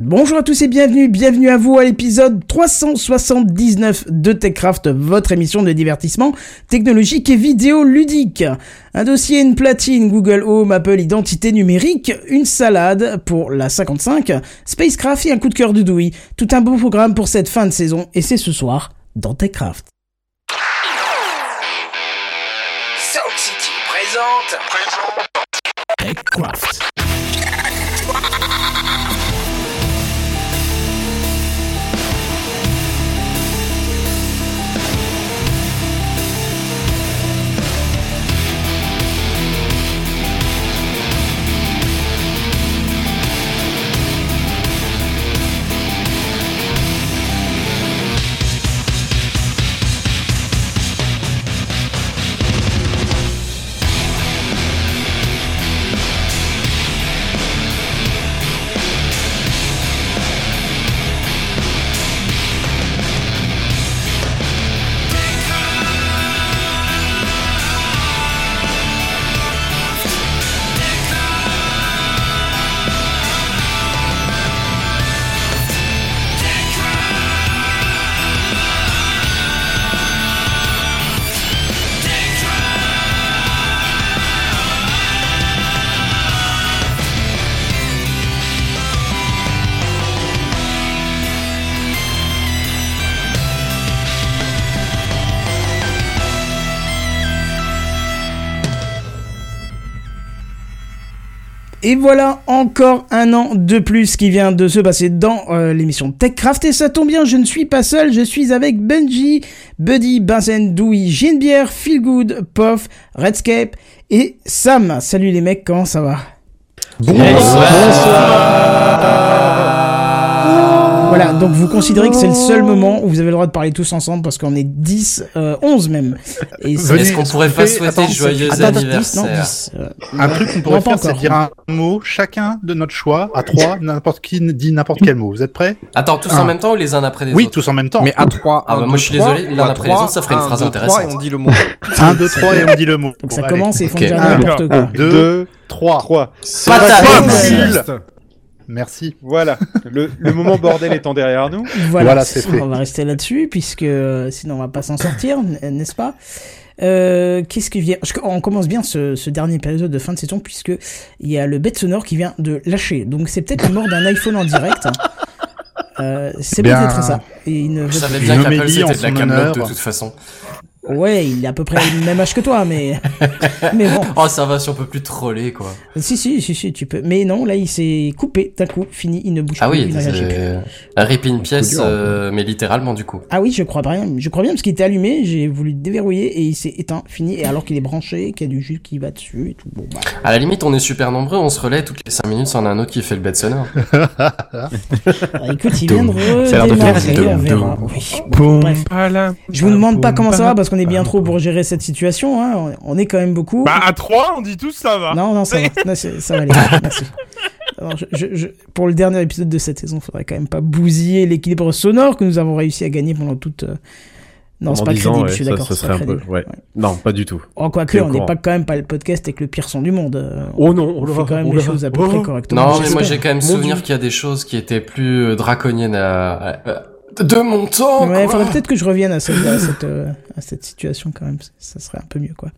Bonjour à tous et bienvenue, bienvenue à vous à l'épisode 379 de TechCraft, votre émission de divertissement technologique et vidéo ludique. Un dossier, une platine, Google Home, Apple Identité numérique, une salade pour la 55, Spacecraft et un coup de cœur de Dewey. Tout un beau programme pour cette fin de saison et c'est ce soir dans TechCraft. Sound City présente. TechCraft. Et voilà encore un an de plus qui vient de se passer dans euh, l'émission TechCraft. Et ça tombe bien, je ne suis pas seul, je suis avec Benji, Buddy, Benzen, Dewey, Genebière, Feelgood, Poff, Redscape et Sam. Salut les mecs, comment ça va? Voilà, donc vous considérez que c'est le seul moment où vous avez le droit de parler tous ensemble parce qu'on est 10, euh, 11 même. Et Est-ce qu'on pourrait pas souhaiter attends, joyeux Attends, attends, 10, anniversaire non, 10. euh, Un truc qu'on pourrait Non, faire, c'est dire un mot, chacun de notre choix, à trois, n'importe qui dit n'importe quel mot. Vous êtes prêts? Attends, tous Un. en même temps ou les uns après les Oui, autres? tous en même temps. Mais à 3. Ah bah moi, je suis désolé, l'un après les autres, ça ferait une phrase et intéressante. on dit le mot. 1, 2, 3 et on dit le mot. Donc ça Bon, commence et ils font déjà Un, n'importe quoi. 2, 3. 3. Patate. Merci. Voilà. Le, le moment bordel étant derrière nous. Voilà, Voilà, c'est fait. On va rester là-dessus puisque euh, sinon on va pas s'en sortir, n'est-ce pas? Euh, Qu'est-ce qui vient Je- On commence bien ce, ce dernier épisode de fin de saison puisque il y a le bête sonore qui vient de lâcher. Donc c'est peut-être la mort d'un iPhone en direct. Euh, c'est peut-être ça. Et il ne Je veut bien qu'Apple c'était de la camelote de toute façon. Ouais, il est à peu près le même âge que toi, mais mais bon. Oh ça va si on peut plus troller quoi. Si si si si tu peux. Mais non, là il s'est coupé d'un coup, fini, il ne bouge Ah plus, oui, il un rip in pièce, dur. euh, mais littéralement du coup. Ah oui, je crois bien. Je crois bien parce qu'il était allumé, j'ai voulu le déverrouiller et il s'est éteint, fini. Et alors qu'il est branché, qu'il y a du jus qui va dessus et tout. Bon, bah. À la limite, on est super nombreux, on se relaie toutes les 5 minutes, on a un autre qui fait le bête sonore. bah, écoute, il vient de Ça a l'air de faire redémarrer, on verra. Oui, bon, bref. Voilà. Je vous demande pas comment ça va parce qu'on est bien trop pour gérer cette situation. Hein. On- On est quand même beaucoup. Bah, à 3, on dit tous ça va. Non, non, ça va. Non, ça va aller. Merci. Alors, je, je- je- pour le dernier épisode de cette saison, faudrait quand même pas bousiller l'équilibre sonore que nous avons réussi à gagner pendant toute. euh, Non, c'est En pas disant, crédible, ouais, je suis d'accord. serait un peu- ouais. Non, pas du tout. Oh, quoique, T'es au on n'est pas quand même pas le podcast avec le pire son du monde. euh, Oh non, on fait quand même les choses à peu près correctement. Non, mais moi j'ai quand même souvenir qu'il y a des choses qui étaient plus euh, draconiennes à, à- à- de mon temps. Ouais, quoi. faudrait peut-être que je revienne à cette, à cette, euh, à cette situation quand même. Ça serait un peu mieux, quoi.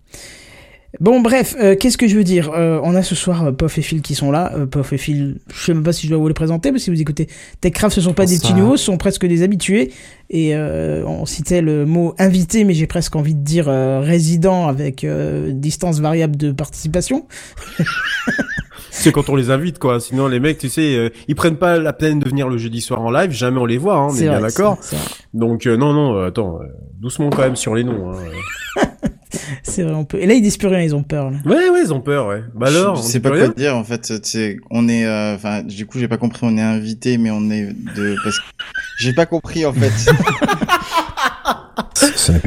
Bon, bref, euh, qu'est-ce que je veux dire? Euh, On a ce soir euh, Pof et Phil qui sont là. Euh, Pof et Phil, je sais même pas si je dois vous les présenter, mais si vous écoutez TechCraft, ce sont pas des petits nouveaux, ce sont presque des habitués. Et euh, on citait le mot invité, mais j'ai presque envie de dire euh, résident avec euh, distance variable de participation. C'est quand on les invite, quoi. Sinon, les mecs, tu sais, euh, ils prennent pas la peine de venir le jeudi soir en live. Jamais on les voit, hein, on est, C'est bien d'accord. Donc, euh, non, non, euh, attends, euh, doucement quand même sur les noms. Hein. C'est vrai, on peut. Et là, ils disent plus rien, ils ont peur. Là. Ouais, ouais, ils ont peur, ouais. Bah alors, je on sais pas quoi dire en fait. C'est on est, euh, enfin, du coup, j'ai pas compris. On est invité, mais on est de parce que j'ai pas compris en fait.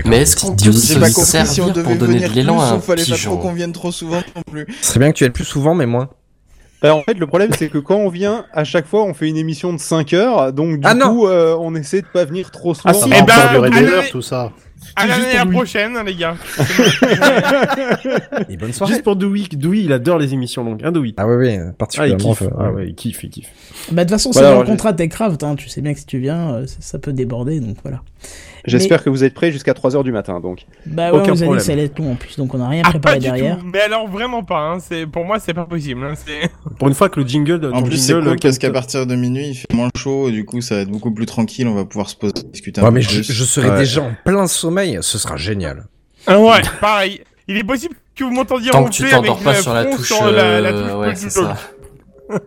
Mais est-ce qu'on peut pas se compris si on servir devait pour donner venir de l'élan à un fallait pas trop qu'on vienne trop souvent non plus. Ce serait bien que tu viennes plus souvent, mais moins. Bah, en fait, le problème, c'est que quand on vient, à chaque fois, on fait une émission de 5 heures. Donc, du Ah non. coup, euh, on essaie de pas venir trop souvent. Ah, si. Ça va Eh encore ben, durer des allez. heures, tout ça. À Juste l'année lui. prochaine, les gars. Et bonne soirée. Juste pour Dewey, Dewey, il adore les émissions longues, hein, Dewey? Ah ouais, ouais, Ah, il particulièrement. kiffe. Ah ouais, il kiffe, il kiffe. Bah, de toute façon, Voilà, c'est dans alors, le contrat de Techcraft, hein. Tu sais bien que si tu viens, euh, ça, ça peut déborder, donc voilà. J'espère que vous êtes prêts jusqu'à 3h du matin, donc. Bah ouais, Aucun dit problème. que ça allait être long en plus, donc on a rien Ah, préparé pas du derrière. tout. Mais alors vraiment pas. Hein. C'est pour moi, c'est pas possible. Hein. C'est. Pour une fois que le jingle En plus, c'est cool parce Kent- qu'à partir de minuit, il fait moins chaud et du coup, ça va être beaucoup plus tranquille. On va pouvoir se poser, discuter un Ouais, peu mais je, plus. je serai Ouais. déjà en plein sommeil, ce sera génial. Ah ouais, pareil. Il est possible que vous m'entendiez Tant que tu ronfler avec t'endors pas le sur la touche, sur la, la euh, touche ouais, c'est ça.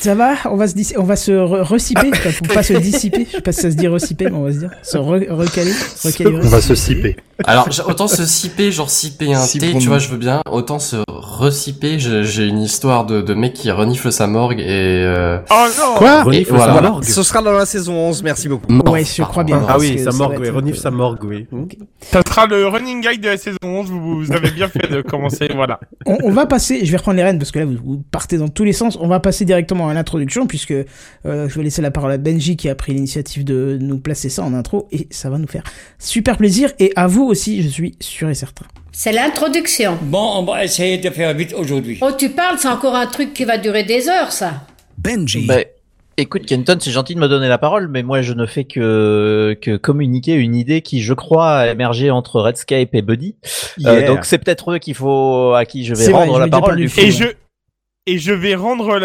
Ça va On va se, dis- on va se re- reciper, enfin, faut pas se dissiper, je sais pas si ça se dit reciper, mais on va se dire, se re- recaler, recalibrer. On va se siper. Alors, autant se siper, genre siper un thé, tu vois, je veux bien. Autant se reciper, j'ai une histoire de, de mec qui renifle sa morgue et... Euh, Oh non Quoi Renifle sa morgue. Ce sera dans la saison 11, merci beaucoup. Ouais, je crois bien. Ah oui, sa morgue, oui, renifle sa morgue, oui. Ça sera le running guide de la saison 11. Vous, vous avez bien fait de commencer. Voilà. On, on va passer, je vais reprendre les rênes parce que là vous, vous partez dans tous les sens. On va passer directement à l'introduction puisque euh, je vais laisser la parole à Benji qui a pris l'initiative de nous placer ça en intro et ça va nous faire super plaisir et à vous aussi, je suis sûr et certain. C'est l'introduction. Bon, on va essayer de faire vite aujourd'hui. Oh, tu parles, c'est encore un truc qui va durer des heures, ça. Benji. Bah, écoute, Kenton, c'est gentil de me donner la parole, mais moi, je ne fais que, que communiquer une idée qui, je crois, a émergé entre Redscape et Buddy. Euh, donc, c'est peut-être eux qu'il faut, à qui je vais vrai, rendre je la parole. Du. Et je et je vais rendre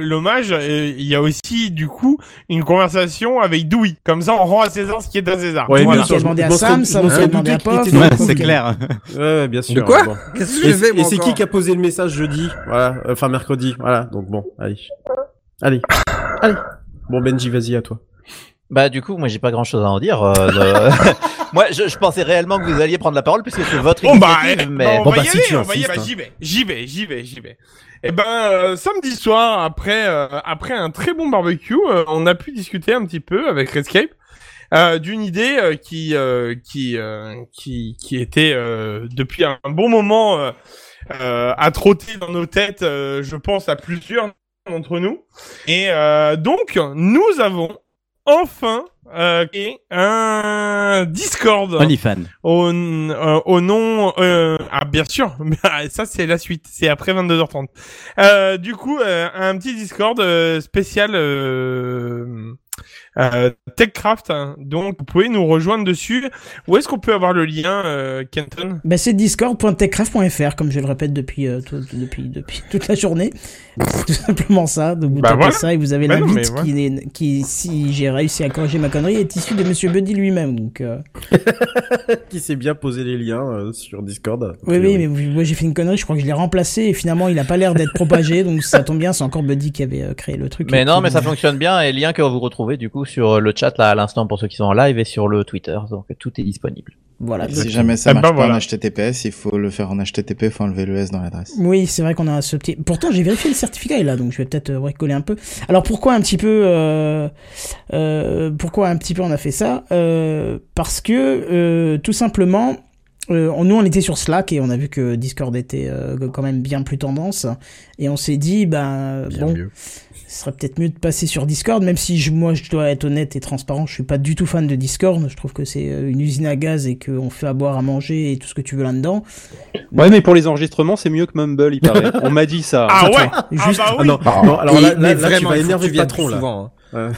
l'hommage. euh, Il y a aussi du coup une conversation avec Dewey. Comme ça, on rend à César ce qui est à César. Ouais, Voilà. bien sûr. Demandé à Je Sam, je Sam m'en qui a serais demandé à Ouais, c'est clair. Ouais, ouais, bien sûr. De quoi bon. Qu'est-ce que fait, moi et c'est qui qui a posé le message jeudi Voilà, euh, enfin mercredi. Voilà, donc bon, allez. Allez. Allez. Bon, Benji, vas-y, à toi. Bah, du coup, moi, j'ai pas grand chose à en dire. euh, de- moi, je, je pensais réellement que vous alliez prendre la parole puisque c'est votre Bon bah, initiative, eh, mais... bah, on Bon, va bah, y si aller, tu on va y insistes, aller. hein. J'y vais, j'y vais, j'y vais, j'y vais. Et ben euh, samedi soir, après euh, après un très bon barbecue, euh, on a pu discuter un petit peu avec Redscape euh, d'une idée euh, qui euh, qui euh, qui qui était euh, depuis un bon moment euh, euh, à trotter dans nos têtes, euh, je pense à plusieurs d'entre nous. Et euh, donc nous avons enfin euh, créé un Discord. OnlyFans. au, euh, au nom euh, ah bien sûr. Mais ah, ça c'est la suite. C'est après 22h30 euh, du coup euh, un petit Discord euh, spécial euh, Techcraft hein. donc vous pouvez nous rejoindre dessus où est-ce qu'on peut avoir le lien euh, Kenton? Bah, c'est discord.techcraft.fr, comme je le répète depuis, euh, tout- depuis, depuis toute la journée. C'est tout simplement ça. Donc vous Bah tapez voilà. ça et vous avez Bah l'invite qui, est- qui, si j'ai réussi à corriger ma connerie, est issu de Monsieur Buddy lui-même. Donc, euh, Qui s'est bien posé les liens euh, sur Discord. oui, oui, mais moi j'ai fait une connerie, je crois que je l'ai remplacé et finalement il a pas l'air d'être propagé, donc ça tombe bien, c'est encore Buddy qui avait euh, créé le truc. Mais non, mais ça fonctionne bien et lien que vous retrouvez du coup sur le chat là à l'instant pour ceux qui sont en live et sur le Twitter, donc tout est disponible. Voilà. Si jamais ça Eh marche ben pas voilà. en HTTPS, il faut le faire en HTTP, faut enlever le S dans l'adresse. Oui, c'est vrai qu'on a ce petit. Pourtant, j'ai vérifié le certificat est là, donc je vais peut-être euh, bricoler un peu. Alors pourquoi un petit peu euh, euh, Pourquoi un petit peu on a fait ça euh, Parce que euh, tout simplement, euh, on- nous on était sur Slack et on a vu que Discord était euh, quand même bien plus tendance et on s'est dit ben Bien bon, mieux. Ce serait peut-être mieux de passer sur Discord, même si je, moi je dois être honnête et transparent, je suis pas du tout fan de Discord. Je trouve que c'est euh, une usine à gaz et qu'on fait à boire, à manger et tout ce que tu veux là-dedans. Ouais, mais pour les enregistrements, c'est mieux que Mumble, il paraît. On m'a dit ça. ah ouais Juste- ah bah Ah oui non, non, alors Et- là, mais là, là, tu vraiment, vas énerver le patron là. souvent, hein.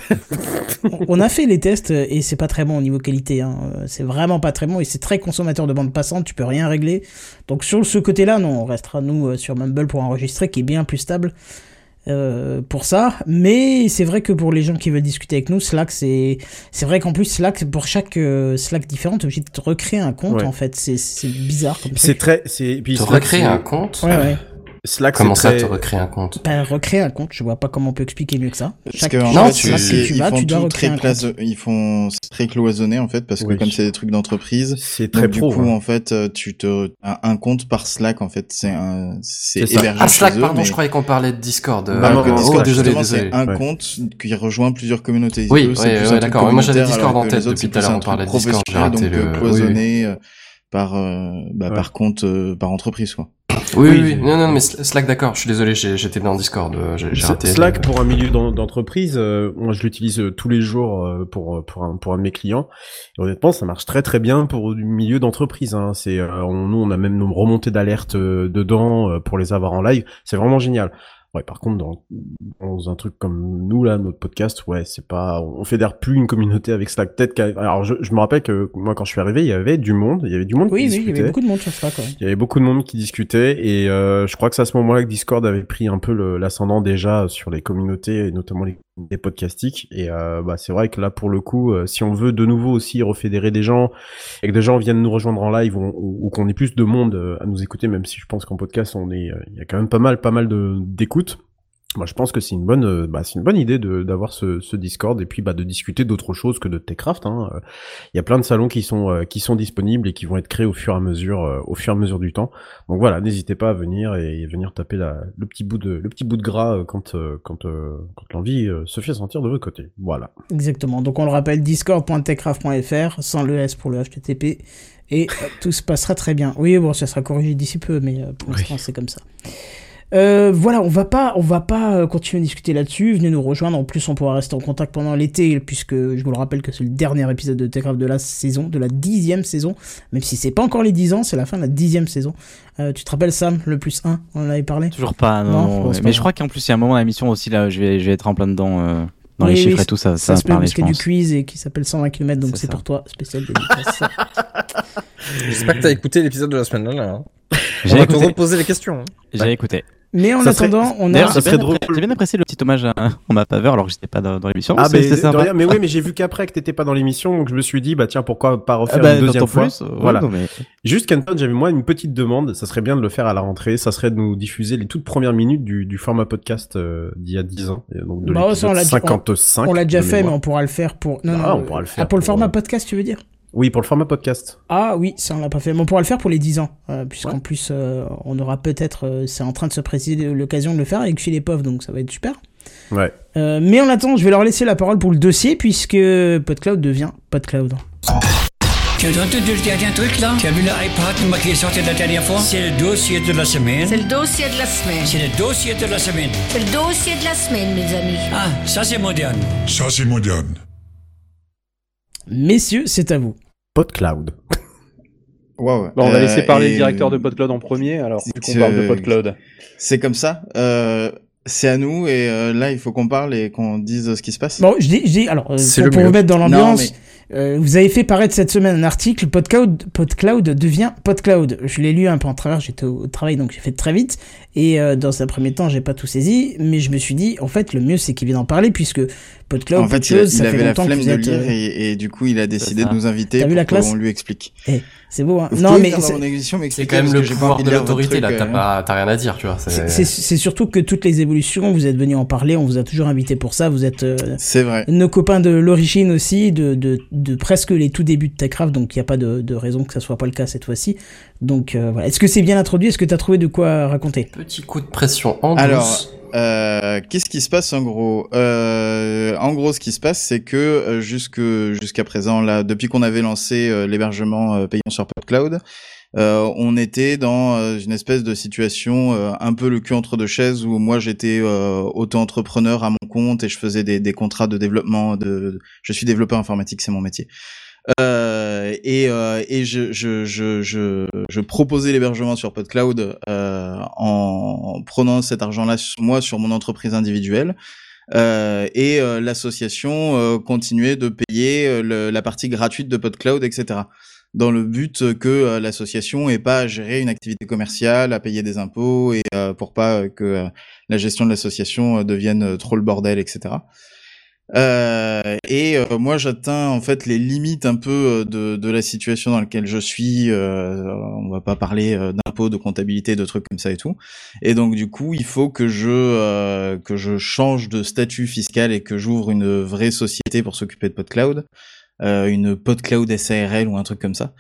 On a fait les tests et c'est pas très bon au niveau qualité. Hein. C'est vraiment pas très bon et c'est très consommateur de bande passante. Tu peux rien régler. Donc sur ce côté-là, non, on restera nous euh, sur Mumble pour enregistrer, qui est bien plus stable euh, pour ça. Mais c'est vrai que pour les gens qui veulent discuter avec nous, Slack, c'est c'est vrai qu'en plus Slack, pour chaque euh, Slack différent, t'es obligé de te recréer un compte. Ouais. En fait, c'est c'est bizarre comme C'est très, c'est, puis Te recréer un compte? Ouais, ouais. Slack, Comment ça, très- te recréer un compte Bah, recréer un compte, je vois pas comment on peut expliquer mieux que ça. Parce que, en Non, fait, tu- que tu ils vas, font tu dois tout recréer très un compte. ils font c'est très cloisonné en fait parce que Oui. comme c'est des trucs d'entreprise, C'est très donc du pro. coup hein. en fait euh, tu te un, compte par Slack en fait c'est un c'est hébergé Ah, Slack, eux, pardon, mais- je croyais qu'on parlait de Discord. Euh, Bah, que oh, Discord, désolé, justement, désolé. c'est un Ouais. compte qui rejoint plusieurs communautés. Oui, ouais, truc d'accord. Moi, j'avais Discord en tête depuis tout à l'heure, on parlait de Discord, j'ai raté donc euh, le- cloisonné euh, par euh, bah, Ouais. par compte euh, par entreprise quoi. Oui, oui, Oui. Non, non, mais Sl- Slack, d'accord. Je suis désolé, j'étais dans Discord. euh, J'ai raté. Slack pour un milieu d'en- d'entreprise, euh, moi je l'utilise euh, tous les jours euh, pour pour un pour un de mes clients. Et honnêtement, ça marche très très bien pour du milieu d'entreprise. Hein. C'est euh, on- nous on a même nos remontées d'alerte dedans pour les avoir en live. C'est vraiment génial. Ouais, par contre, dans, dans un truc comme nous là, notre podcast, ouais, c'est pas, on fédère plus une communauté avec Slack. Peut-être qu'à- alors je, je me rappelle que moi quand je suis arrivé, il y avait du monde, il y avait du monde Oui, qui oui, il y avait beaucoup de monde sur Slack, ouais. Il y avait beaucoup de monde qui discutait et euh, je crois que c'est à ce moment-là que Discord avait pris un peu l'ascendant déjà sur les communautés et notamment les, les podcastiques. Et euh, bah, c'est vrai que là pour le coup euh, si on veut de nouveau aussi refédérer des gens et que des gens viennent nous rejoindre en live ou, qu'on ait plus de monde euh, à nous écouter même si je pense qu'en podcast on est euh, il y a quand même pas mal pas mal de d'écoute moi, je pense que c'est une bonne, euh, bah, c'est une bonne idée de d'avoir ce, ce Discord et puis bah de discuter d'autres choses que de Techcraft. Hein. Euh, Il y a plein de salons qui sont euh, qui sont disponibles et qui vont être créés au fur et à mesure au fur et à mesure du temps. Donc voilà, n'hésitez pas à venir et, venir taper la, le petit bout de le petit bout de gras quand quand quand l'envie se fait sentir de votre côté. Voilà. Exactement. Donc on le rappelle, discord.techcraft.fr, sans le S pour le HTTP, et tout se passera très bien. Oui, bon, ça sera corrigé d'ici peu, mais pour l'instant c'est comme ça. Euh, voilà, on va pas, on va pas euh, continuer à discuter là-dessus. Venez nous rejoindre. En plus, on pourra rester en contact pendant l'été, puisque je vous le rappelle que c'est le dernier épisode de Techcraft de la saison, de la dixième saison. Même si c'est pas encore les dix ans, c'est la fin de la dixième saison. Euh, tu te rappelles Sam, le plus 1 On en avait parlé? Toujours pas, non. Ouais. mais je crois qu'en plus, il y a un moment dans l'émission aussi, là, je vais, je vais être en plein dedans, euh, dans les Oui, chiffres oui, et tout, ça, ça ça, se parler, parce qu'il y a du quiz et qui s'appelle 120 km, donc c'est pour toi, spécial dédicace. J'espère que t'as écouté l'épisode de la semaine dernière. hein. J'ai On va te écouté. reposer les questions. hein. J'ai écouté. Mais en Ça serait- attendant, on a. J'ai serait bien, drôle. j'ai bien apprécié le petit hommage à, en ma faveur alors que j'étais pas dans, dans l'émission. Ah mais, c'est de sympa. rien, mais oui, mais j'ai vu qu'après que t'étais pas dans l'émission, donc je me suis dit bah tiens pourquoi pas refaire Ah bah, une deuxième fois. plus, euh, voilà. ouais, non, mais- Juste Kenton, j'avais moi une petite demande, ça serait bien de le faire à la rentrée, ça serait de nous diffuser les toutes premières minutes du, du format podcast euh, d'il y a 10 ans, donc de Bah, ça, on l'épisode l'a déjà- 55. On l'a déjà fait, mais on pourra le faire pour. Non, Ah, non, on pourra le faire Ah, pour le format euh, podcast, tu veux dire? Oui, pour le format podcast. Ah oui, ça on l'a pas fait. Mais on pourra le faire pour les 10 ans, euh, puisqu'en plus euh, on aura peut-être, euh, c'est en train de se préciser l'occasion de le faire avec Philippe Poff, donc ça va être super. Ouais. Euh, mais en attendant, je vais leur laisser la parole pour le dossier, puisque PodCloud devient PodCloud. Tu as entendu le dernier truc là Tu as vu l'iPad qui est sorti la dernière fois? C'est le dossier de la semaine. C'est le dossier de la semaine. C'est le dossier de la semaine. C'est le dossier de la semaine, mes amis. Ah, ça c'est moderne. Ça, c'est moderne. Messieurs, c'est à vous. PodCloud. Wow. Bon, on va Euh, laisser parler le directeur de PodCloud en premier, alors vu qu'on parle de PodCloud. C'est comme ça. Euh, c'est à nous et euh, là il faut qu'on parle et qu'on dise ce qui se passe. Bon, je dis, je dis alors, euh, pour, le pour mieux. vous mettre dans l'ambiance, mais- euh, vous avez fait paraître cette semaine un article, PodCloud, PodCloud devient PodCloud. Je l'ai lu un peu en travers, j'étais au travail, donc j'ai fait très vite. Et euh, dans un premier temps, j'ai pas tout saisi, mais je me suis dit, en fait, le mieux c'est qu'il vienne en parler, puisque PodCloud, en fait, il, a- chose, il ça fait avait la longtemps flemme de lire euh, et, et du coup il a décidé de nous inviter T'as vu la pour classe qu'on lui explique. Eh, c'est beau, hein. Vous Non, mais c'est- quand même le pouvoir de l'autorité, là. T'as euh, rien à dire, tu vois. C'est- surtout que toutes les évolutions, vous êtes venus en parler, on vous a toujours invité pour ça, vous êtes euh, C'est vrai. nos copains de l'origine aussi, de, de, presque les tout débuts de Techcraft, donc il n'y a pas de, de raison que ça soit pas le cas cette fois-ci. Donc euh, voilà. Est-ce que c'est bien introduit? Est-ce que tu as trouvé de quoi raconter? Petit coup de pression en Alors, douce. euh, qu'est-ce qui se passe en gros? Euh, En gros, ce qui se passe, c'est que jusque jusqu'à présent, là, depuis qu'on avait lancé euh, l'hébergement euh, payant sur PodCloud, euh, on était dans euh, une espèce de situation euh, un peu le cul entre deux chaises où moi j'étais euh, auto-entrepreneur à mon compte et je faisais des, des contrats de développement. De, je suis développeur informatique, c'est mon métier. Euh, et euh, et je, je, je, je, je proposais l'hébergement sur PodCloud euh, en prenant cet argent-là sur moi sur mon entreprise individuelle. Euh, et euh, l'association continuait de payer le- la partie gratuite de PodCloud, etc. Dans le but que euh, l'association ait pas à gérer une activité commerciale, à payer des impôts et euh, pour pas euh, que la gestion de l'association devienne trop le bordel, etc. Euh, et euh, moi, j'atteins en fait les limites un peu de, de la situation dans laquelle je suis. Euh, on va pas parler d'impôts, de comptabilité, de trucs comme ça et tout. Et donc du coup, il faut que je que je change de statut fiscal et que j'ouvre une vraie société pour s'occuper de PodCloud, une PodCloud SARL ou un truc comme ça,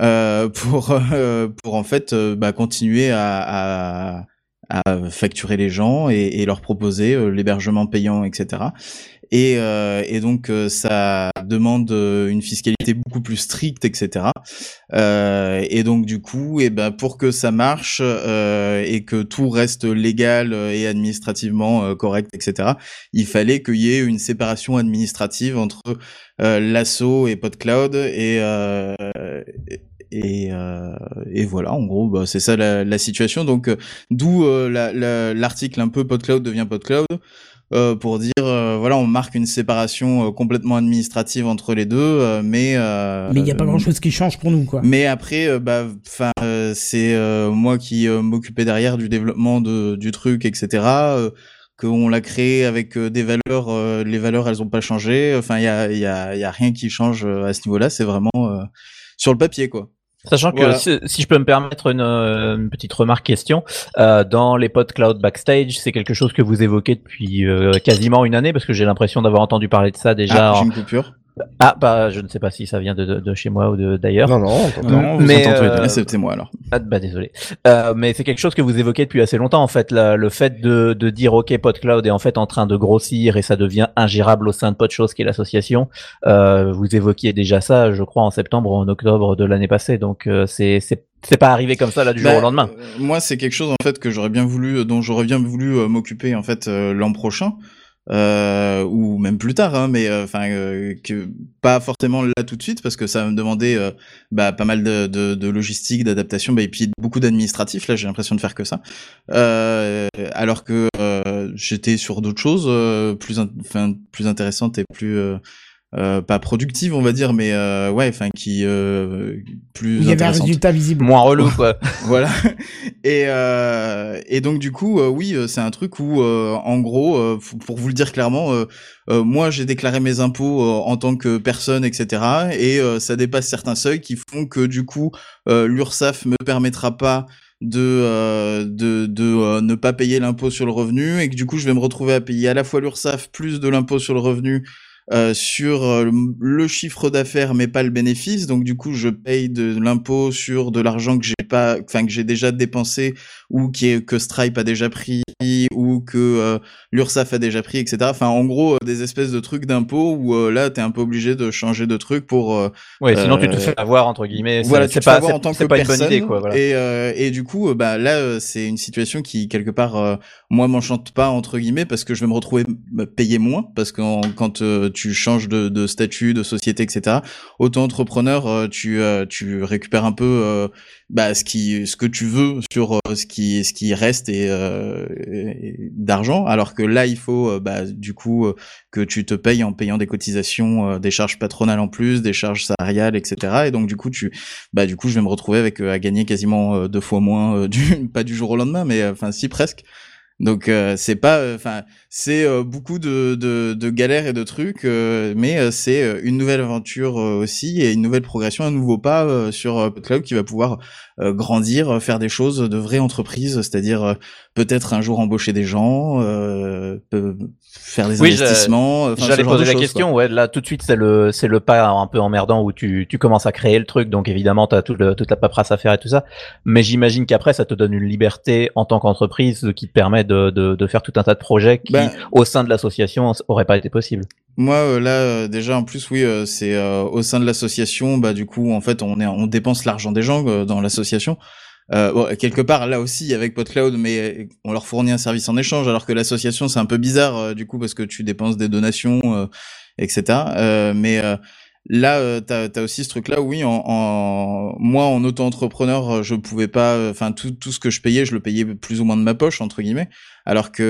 euh, pour euh, pour en fait euh, bah, continuer à, à à facturer les gens et, et leur proposer euh, l'hébergement payant, etc. et, euh, et donc euh, ça demande euh, une fiscalité beaucoup plus stricte, etc. Euh, et donc du coup, et ben pour que ça marche euh, et que tout reste légal et administrativement euh, correct, etc. Il fallait qu'il y ait une séparation administrative entre euh, l'ASSO et PodCloud et euh, et, euh, et voilà, en gros, bah, c'est ça la, la situation. Donc, euh, d'où euh, la- la- l'article un peu PodCloud devient PodCloud. Euh, pour dire euh, voilà on marque une séparation euh, complètement administrative entre les deux euh, mais euh, Mais il n'y a pas grand chose qui change pour nous, quoi. mais après euh, bah enfin euh, c'est euh, moi qui euh, m'occupais derrière du développement de du truc etc euh, qu'on l'a créé avec euh, des valeurs euh, les valeurs elles ont pas changé. Enfin il y a il y a il y a rien qui change euh, à ce niveau-là. C'est vraiment euh, sur le papier quoi Sachant que si, si je peux me permettre une, euh, une petite remarque question, euh, dans les pods cloud backstage, c'est quelque chose que vous évoquez depuis euh, quasiment une année parce que j'ai l'impression d'avoir entendu parler de ça déjà. Ah, j'ai en- une coupure. Ah bah je ne sais pas si ça vient de, de, de chez moi ou de d'ailleurs. Non, non. Non, mais euh, c'était moi alors ah, bah désolé. Euh, mais c'est quelque chose que vous évoquez depuis assez longtemps en fait. la- le fait de, de dire ok PodCloud est en fait en train de grossir et ça devient ingérable au sein de PodChose qui est l'association. Euh, vous évoquiez déjà ça, je crois en septembre ou en octobre de l'année passée. Donc euh, c'est c'est c'est pas arrivé comme ça là du jour Bah, au lendemain. euh, moi, c'est quelque chose en fait que j'aurais bien voulu, dont j'aurais bien voulu euh, m'occuper en fait euh, l'an prochain. Euh, ou même plus tard, hein, mais euh, enfin euh, que pas forcément là tout de suite parce que ça va me demander euh, bah, pas mal de, de, de logistique, d'adaptation, bah, et puis beaucoup d'administratif. Là, j'ai l'impression de faire que ça, euh, alors que j'étais sur d'autres choses plus, in- enfin plus intéressantes et plus euh, pas productives, on va dire, mais euh, ouais, enfin qui euh, plus Il y avait un intéressantes. résultat visible. Moins relou quoi. voilà. Et euh, et donc du coup, euh, oui, euh, c'est un truc où, euh, en gros, euh, pour vous le dire clairement, euh, euh, moi j'ai déclaré mes impôts euh, en tant que personne, etc. Et euh, ça dépasse certains seuils qui font que du coup, euh, l'URSSAF me permettra pas de euh, de, de euh, ne pas payer l'impôt sur le revenu et que du coup je vais me retrouver à payer à la fois l'URSSAF plus de l'impôt sur le revenu euh, sur euh, le- chiffre d'affaires mais pas le bénéfice. Donc du coup je paye de l'impôt sur de l'argent que j'ai pas enfin que j'ai déjà dépensé ou qui est, que Stripe a déjà pris ou que euh, l'URSSAF a déjà pris etc enfin en gros euh, des espèces de trucs d'impôt où euh, là t'es un peu obligé de changer de truc pour euh, Ouais, sinon tu te fais avoir entre guillemets. voilà, c'est tu te pas fais avoir en tant que pas une personne. bonne idée quoi. Voilà. Et, euh, et du coup, bah là, euh, c'est une situation qui quelque part, euh, moi, m'enchante pas entre guillemets parce que je vais me retrouver me payer moins parce que en- quand euh, tu changes de, de statut, de société, etc. Autant entrepreneur, euh, tu euh, tu récupères un peu euh, bah, ce qui ce que tu veux sur ce qui ce qui reste et, euh, et- d'argent, alors que là, il faut euh, bah, du coup euh, que tu te payes en payant des cotisations, euh, des charges patronales en plus, des charges salariales, etc. Et donc du coup, tu bah du coup je vais me retrouver avec à gagner quasiment deux fois moins du pas du jour au lendemain mais enfin si presque donc euh, c'est pas enfin c'est euh, beaucoup de, de de galères et de trucs mais c'est une nouvelle aventure aussi et une nouvelle progression un nouveau pas sur PodCloud qui va pouvoir grandir faire des choses de vraies entreprises c'est-à-dire peut-être un jour embaucher des gens euh, faire des Oui, investissements enfin, J'allais poser la question. quoi. Ouais, là tout de suite c'est le c'est le pas un peu emmerdant où tu tu commences à créer le truc. Donc évidemment t'as tout le, toute la paperasse à faire et tout ça. Mais j'imagine qu'après ça te donne une liberté en tant qu'entreprise qui te permet de, de de faire tout un tas de projets qui Ben, au sein de l'association auraient pas été possibles. Moi euh, là euh, déjà en plus oui euh, c'est euh, au sein de l'association bah du coup en fait on est on dépense l'argent des gens euh, dans l'association. Euh, bon, quelque part là aussi avec PodCloud mais euh, on leur fournit un service en échange alors que l'association c'est un peu bizarre euh, du coup parce que tu dépenses des donations euh, etc. Euh, mais Là, t'as as aussi ce truc-là, oui. En, en moi, en auto-entrepreneur, je pouvais pas. Enfin, tout tout ce que je payais, je le payais plus ou moins de ma poche entre guillemets. Alors que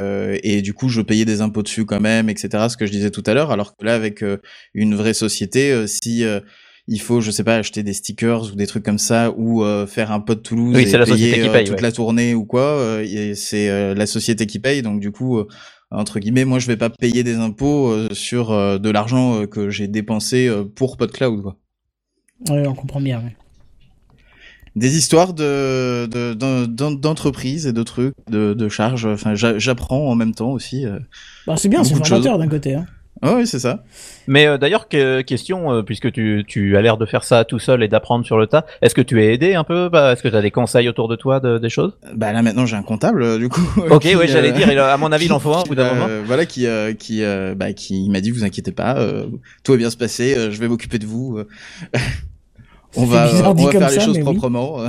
euh, et du coup, je payais des impôts dessus quand même, etc. Ce que je disais tout à l'heure. Alors que là, avec une vraie société, si il faut, je sais pas, acheter des stickers ou des trucs comme ça, ou euh, faire un pod Toulouse Oui, et c'est la payer société qui euh, paye, toute ouais. la tournée ou quoi, euh, c'est euh, la société qui paye. Donc du coup, euh, entre guillemets, moi je vais pas payer des impôts euh, sur euh, de l'argent euh, que j'ai dépensé euh, pour PodCloud. Quoi. Ouais, on comprend bien. ouais. Des histoires de de- d'entreprises et de trucs, de, de charges. Enfin, j'a- j'apprends en même temps aussi. euh, Bah, c'est bien, c'est de formateur d'un côté. Hein. Ah oui, c'est ça. Mais euh, d'ailleurs, que- question, euh, puisque tu, tu as l'air de faire ça tout seul et d'apprendre sur le tas, est-ce que tu es aidé un peu? Bah, Est-ce que tu as des conseils autour de toi, de- des choses? Bah là maintenant j'ai un comptable euh, du coup. Ok, qui, ouais, j'allais euh, dire, il a- à mon avis, il en faut un au bout d'un euh, moment. Voilà, qui, euh, qui, euh, bah, qui m'a dit vous inquiétez pas, euh, tout va bien se passer, euh, je vais m'occuper de vous. euh. on va, on va faire les ça, choses mais oui. proprement. euh.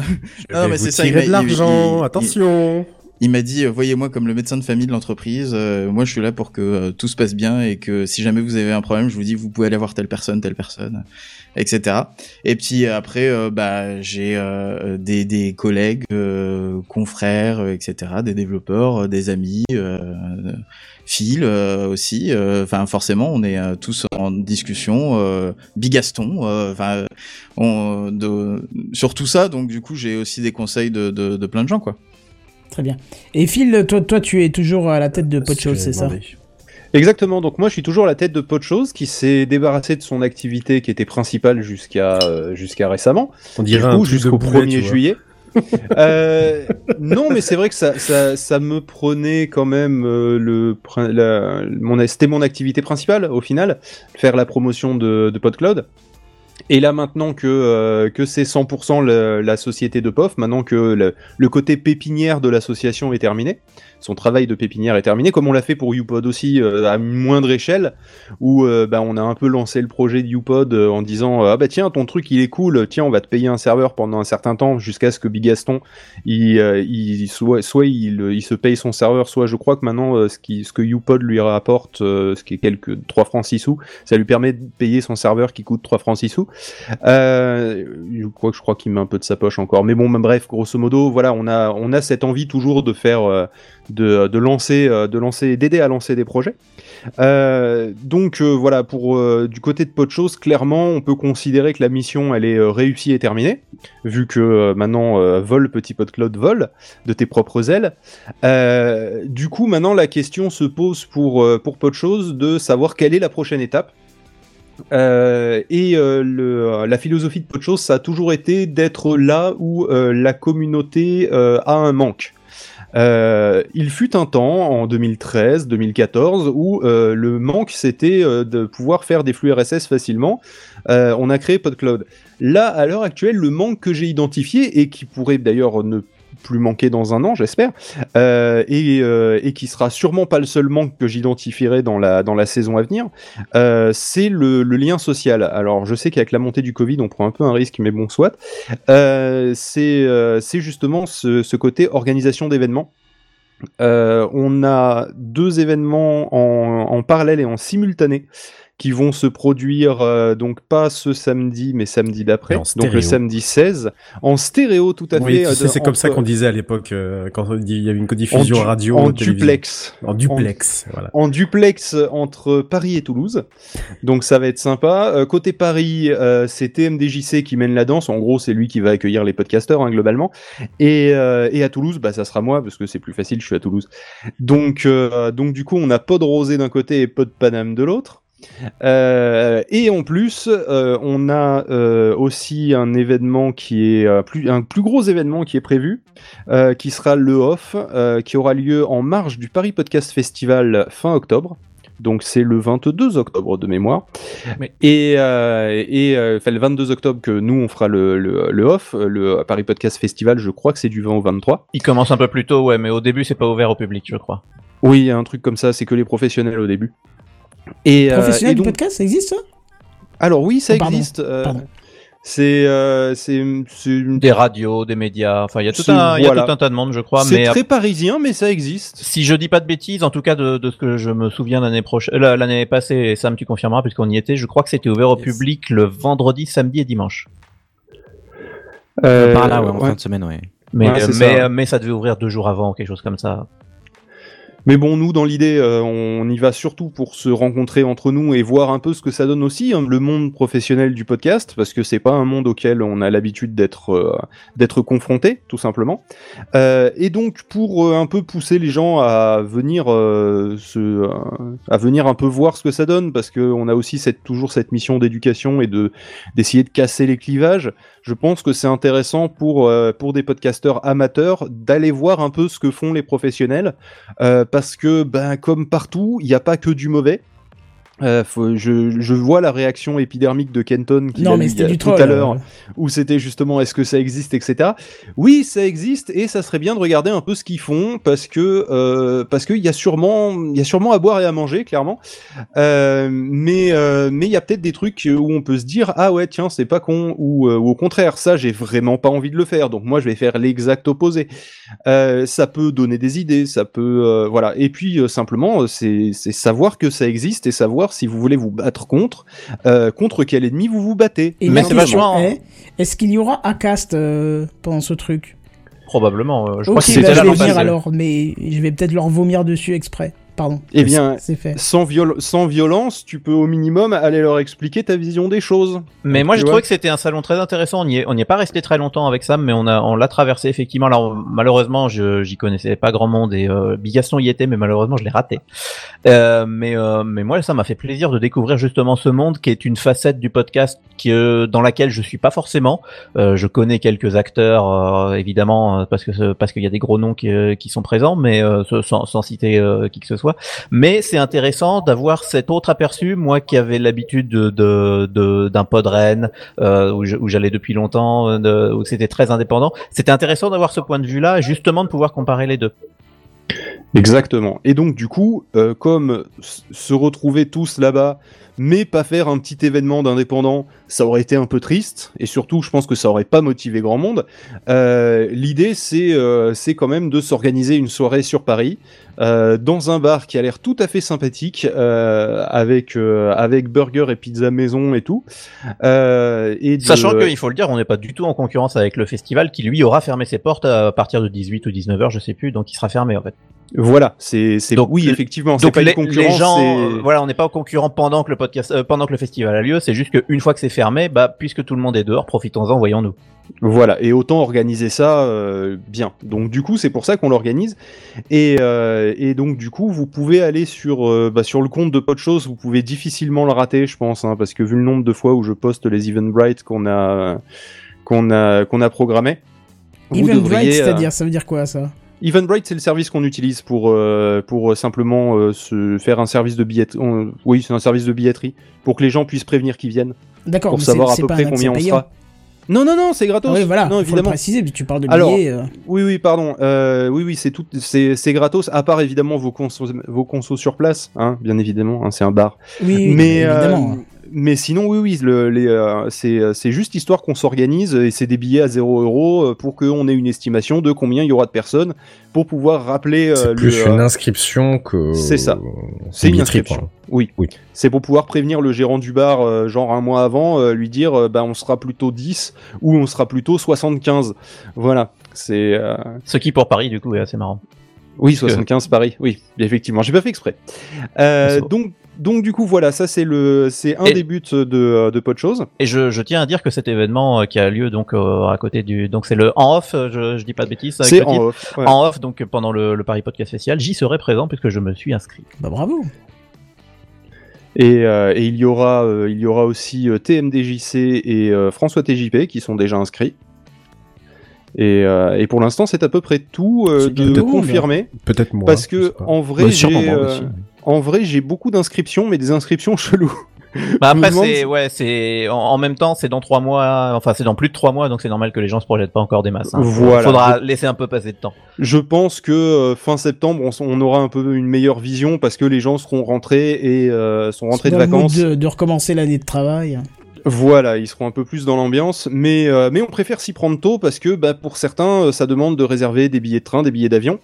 Je vais vous tirer m'a- de l'argent, il- attention. Il m'a dit, voyez-moi comme le médecin de famille de l'entreprise. euh, moi, je suis là pour que euh, tout se passe bien et que si jamais vous avez un problème, je vous dis, vous pouvez aller voir telle personne, telle personne, etc. Et puis après, euh, bah, j'ai euh, des, des collègues, confrères, etc., des développeurs, des amis, Phil aussi. Enfin, forcément, on est tous en discussion. Bigaston, enfin, sur tout ça. Donc, du coup, j'ai aussi des conseils de, de, de plein de gens, quoi. Très bien. Et Phil, toi, toi, tu es toujours à la tête de Podchose, c'est ça Exactement. Donc moi, je suis toujours à la tête de Podchose, qui s'est débarrassé de son activité qui était principale jusqu'à euh, jusqu'à récemment. On dirait jusqu'au boulet, 1er tu vois. juillet. Euh, non, mais c'est vrai que ça, ça, ça me prenait quand même euh, le, prin- la- mon, c'était mon activité principale au final, faire la promotion de, de PodCloud. Et là maintenant que euh, que c'est 100% le- la société de POF, maintenant que le, côté pépinière de l'association est terminé, son travail de pépinière est terminé, comme on l'a fait pour UPod aussi euh, à moindre échelle, où euh, bah, on a un peu lancé le projet de UPod euh, en disant ah bah tiens ton truc il est cool, tiens on va te payer un serveur pendant un certain temps jusqu'à ce que Bigaston il, soit, soit il, se paye son serveur, soit je crois que maintenant ce, que UPod lui rapporte, ce qui est quelques 3 francs 6 sous, ça lui permet de payer son serveur qui coûte 3 francs 6 sous. Euh, je crois qu'il met un peu de sa poche encore, mais bon, bref, grosso modo, voilà, on a cette envie toujours de faire euh, de, lancer euh, de lancer d'aider à lancer des projets. Donc voilà, pour du côté de Podchose, clairement, on peut considérer que la mission elle est réussie et terminée, vu que maintenant vole petit PodCloud vole de tes propres ailes. Du coup, maintenant la question se pose pour pour Podchose de savoir quelle est la prochaine étape. Euh, et euh, la philosophie de Podchose, ça a toujours été d'être là où euh, la communauté a un manque. Il fut un temps, en 2013-2014, où le manque c'était de pouvoir faire des flux RSS facilement. On a créé PodCloud. Là, à l'heure actuelle, le manque que j'ai identifié et qui pourrait d'ailleurs ne plus manquer dans un an, j'espère, euh, et, euh, et qui sera sûrement pas le seul manque que j'identifierai dans la, saison à venir, euh, c'est le, lien social. Alors, je sais qu'avec la montée du Covid, on prend un peu un risque, mais bon, soit. C'est justement ce, côté organisation d'événements. On a deux événements en, en parallèle et en simultané qui vont se produire euh, donc pas ce samedi mais samedi d'après, en donc le samedi 16 en stéréo tout à Oui, fait. tu euh, sais, c'est comme ça qu'on disait à l'époque euh, quand il y avait une codiffusion en radio en duplex. En duplex, voilà. En duplex entre Paris et Toulouse. Donc ça va être sympa. Euh, côté Paris, c'est TMDJC qui mène la danse. En gros, c'est lui qui va accueillir les podcasteurs hein, globalement. Et, et à Toulouse, bah ça sera moi parce que c'est plus facile. Je suis à Toulouse. Donc donc du coup, on a Pod Rosé d'un côté et Pod Paname de l'autre. Euh, et en plus, euh, on a euh, aussi un événement qui est plus, un plus gros événement qui est prévu, qui sera le off, qui aura lieu en marge du Paris Podcast Festival fin octobre. Donc c'est le 22 octobre de mémoire. Et, euh, et euh, le 22 octobre que nous on fera le, le, le off, le Paris Podcast Festival, je crois que c'est du 20 au 23. Il commence un peu plus tôt, ouais, mais au début, c'est pas ouvert au public, je crois. Oui, il y a un truc comme ça, c'est que les professionnels au début. Et, euh, Professionnel et du podcast, ça existe ça? Alors oui, ça Oh, pardon. existe. euh, Pardon. c'est euh, une- Des radios, des médias, enfin, il y a tout un, il y a voilà. tout un tas de monde, je crois. C'est mais très parisien, mais ça existe. Si je dis pas de bêtises, en tout cas de, de ce que je me souviens l'année prochaine, l'année passée, et Sam tu confirmeras puisqu'on y était, je crois que c'était ouvert au public le vendredi, samedi et dimanche. Euh, Par là, ouais, en ouais. fin de semaine, ouais. Mais, Ouais, euh, c'est mais, ça. euh, mais ça devait ouvrir deux jours avant, quelque chose comme ça. Mais bon, nous, dans l'idée, euh, on y va surtout pour se rencontrer entre nous et voir un peu ce que ça donne aussi, hein, le monde professionnel du podcast, parce que c'est pas un monde auquel on a l'habitude d'être euh, confronté, tout simplement. Euh, et donc, pour un peu pousser les gens à venir à venir un peu voir ce que ça donne, parce que on a aussi cette, toujours cette mission d'éducation et de d'essayer de casser les clivages. Je pense que c'est intéressant pour pour des podcasteurs amateurs d'aller voir un peu ce que font les professionnels, parce que ben comme partout, il n'y a pas que du mauvais. Euh, faut- je, je vois la réaction épidermique de Kenton qui Non, a mais mis, c'était du tout troll, à l'heure, où c'était justement est-ce que ça existe, etc. Oui, ça existe et ça serait bien de regarder un peu ce qu'ils font parce que euh, parce qu'il y a sûrement il y a sûrement à boire et à manger clairement, euh, mais mais il y a peut-être des trucs où on peut se dire ah ouais tiens c'est pas con ou, ou au contraire ça j'ai vraiment pas envie de le faire donc moi je vais faire l'exact opposé. Ça peut donner des idées, ça peut voilà et puis simplement c'est c'est savoir que ça existe et savoir si vous voulez vous battre contre euh, contre quel ennemi vous vous battez. Et est, est-ce qu'il y aura Acast euh, pendant ce truc? Probablement. euh, je Ok, crois que bah, c'était venir passé. alors, mais je vais peut-être leur vomir dessus exprès. Pardon. Eh bien, c'est fait. sans, viol sans violence, tu peux au minimum aller leur expliquer ta vision des choses. Mais moi, j'ai trouvé que c'était un salon très intéressant. On n'y est, on n'y est pas resté très longtemps avec Sam, mais on l'a traversé effectivement. Alors, malheureusement, je, j'y connaissais pas grand monde et euh, Bigaston y était, mais malheureusement, je l'ai raté. Euh, mais, euh, mais moi, ça m'a fait plaisir de découvrir justement ce monde qui est une facette du podcast qui, euh, dans laquelle je suis pas forcément. Euh, je connais quelques acteurs, euh, évidemment, parce que parce qu'il y a des gros noms qui, qui sont présents, mais euh, sans, sans citer euh, qui que ce soit. Mais c'est intéressant d'avoir cet autre aperçu, moi qui avais l'habitude de, d'un pod Rennes, euh, où, j'allais depuis longtemps, euh, où c'était très indépendant. C'était intéressant d'avoir ce point de vue-là, justement de pouvoir comparer les deux. Exactement. Et donc du coup, euh, comme se retrouver tous là-bas, mais pas faire un petit événement d'indépendant, ça aurait été un peu triste. Et surtout, je pense que ça aurait pas motivé grand monde. Euh, L'idée, c'est euh, c'est quand même de s'organiser une soirée sur Paris, euh, dans un bar qui a l'air tout à fait sympathique, avec avec burger et pizza maison et tout. Sachant qu'il faut le dire, on n'est pas du tout en concurrence avec le festival qui lui aura fermé ses portes à partir de 18 ou 19 heures, je sais plus, donc il sera fermé en fait. Voilà, c'est c'est Donc, oui effectivement, Donc pas les, une concurrence. les gens, euh, voilà, on n'est pas au concurrent pendant que le podcast, euh, pendant que le festival a lieu. C'est juste qu'une fois que c'est fermé, bah puisque tout le monde est dehors, profitons-en, voyons-nous. Voilà, et autant organiser ça euh, bien. Donc du coup, c'est pour ça qu'on l'organise. Et, euh, et donc du coup, vous pouvez aller sur euh, bah, sur le compte de Podchose, vous pouvez difficilement le rater, je pense, hein, parce que vu le nombre de fois où je poste les Eventbrite qu'on a qu'on a qu'on a programmé. Eventbrite, devriez, euh, c'est-à-dire, ça veut dire quoi ça? Eventbrite, c'est le service qu'on utilise pour euh, pour euh, simplement euh, se faire un service de billetterie. oui, c'est un service de billetterie pour que les gens puissent prévenir qu'ils viennent. D'accord, Pour mais savoir à peu près combien on accès sera. Non, non, non, c'est gratos. Oui, voilà, non, faut le préciser, puis tu parles de Alors, billets. euh. oui, oui, pardon. Euh, oui, oui, c'est tout, c'est gratos. À part évidemment vos consos, vos consos sur place, hein, bien évidemment. hein, c'est un bar. Oui, oui, mais évidemment. euh, mais sinon, oui, oui, le, les, euh, c'est juste histoire qu'on s'organise et c'est des billets à 0 euros euh, pour qu'on ait une estimation de combien il y aura de personnes pour pouvoir rappeler. euh, C'est plus euh, une inscription que. C'est ça. C'est une inscription. quoi. Oui. C'est pour pouvoir prévenir le gérant du bar, euh, genre un mois avant, euh, lui dire, euh, bah, on sera plutôt 10 ou on sera plutôt 75. Voilà. C'est. euh, Ce qui pour Paris du coup est assez marrant. Oui, Parce que- 75 Paris. Oui, effectivement. J'ai pas fait exprès. Euh, donc, donc du coup, voilà, ça c'est le, c'est un Et- des buts de, de Podchose. Et je, je tiens à dire que cet événement euh, qui a lieu donc euh, à côté du donc c'est le en off, euh, je, je dis pas de bêtises. C'est en titre. off, ouais. En off donc euh, pendant le, le Paris Podcast Festival, j'y serai présent puisque je me suis inscrit. Bah bravo. Et, euh, et il y aura, euh, il y aura aussi euh, TMDJC et euh, François TJP qui sont déjà inscrits. Et, euh, et pour l'instant, c'est à peu près tout euh, de confirmer. Peut-être moi. Parce que en vrai, Bah, j'ai euh. En vrai, j'ai beaucoup d'inscriptions, mais des inscriptions cheloues. Bah après c'est ouais c'est en, en même temps c'est dans trois mois, enfin c'est dans plus de trois mois donc c'est normal que les gens se projettent pas encore des masses. hein. Voilà. Faudra Je- laisser un peu passer de temps. Je pense que euh, fin septembre, on, aura un peu une meilleure vision parce que les gens seront rentrés et euh, sont rentrés de vacances. De, de recommencer l'année de travail. Voilà, ils seront un peu plus dans l'ambiance, mais euh, mais on préfère s'y prendre tôt parce que bah, pour certains, euh, ça demande de réserver des billets de train, des billets d'avion,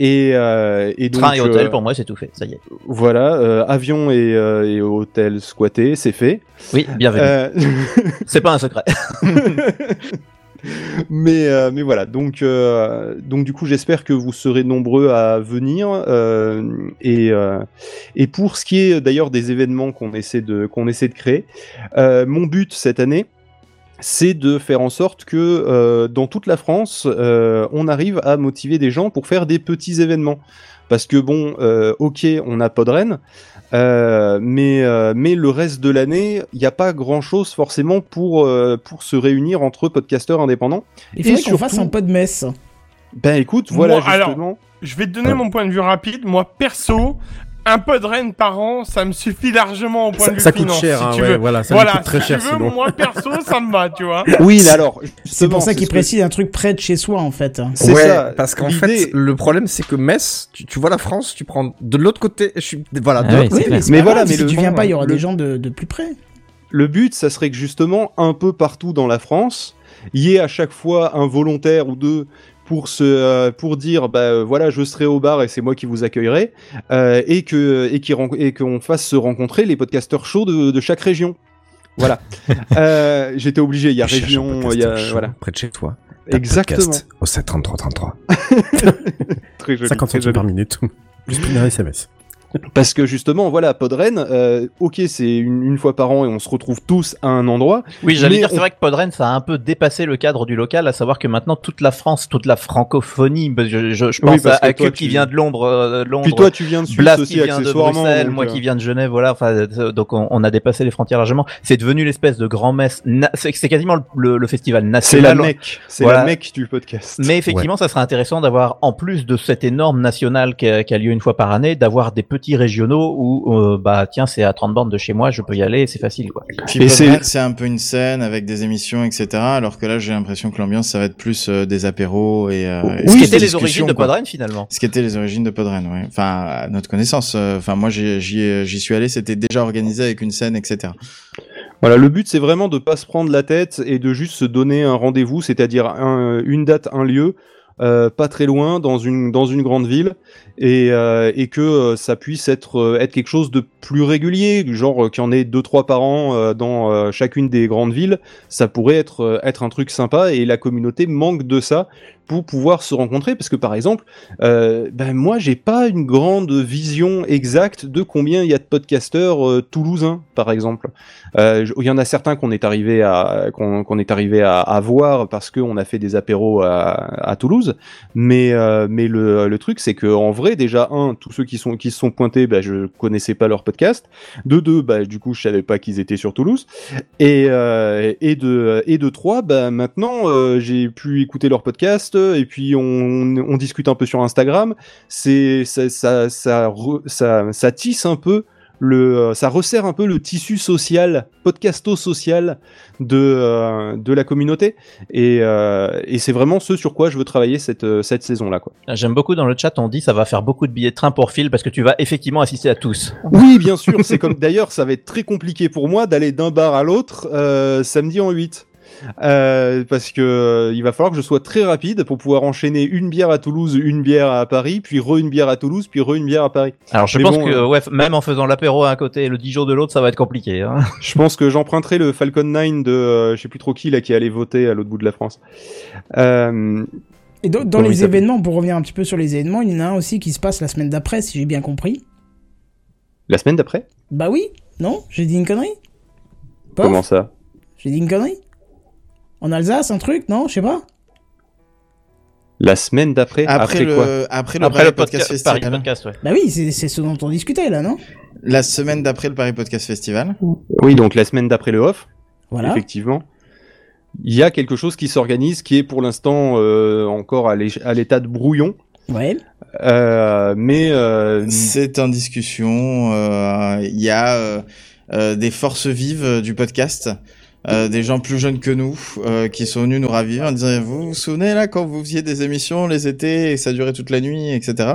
et, euh, et donc Train et hôtel euh, pour moi c'est tout fait, ça y est. Voilà, avion et, et hôtel squatté, c'est fait. Oui, bienvenue. C'est pas un secret. mais euh, mais voilà, donc euh, donc du coup j'espère que vous serez nombreux à venir euh, et pour ce qui est d'ailleurs des événements qu'on essaie de créer, mon but cette année c'est de faire en sorte que dans toute la France, on arrive à motiver des gens pour faire des petits événements. Parce que bon, euh, ok, on a Podren, euh, mais euh, mais le reste de l'année, il n'y a pas grand chose forcément pour euh, pour se réunir entre podcasteurs indépendants. Il faudrait qu'on fasse un peu de messe. Ben écoute, voilà Moi, alors, je vais te donner mon point de vue rapide. Moi, perso, un peu de reine par an, ça me suffit largement au point Ça- de vue ça coûte finance, cher, si hein, tu ouais, veux. voilà, ça coûte très si cher, tu veux, sinon. moi perso, ça me va, tu vois. Oui, mais alors, C'est pour ça qu'il que- précise un truc près de chez soi, en fait. C'est ouais, ça. parce qu'en fait, le problème, c'est que Metz, tu, tu vois la France, tu prends de l'autre côté, je suis, voilà, de Ah l'autre oui, côté. mais voilà, mais si le tu viens fond, pas, il y aura le- des gens de, de plus près. Le but, ça serait que justement, un peu partout dans la France, il y ait à chaque fois un volontaire ou deux pour se, euh, pour dire, bah euh, voilà, je serai au bar et c'est moi qui vous accueillerai, euh, et que et qui et qu'on fasse se rencontrer les podcasteurs chauds de, de chaque région. Voilà. euh, J'étais obligé. Il y a Je région, il y a voilà. Près de chez toi. Exactement. Au 73333. Très joli, 50 très centimes joli. par minute. Plus plus d'un SMS. Parce que justement, voilà, Podren, euh, ok, c'est une, une fois par an et on se retrouve tous à un endroit. Oui, j'allais dire, on- c'est vrai que Podren, ça a un peu dépassé le cadre du local, à savoir que maintenant toute la France, toute la francophonie, bah, je, je, je Oui, pense parce à, que à toi, Cube tu- qui vient de Londres, euh, Londres Puis toi, tu viens de Suisse Blast aussi qui vient de. Bruxelles, donc, moi euh, qui viens de Genève, voilà, enfin, euh, donc on, on a dépassé les frontières largement. C'est devenu l'espèce de grand messe, na- c'est quasiment le, le- le festival C'est la national. mec, c'est Voilà. la mec du podcast. Mais effectivement, ça serait intéressant d'avoir, en plus de cet énorme national qui a, qui a lieu une fois par année, d'avoir des petits régionaux où, euh, bah tiens, c'est à 30 bornes de chez moi, je peux y aller, c'est facile quoi. Et c'est- un peu une scène avec des émissions, etc. Alors que là, j'ai l'impression que l'ambiance, ça va être plus euh, des apéros et. euh, et Ce qui était les origines de. Podren finalement. Ce qui était les origines de Podren, ouais. Enfin, à notre connaissance. euh, Enfin, moi, j'y suis allé, c'était déjà organisé avec une scène, etc. Voilà, le but c'est vraiment de pas se prendre la tête et de juste se donner un rendez-vous, c'est-à-dire un- une date, un lieu, euh, pas très loin, dans une dans une grande ville, et, euh, et que euh, ça puisse être euh, être quelque chose de plus régulier, du genre qu'il y en ait deux trois par an dans chacune des grandes villes, ça pourrait être être un truc sympa et la communauté manque de ça pour pouvoir se rencontrer parce que par exemple euh, ben moi j'ai pas une grande vision exacte de combien il y a de podcasteurs euh, toulousains par exemple. Euh, il y en a certains qu'on est arrivé à qu'on est arrivé à, voir parce qu'on a fait des apéros à, Toulouse. Mais euh, mais le, le truc c'est que en vrai déjà un tous ceux qui sont qui se sont pointés bah, je connaissais pas leur podcast. De deux bah du coup je savais pas qu'ils étaient sur Toulouse. Et et de et de trois bah maintenant j'ai pu écouter leur podcast et puis on, on discute un peu sur Instagram. C'est ça ça ça, re- ça ça tisse un peu le ça resserre un peu le tissu social podcasto social de euh, de la communauté. Et euh, et c'est vraiment ce sur quoi je veux travailler cette euh, cette saison là quoi J'aime beaucoup dans le chat, on dit ça va faire beaucoup de billets de train pour Phil parce que tu vas effectivement assister à tous. oui bien sûr c'est comme d'ailleurs ça va être très compliqué pour moi d'aller d'un bar à l'autre euh, samedi en 8 euh, parce que euh, il va falloir que je sois très rapide pour pouvoir enchaîner une bière à Toulouse, une bière à Paris, puis re une bière à Toulouse, puis re une bière à Paris. Alors je Mais pense bon, que euh, ouais, même en faisant l'apéro à un côté et le Dijon de l'autre, ça va être compliqué. Hein. Je pense que j'emprunterai le Falcon 9 de euh, je sais plus trop qui là qui allait voter à l'autre bout de la France. Euh, Et dans, dans les événements, pour revenir un petit peu sur les événements, il y en a un aussi qui se passe la semaine d'après, si j'ai bien compris. la semaine d'après? Bah oui, non? J'ai dit une connerie? Comment ça? J'ai dit une connerie? En Alsace, un truc Non, je sais pas. La semaine d'après Après, le, quoi après le Après Paris le Podcast podcast, Paris Festival. podcast, ouais. Bah oui, c'est c'est ce dont on discutait là, non La semaine d'après le Paris Podcast Festival. Oui, donc la semaine d'après le off. Voilà. Effectivement. Il y a quelque chose qui s'organise qui est pour l'instant euh, encore à l'é- à l'état de brouillon. Ouais. Euh, mais euh, C'est en discussion. euh, Il y a euh, euh, des forces vives du podcast. Euh, des gens plus jeunes que nous euh, qui sont venus nous ravir en disant vous vous souvenez là quand vous faisiez des émissions les étés et ça durait toute la nuit etc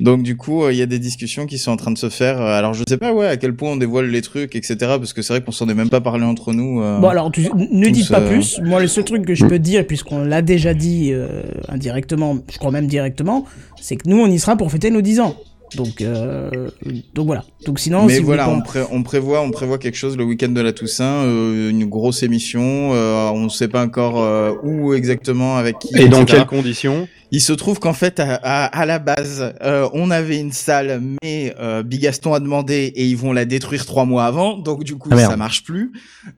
donc du coup euh, il y a des discussions qui sont en train de se faire Euh, alors je sais pas ouais à quel point on dévoile les trucs etc parce que c'est vrai qu'on s'en est même pas parlé entre nous euh, Bon alors, tu, ne dites pas plus. Moi, le seul truc que je peux dire, puisqu'on l'a déjà dit euh, indirectement, je crois même directement, c'est que nous, on y sera pour fêter nos 10 ans. Donc, euh, donc voilà. Donc sinon, mais si voilà, on, pas- pré- on prévoit, on prévoit quelque chose le week-end de la Toussaint, euh, une grosse émission. euh, on ne sait pas encore euh, où exactement, avec qui. et dans quelles conditions? Il se trouve qu'en fait, à, à, à la base, euh, on avait une salle, mais euh, Bigaston a demandé et ils vont la détruire trois mois avant, donc du coup, Ah, ça marche plus.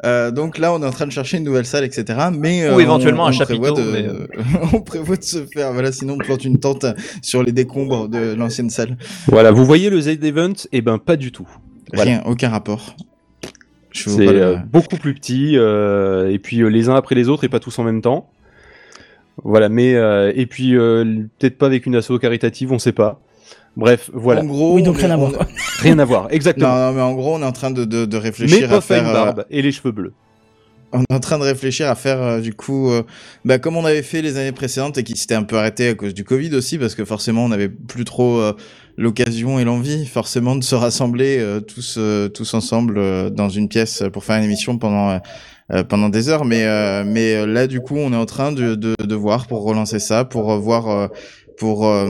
Euh, donc là, on est en train de chercher une nouvelle salle, etc. Mais Ou euh, éventuellement on, un on prévoit chapiteau, de- mais, on prévoit de se faire. Voilà, sinon on plante une tente sur les décombres de l'ancienne salle. Voilà, vous voyez le Z-Event Eh ben pas du tout. Voilà. Rien, aucun rapport. C'est le- euh, beaucoup plus petit, euh, et puis euh, les uns après les autres et pas tous en même temps. Voilà, mais euh, et puis euh, peut-être pas avec une asso caritative, on sait pas. Bref, voilà. En gros, Oui, donc on rien est- à voir, on-. Rien à voir, exactement. Non, non, mais en gros, on est en train de, de, de Mais réfléchir à Pof a faire. une euh, barbe et les cheveux bleus. On est en train de réfléchir à faire euh, du coup, euh, bah, comme on avait fait les années précédentes et qui s'était un peu arrêté à cause du Covid aussi, parce que forcément on n'avait plus trop euh, l'occasion et l'envie forcément de se rassembler euh, tous euh, tous ensemble euh, dans une pièce pour faire une émission pendant pendant des heures. Mais euh, mais euh, là du coup on est en train de de, de voir pour relancer ça, pour euh, voir. euh, pour euh,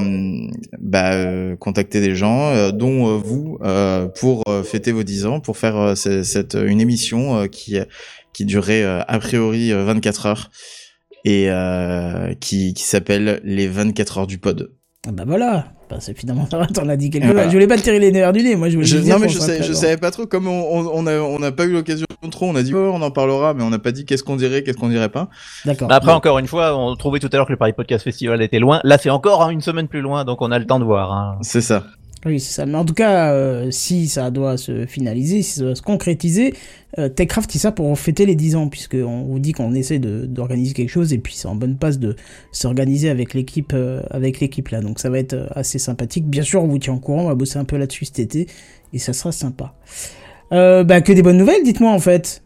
bah, euh, contacter des gens, euh, dont euh, vous, euh, pour euh, fêter vos 10 ans, pour faire euh, ce- cette, une émission euh, qui, qui durait euh, a priori euh, 24 heures et euh, qui, qui s'appelle les 24 heures du pod. Ah Bah voilà, bah, c'est finalement ça, t'en as dit quelque chose. voilà. Je voulais pas te tirer les nerfs du nez, moi je voulais Je- non mais je, sais, savais pas trop comme on, on, on a on n'a pas eu l'occasion trop on a dit oh, on en parlera mais on n'a pas dit qu'est-ce qu'on dirait qu'est-ce qu'on dirait pas D'accord. Bah après, encore une fois, on trouvait tout à l'heure que le Paris Podcast Festival était loin. Là, c'est encore hein, une semaine plus loin, donc on a le temps de voir. Hein. c'est ça Oui, c'est ça. Mais en tout cas, euh, si ça doit se finaliser, si ça doit se concrétiser, euh, Techcraft, c'est ça pour fêter les 10 ans, puisqu'on vous dit qu'on essaie de- d'organiser quelque chose, et puis c'est en bonne passe de s'organiser avec l'équipe euh, avec l'équipe là. Donc ça va être euh, assez sympathique. Bien sûr, on vous tient au courant, on va bosser un peu là-dessus cet été, et ça sera sympa. Euh, bah, que des bonnes nouvelles, dites-moi en fait.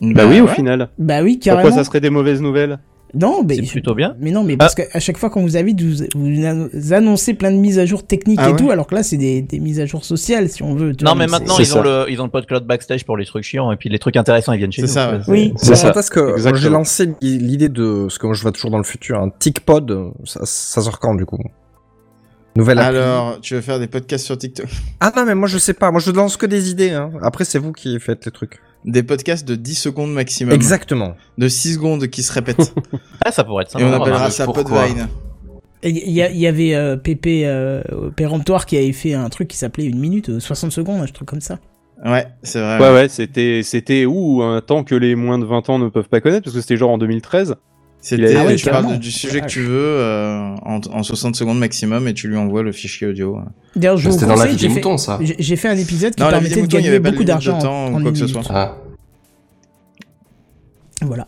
Bah, oui, au final. Bah oui, carrément. Pourquoi ça serait des mauvaises nouvelles? Non, mais C'est plutôt bien. Mais non, mais parce qu'à chaque fois qu'on vous invite, vous, vous annoncez plein de mises à jour techniques Ah et ouais tout, alors que là, c'est des, des mises à jour sociales, si on veut. tu Non, vois, mais maintenant, c'est- ils ont, le, ils ont le PodCloud Backstage pour les trucs chiants, et puis les trucs intéressants, ils viennent chez nous. ça, quoi. Oui. C'est ça. Parce que j'ai lancé l'idée de ce que moi je vois toujours dans le futur, un TicPod. Ça, ça sort quand du coup? Nouvelle appli. alors tu veux faire des podcasts sur TikTok? Ah non, mais moi je sais pas. Moi je lance que des idées. Hein. Après, c'est vous qui faites les trucs. Des podcasts de 10 secondes maximum Exactement. de 6 secondes qui se répètent Ah, ça pourrait être et sympa. on appellera ça Podvine Et Il y, avait euh, Pépé euh, Péremptoire qui avait fait un truc qui s'appelait une minute, euh, 60 secondes, un truc comme ça. ouais c'est vrai Ouais, ouais, c'était, c'était où un temps que les moins de 20 ans ne peuvent pas connaître, parce que c'était genre en 2013. C'était, Ah ouais, tu parles du sujet que tu veux euh, en, en 60 secondes maximum et tu lui envoies le fichier audio. D'ailleurs, je C'était dans la vie j'ai des fait, moutons, ça. j'ai- fait un épisode qui Non, permettait vidéo de gagner beaucoup d'argent en, quoi que ce soit. Ah. Voilà.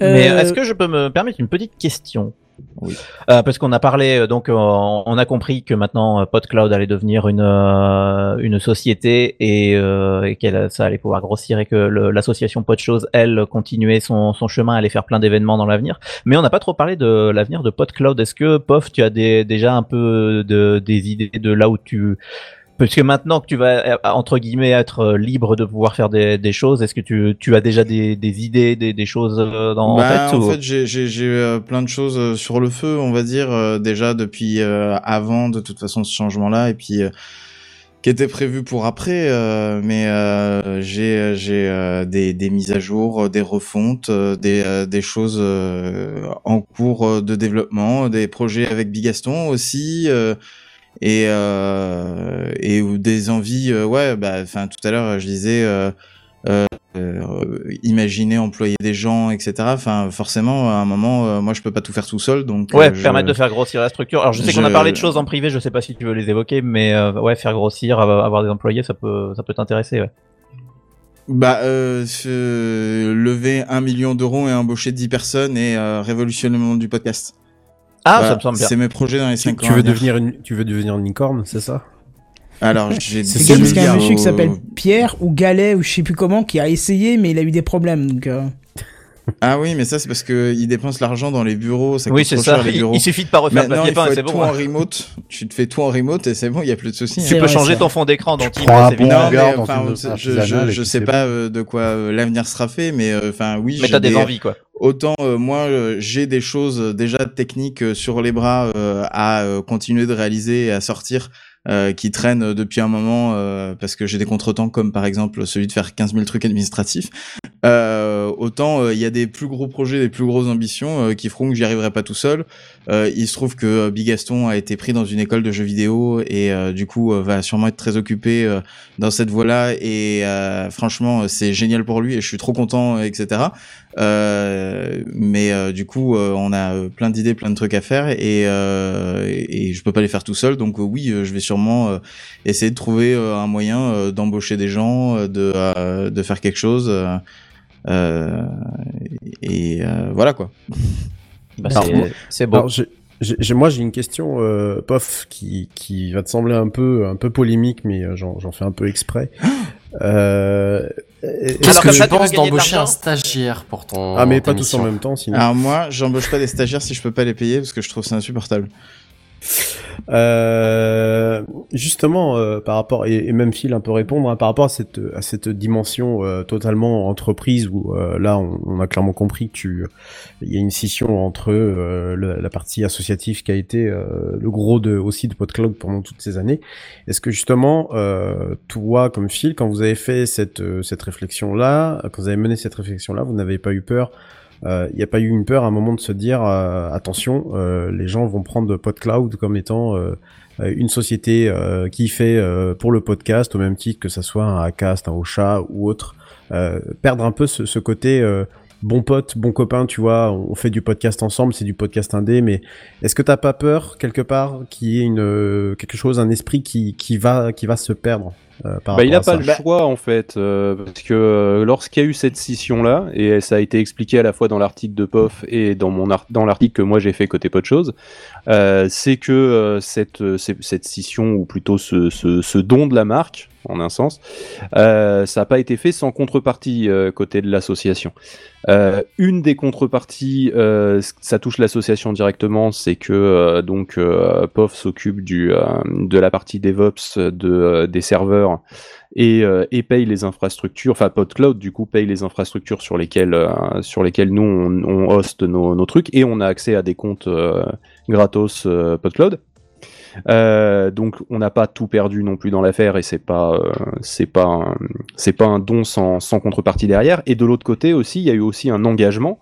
Mais Euh, est-ce que je peux me permettre une petite question? Euh, parce qu'on a parlé, euh, donc euh, on a compris que maintenant PodCloud allait devenir une une société et, euh, qu'elle ça allait pouvoir grossir et que l'association PodChose elle continuait son son chemin, allait faire plein d'événements dans l'avenir. Mais on n'a pas trop parlé de l'avenir de PodCloud. Est-ce que Pof, tu as déjà un peu de des idées de là où tu parce que maintenant que tu vas euh, entre guillemets être euh, libre de pouvoir faire des, des choses, est-ce que tu, tu as déjà des, des idées, des, des choses euh, dans Bah, en tête en ou- fait, j'ai plein de choses sur le feu, on va dire déjà depuis avant de toute façon ce changement-là et puis qui était prévu pour après. euh, mais euh, j'ai j'ai euh, des des mises à jour, des refontes, des des choses en cours de développement, des projets avec Bigaston aussi. Euh, et euh, et ou des envies euh, ouais bah enfin tout à l'heure je disais euh, euh, imaginer employer des gens etc enfin forcément à un moment moi je peux pas tout faire tout seul donc Ouais, je- permettre de faire grossir la structure. Alors je sais qu'on a parlé de choses en privé, je sais pas si tu veux les évoquer, mais ouais, faire grossir, avoir des employés, ça peut, ça peut t'intéresser. Ouais. bah euh, lever un million d'euros et embaucher 10 personnes et euh, révolutionner le monde du podcast Ah, Voilà, ça me semble bien. c'est mes projets dans les Tu, 5 ans tu veux venir. devenir une, tu veux devenir une licorne, c'est ça? Alors j'ai C'est parce qu'il y a un monsieur qui s'appelle Pierre ou Galet ou je sais plus comment qui a essayé mais il a eu des problèmes donc euh, ah oui mais ça c'est parce que il dépense l'argent dans les bureaux ça Oui, coûte c'est trop ça. cher, les Il, bureaux il suffit de pas refaire le Maintenant, papier il faut peint c'est tout bon. en hein. remote. Tu te fais tout en remote et c'est bon, il y a plus de soucis. Tu peux vrai, changer ça. ton fond d'écran dans Teams. prends un c'est bon. Non, mais enfin, une je, je, je sais pas euh, de quoi euh, l'avenir sera fait, mais euh, enfin oui. Mais j'ai t'as des envies, quoi. Autant euh, moi euh, j'ai des choses euh, déjà techniques sur les bras à continuer de réaliser et à sortir qui traînent depuis un moment parce que j'ai des contretemps comme par exemple celui de faire 15 000 trucs administratifs. Autant il y a des plus gros projets, des plus grosses ambitions qui feront que j'y arriverai pas tout seul. Euh, il se trouve que euh, Bigaston a été pris dans une école de jeux vidéo et euh, du coup euh, va sûrement être très occupé euh, dans cette voie-là et euh, franchement c'est génial pour lui et je suis trop content etc. Mais du coup on a plein d'idées, plein de trucs à faire et, et, et je peux pas les faire tout seul donc oui je vais sûrement essayer de trouver un moyen d'embaucher des gens, de de faire quelque chose. et voilà quoi. Bah, c'est- beau. Alors, j'ai- moi, j'ai une question, euh, Pof, qui, qui va te sembler un peu, un peu polémique, mais euh, j'en j'en fais un peu exprès. Euh, Qu'est-ce Alors, que tu ça, tu veux penses de d'embaucher un stagiaire pour ton Ah, mais pas tous en même temps, sinon. Alors moi, j'embauche pas des stagiaires si je peux pas les payer parce que je trouve ça insupportable. Euh, justement, euh, par rapport et, même Phil un peu répondre hein, par rapport à cette à cette dimension euh, totalement entreprise où euh, là on, a clairement compris que tu il y a une scission entre euh, la partie associative qui a été le gros de aussi de PodCloud pendant toutes ces années. Est-ce que justement toi comme Phil quand vous avez fait cette cette réflexion là, quand vous avez mené cette réflexion là, vous n'avez pas eu peur il n'y a pas eu une peur à un moment de se dire euh, attention, euh, les gens vont prendre PodCloud comme étant euh, euh, une société euh, qui fait euh, pour le podcast au même titre que ça soit un Acast, un Ocha ou autre, euh, perdre un peu ce, côté euh, bon pote, bon copain, tu vois, on fait du podcast ensemble, c'est du podcast indé, mais est-ce que t'as pas peur quelque part qu'il y ait une euh, quelque chose, un esprit qui va qui va se perdre? Euh, par Bah, il rapport a à pas ça. le choix en fait, euh, parce que euh, lorsqu'il y a eu cette scission là, et ça a été expliqué à la fois dans l'article de POF et dans mon dans l'article que moi j'ai fait côté Pod Chose, euh, c'est que cette, cette scission ou plutôt ce, ce, ce don de la marque, en un sens, euh, ça n'a pas été fait sans contrepartie euh, côté de l'association. Euh, une des contreparties, ça touche l'association directement, c'est que donc POF s'occupe de la partie DevOps de des serveurs et, paye les infrastructures, enfin PodCloud du coup paye les infrastructures sur lesquelles sur lesquelles nous on, on host nos, trucs et on a accès à des comptes gratos PodCloud. Euh, donc on n'a pas tout perdu non plus dans l'affaire et c'est pas euh, c'est pas c'est pas un don sans, contrepartie derrière. Et de l'autre côté aussi il y a eu aussi un engagement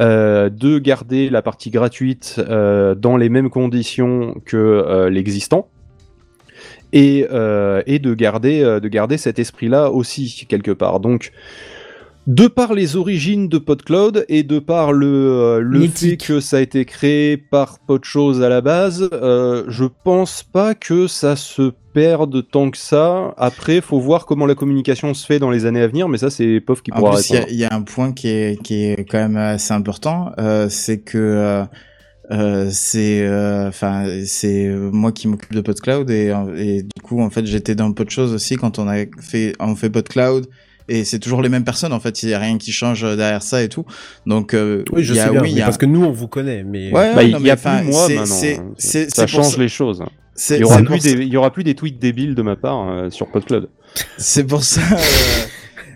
euh, de garder la partie gratuite dans les mêmes conditions que l'existant. Et, et de garder de garder cet esprit là aussi quelque part. Donc de par les origines de PodCloud et de par le, euh, le fait que ça a été créé par PodChose à la base, euh, je pense pas que ça se perde tant que ça. Après, faut voir comment la communication se fait dans les années à venir, mais ça, c'est POF qui En pourra plus, il y a- répondre. il y, a un point qui est, qui est quand même assez important, euh, c'est que euh, euh, c'est, euh, enfin, c'est moi qui m'occupe de PodCloud et, et du coup, en fait, j'étais dans PodChose aussi quand on a fait, on fait PodCloud. Et c'est toujours les mêmes personnes en fait, il y a rien qui change derrière ça et tout. Donc euh, Oui, je il y a- sais bien, oui, il y mais a- parce que nous on vous connaît, mais Ouais, Bah, il y a plus moi maintenant. c'est- c'est- ça change ça- les choses. Il y aura plus des, ça- il y aura plus des tweets débiles de ma part euh, sur PodCloud. C'est pour ça. euh,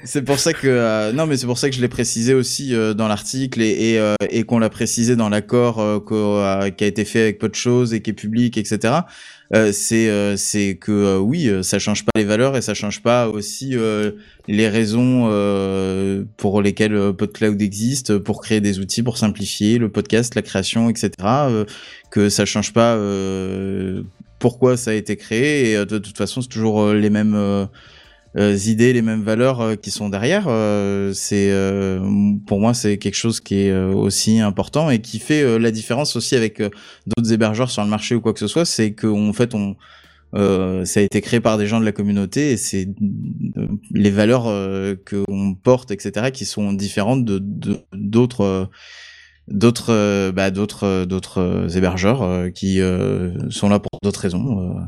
c'est pour ça que euh, non, mais c'est pour ça que je l'ai précisé aussi euh, dans l'article et et, euh, et qu'on l'a précisé dans l'accord euh, euh, qui a été fait avec peu de choses et qui est public, etc. Euh, c'est euh, c'est que euh, oui, ça change pas les valeurs et ça change pas aussi les raisons pour lesquelles PodCloud existe, pour créer des outils pour simplifier le podcast, la création, etc. que ça change pas pourquoi ça a été créé et de toute façon c'est toujours les mêmes idées, les mêmes valeurs euh, qui sont derrière. euh, c'est euh, pour moi c'est quelque chose qui est euh, aussi important et qui fait euh, la différence aussi avec euh, d'autres hébergeurs sur le marché ou quoi que ce soit. C'est qu'en fait on euh, ça a été créé par des gens de la communauté et c'est euh, les valeurs euh, que on porte, etc., qui sont différentes de de- d'autres euh, d'autres euh, bah, d'autres euh, d'autres euh, hébergeurs euh, qui euh, sont là pour d'autres raisons.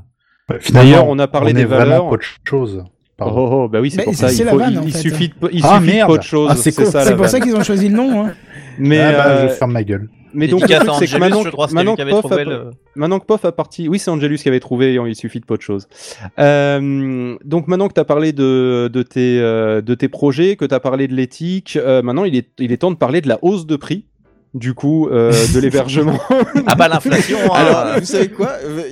euh. D'ailleurs, on a parlé on des valeurs. autre chose. Oh, oh, bah oui, c'est pour ça. c'est Il, la faut, vanne, il, en il fait. suffit de, il Ah, suffit choses. Ah, c'est pour ça qu'ils ont choisi le nom. Hein. Mais Ah bah, euh, je ferme ma gueule. Mais donc le Dédicace truc à c'est que Angelus, maintenant, que avait Pof a, trouvé le- maintenant que Pof a parti, oui c'est Angelus qui avait trouvé, il suffit de pas de choses. Euh, donc maintenant que tu as parlé de, de, tes, euh, de tes projets, que tu as parlé de l'éthique, euh, maintenant il est, il est temps de parler de la hausse de prix. Du coup, euh, de l'hébergement. Ah bah l'inflation. hein. Alors, vous savez quoi Euh,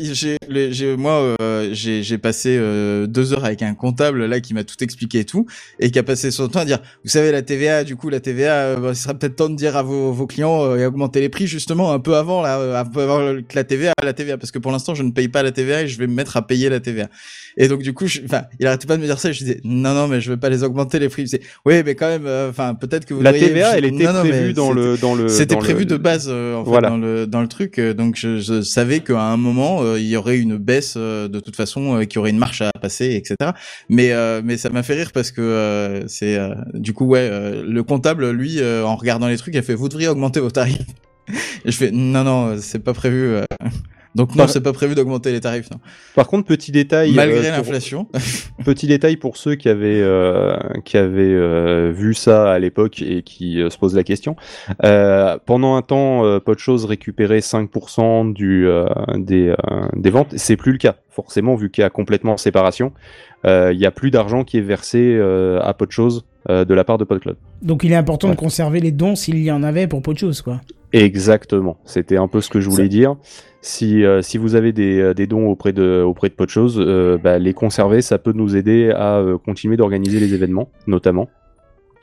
j'ai, Moi, euh, j'ai, j'ai passé euh, deux heures avec un comptable là qui m'a tout expliqué et tout, et qui a passé son temps à dire, vous savez, la TVA, du coup, la TVA, euh, bah, ce serait peut-être temps de dire à vos, vos clients euh, et augmenter les prix justement un peu avant là, euh, un peu avant que la TVA, la TVA, parce que pour l'instant, je ne paye pas la TVA et je vais me mettre à payer la TVA. Et donc du coup, je- enfin, il arrêtait pas de me dire ça. Et je disais, non, non, mais je vais pas les augmenter les prix. Il disait, oui, mais quand même, euh, enfin, peut-être que vous. La devriez- TVA, je- elle était Non, non, prévue dans le, dans le. C'était le- prévu de base euh, en fait dans le dans le truc euh, donc je, je savais qu'à un moment euh, il y aurait une baisse euh, de toute façon euh, qu'il y aurait une marche à passer etc mais euh, mais ça m'a fait rire parce que euh, c'est euh, du coup ouais euh, le comptable lui euh, en regardant les trucs il a fait vous devriez augmenter vos tarifs. Et je fais non non, c'est pas prévu. Donc non, Par- c'est pas prévu d'augmenter les tarifs. Non. Par contre, petit détail. Malgré euh, pour- l'inflation. Petit détail pour ceux qui avaient euh, qui avaient euh, vu ça à l'époque et qui euh, se posent la question. Euh, pendant un temps, euh, Podchose récupérait 5% du euh, des euh, des ventes. C'est plus le cas, forcément, vu qu'il y a complètement séparation. Euh, Il y a plus d'argent qui est versé euh, à euh, de la part de PodCloud. Donc il est important de conserver les dons s'il y en avait pour peu de choses, quoi. Exactement, c'était un peu ce que je voulais dire. Si, euh, si vous avez des, euh, des dons auprès de, auprès de Podchose, euh, bah, les conserver, ça peut nous aider à euh, continuer d'organiser les événements, notamment.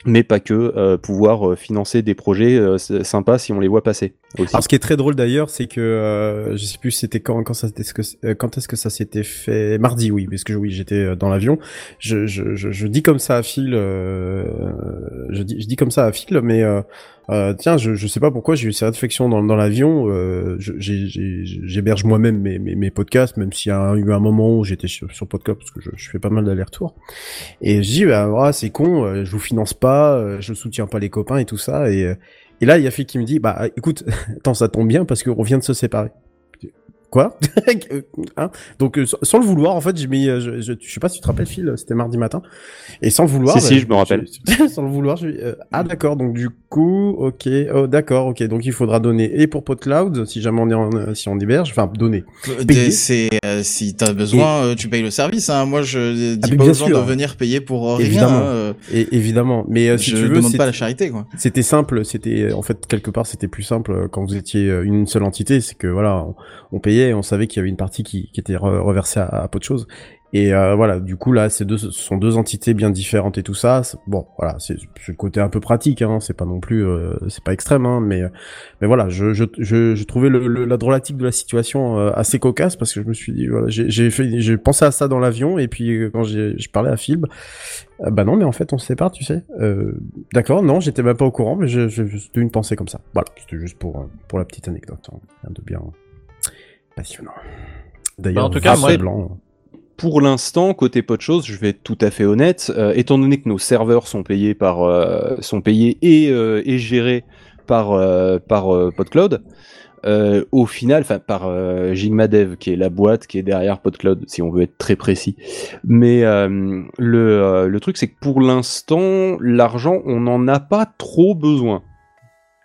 Mais pas que, euh, pouvoir euh, financer des projets sympas si on les voit passer aussi. Alors, ce qui est très drôle d'ailleurs, c'est que je sais plus c'était quand quand ça est-ce que quand est-ce que ça s'était fait? Mardi oui parce que oui j'étais dans l'avion. Je, je, je, je dis comme ça à Phil, je dis je dis comme ça à Phil, mais euh, tiens je je sais pas pourquoi j'ai eu ces réflexions dans dans l'avion. Euh, j'héberge moi-même mes, mes mes podcasts même s'il y a eu un moment où j'étais sur, sur podcast parce que je, je fais pas mal d'allers-retours. Et je dis bah ah, c'est con, euh, je vous finance pas, euh, je soutiens pas les copains et tout ça et et là, il y a Phil qui me dit, bah écoute, attends, ça tombe bien parce qu'on vient de se séparer. Quoi? Hein? Donc euh, sans- sans le vouloir, en fait, j'ai mis, euh, je, je, je sais pas si tu te rappelles, Phil, c'était mardi matin, et sans le vouloir. Si, si, je me rappelle. sans le vouloir, je euh, ah d'accord, donc du coup, ok, oh d'accord, ok, donc il faudra donner et pour PodCloud si jamais on est en, euh, si on héberge, enfin donner. Payer. C'est euh, si t'as besoin, euh, tu payes le service. Hein. Moi, je dis Ah, mais pas aux gens de venir payer pour euh, rien. Évidemment, hein, euh. et évidemment. Mais euh, si Je tu veux, demande pas la charité, quoi. C'était simple. C'était en fait quelque part, c'était plus simple euh, quand vous étiez euh, une seule entité. C'est que voilà, on, on payait, on savait qu'il y avait une partie qui, qui était re- reversée à, à peu de choses. Et euh, voilà, du coup là, ces deux ce sont deux entités bien différentes et tout ça. Bon, voilà, c'est le côté un peu pratique. Hein, c'est pas non plus, euh, c'est pas extrême, hein, mais mais voilà, je je je, je trouvais le, le- la drôlatique de la situation euh, assez cocasse parce que je me suis dit voilà, j'ai j'ai fait j'ai pensé à ça dans l'avion et puis euh, quand j'ai je parlais à Phil, euh, bah non, mais en fait on se sépare, tu sais. Euh, D'accord, non, j'étais même pas au courant, mais je, c'était une pensée comme ça. Voilà, c'était juste pour pour la petite anecdote, hein. rien de bien passionnant. D'ailleurs, Bah, en tout cas, moi- Blanc, Pour l'instant, côté pot de choses, je vais être tout à fait honnête, euh, étant donné que nos serveurs sont payés par euh, sont payés et, euh, et gérés par par PodCloud, au final, enfin par euh, Jigmadev qui est la boîte qui est derrière PodCloud, si on veut être très précis. Mais le le truc c'est que pour l'instant, l'argent, on n'en a pas trop besoin.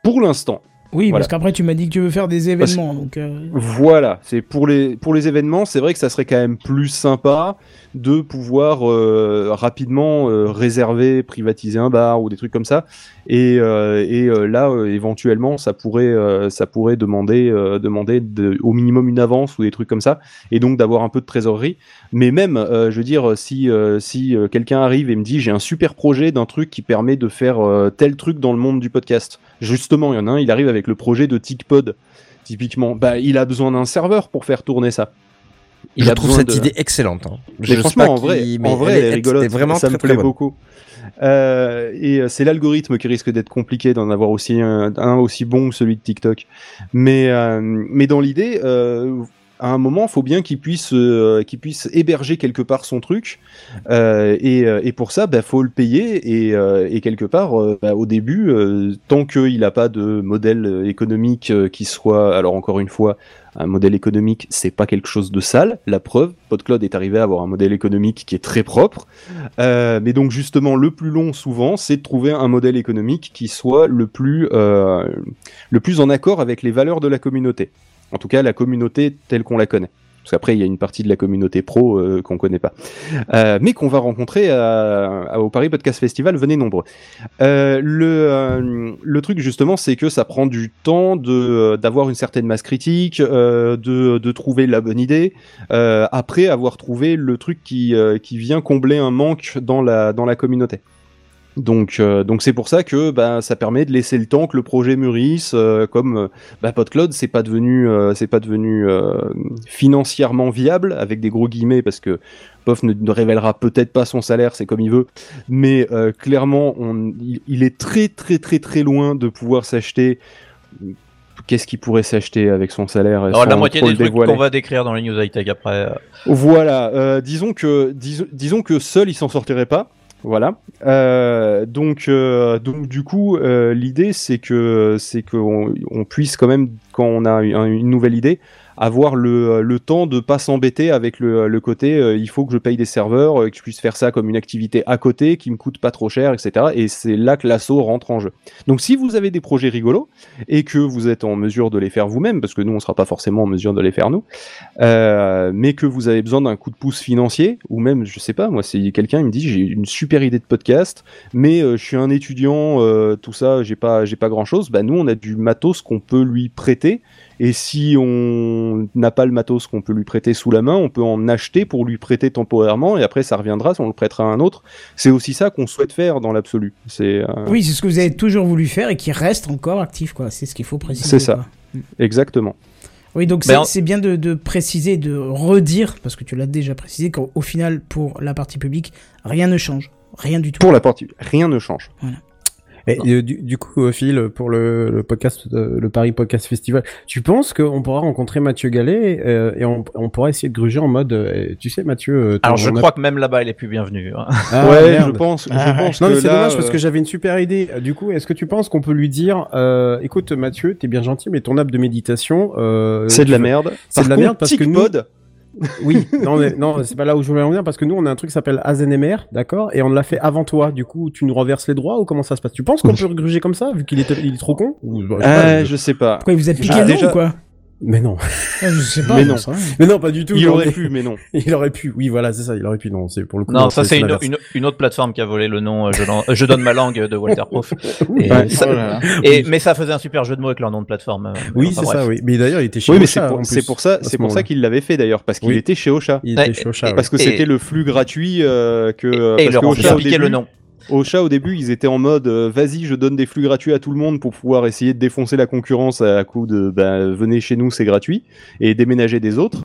Pour l'instant. Oui, Voilà. parce qu'après tu m'as dit que tu veux faire des événements, donc. euh, Voilà, c'est pour les pour les événements, c'est vrai que ça serait quand même plus sympa de pouvoir euh, rapidement euh, réserver, privatiser un bar ou des trucs comme ça. Et, et là, éventuellement, ça pourrait ça pourrait demander demander de- au minimum une avance ou des trucs comme ça, et donc d'avoir un peu de trésorerie. Mais même, je veux dire, si si quelqu'un arrive et me dit j'ai un super projet d'un truc qui permet de faire tel truc dans le monde du podcast, justement, il y en a un, il arrive avec le projet de TicPod typiquement, bah, il a besoin d'un serveur pour faire tourner ça. Je a trouve cette de- idée excellente, hein. Je Mais franchement, en vrai, mais en vrai, elle elle est- est rigolote. c'était vraiment ça me très, très plaît beaucoup. Euh, et euh, c'est l'algorithme qui risque d'être compliqué d'en avoir aussi un, un aussi bon que celui de TikTok. Mais euh, mais dans l'idée, euh, à un moment, faut bien qu'il puisse euh, puisse héberger quelque part son truc. Euh, et, euh, et pour ça, bah, faut le payer. Et, quelque part, bah, au début, tant qu'il n'a pas de modèle économique qui soit, alors encore une fois, un modèle économique, c'est pas quelque chose de sale. La preuve, PodCloud est arrivé à avoir un modèle économique qui est très propre. Mais donc justement, le plus long souvent, c'est de trouver un modèle économique qui soit le plus le plus en accord avec les valeurs de la communauté. En tout cas, la communauté telle qu'on la connaît. Parce qu'après, il y a une partie de la communauté pro euh, qu'on connaît pas, Euh, mais qu'on va rencontrer au Paris Podcast Festival. Venez nombreux. Euh, le, euh, le truc justement, c'est que ça prend du temps d'avoir une certaine masse critique, de, de trouver la bonne idée, après avoir trouvé le truc qui, qui vient combler un manque dans la, dans la communauté. Donc, euh, donc c'est pour ça que bah, ça permet de laisser le temps que le projet mûrisse. euh, comme euh, bah, PodCloud, c'est pas devenu, euh, c'est pas devenu financièrement viable avec des gros guillemets parce que Pof ne, ne révélera peut-être pas son salaire, c'est comme il veut, mais clairement, on, il, il est très très très très loin de pouvoir s'acheter. Qu'est-ce qu'il pourrait s'acheter avec son salaire Alors, la moitié des trucs qu'on va décrire dans les news high-tech après. euh, voilà, euh, disons que dis- disons que seul il s'en sortirait pas. Voilà. Euh, donc, euh, donc du coup, euh, l'idée c'est que c'est qu'on on puisse quand même, quand on a une nouvelle idée, avoir le, le temps de pas s'embêter avec le, le côté euh, il faut que je paye des serveurs, euh, que je puisse faire ça comme une activité à côté qui me coûte pas trop cher, etc. Et c'est là que l'assaut rentre en jeu. Donc si vous avez des projets rigolos et que vous êtes en mesure de les faire vous-même, parce que nous on sera pas forcément en mesure de les faire nous, euh, mais que vous avez besoin d'un coup de pouce financier, ou même je sais pas, moi c'est quelqu'un me dit j'ai une super idée de podcast, mais euh, je suis un étudiant, euh, tout ça, j'ai pas pas grand chose. Bah nous on a du matos qu'on peut lui prêter. Et si on n'a pas le matos qu'on peut lui prêter sous la main, on peut en acheter pour lui prêter temporairement et après ça reviendra, on le prêtera à un autre. C'est aussi ça qu'on souhaite faire dans l'absolu. C'est euh, Oui, c'est ce que vous avez toujours voulu faire et qui reste encore actif, quoi. C'est ce qu'il faut préciser. c'est ça. quoi. Exactement. Oui, donc Ben, c'est en- c'est bien de, de préciser, de redire, parce que tu l'as déjà précisé, qu'au au final, pour la partie publique, rien ne change. Rien du tout. Pour la partie, rien ne change. Et du, du coup, euh, Phil, pour le, le podcast, euh, le Paris Podcast Festival, tu penses qu'on pourra rencontrer Mathieu Gallet euh, et on, on pourra essayer de gruger en mode, euh, tu sais, Mathieu. Alors je a- crois que même là-bas, il est plus bienvenu. hein. Ah, ouais, merde. je pense, Ah, je pense Non, que mais c'est dommage parce que j'avais une super idée. Du coup, est-ce que tu penses qu'on peut lui dire, euh, écoute, Mathieu, t'es bien gentil, mais ton app de méditation, euh, c'est de la merde. C'est de la merde parce que nous, oui, non, mais, non, c'est pas là où je voulais en venir parce que nous, on a un truc qui s'appelle AZNMR, d'accord, et on l'a fait avant toi. Du coup, tu nous reverses les droits ou comment ça se passe? Tu penses qu'on peut gruger comme ça vu qu'il est, il est trop con? Ou, bah, je sais pas, euh, je- je sais pas. Pourquoi il vous a piqué Ah, le nom déjà- ou quoi? Mais non, Ah, Je sais pas. Mais non. mais non, pas du tout. Il aurait pu, mais non. Il aurait pu, oui, voilà, c'est ça, il aurait pu, non, c'est pour le coup. Non, ça c'est une, l'inverse. une, une autre plateforme qui a volé le nom. euh, Je, donne ma langue de Walter Proof. Et Ouais, ça- oh et- mais ça faisait un super jeu de mots avec leur nom de plateforme. euh, Oui, c'est ça, oui. Mais d'ailleurs, il était chez Oui, mais Ocha, c'est pour, ça, ce c'est pour ça qu'il l'avait fait d'ailleurs, parce qu'il Oui. était chez Ocha. Il était chez Ocha. Parce que c'était le flux gratuit euh, que. Et, leur début- le nom. Ocha, au début, ils étaient en mode euh, vas-y, je donne des flux gratuits à tout le monde pour pouvoir essayer de défoncer la concurrence à coup de bah, venez chez nous, c'est gratuit, et déménager des autres.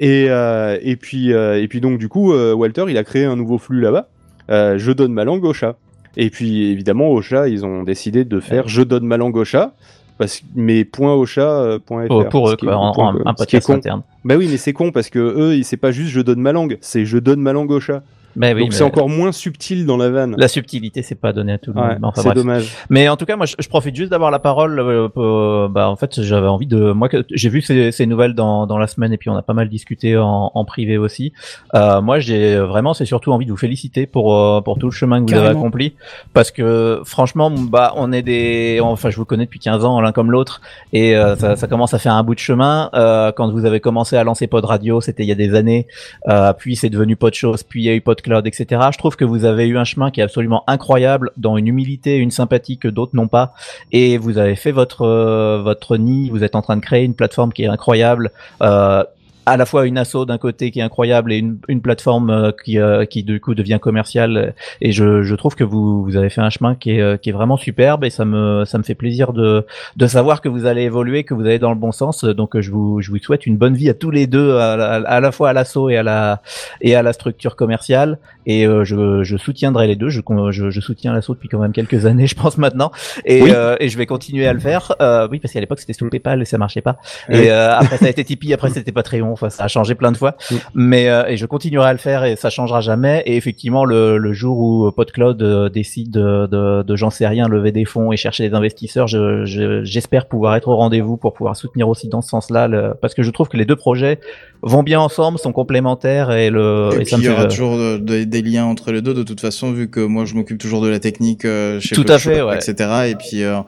Et, euh, et, puis, euh, et puis, donc, du coup, Walter, il a créé un nouveau flux là-bas. Je donne ma langue au chat. Et puis, évidemment, au chat, ils ont décidé de faire je donne ma langue au chat. Parce, mais point au chat, point Oh, pour eux, quoi, en, point- un est podcast interne. Bah oui, mais c'est con parce que eux, c'est pas juste je donne ma langue, c'est je donne ma langue au chat. Mais oui, Donc mais c'est encore moins subtil dans la vanne. La subtilité, c'est pas donné à tout le Ouais, monde. enfin, c'est dommage. Mais en tout cas, moi, je, je profite juste d'avoir la parole. euh, pour- bah, en fait, j'avais envie de. Moi, j'ai vu ces, ces nouvelles dans, dans la semaine et puis on a pas mal discuté en, en privé aussi. Euh, moi, j'ai vraiment, c'est surtout envie de vous féliciter pour euh, pour tout le chemin que vous avez accompli, parce que franchement, bah, on est des. Enfin, je vous connais depuis 15 ans l'un comme l'autre, et euh, ça, ça commence à faire un bout de chemin. Euh, quand vous avez commencé à lancer Pod Radio, c'était il y a des années. Euh, puis c'est devenu Podchose, puis il y a eu Etc. Je trouve que vous avez eu un chemin qui est absolument incroyable, dans une humilité, une sympathie que d'autres n'ont pas, et vous avez fait votre euh, votre nid. Vous êtes en train de créer une plateforme qui est incroyable. Euh, à la fois une asso d'un côté qui est incroyable et une, une plateforme euh, qui, euh, qui du coup devient commerciale et je, je trouve que vous, vous avez fait un chemin qui est, euh, qui est vraiment superbe et ça me, ça me fait plaisir de, de savoir que vous allez évoluer, que vous allez dans le bon sens. Donc je vous, je vous souhaite une bonne vie à tous les deux, à, la- à la fois à l'assaut et à la, et à la structure commerciale. Et euh, je, je soutiendrai les deux. Je, je, je soutiens l'assaut depuis quand même quelques années, je pense maintenant. Et, Oui. euh, et je vais continuer à le faire. Euh, oui, parce qu'à l'époque c'était sous PayPal et ça marchait pas. Oui. Et euh, après ça a été Tipeee, après c'était Patreon. Enfin, ça a changé plein de fois. Mais euh, et je continuerai à le faire et ça changera jamais. Et effectivement, le, le jour où PodCloud euh, décide de, de, de j'en sais rien, lever des fonds et chercher des investisseurs, je- je- j'espère pouvoir être au rendez-vous pour pouvoir soutenir aussi dans ce sens-là, parce que je trouve que les deux projets vont bien ensemble, sont complémentaires et le Et et puis ça me il y fait- aura toujours euh, de- des liens entre les deux de toute façon vu que moi je m'occupe toujours de la technique euh, chez Tout à fait, ouais. etc. Et puis euh,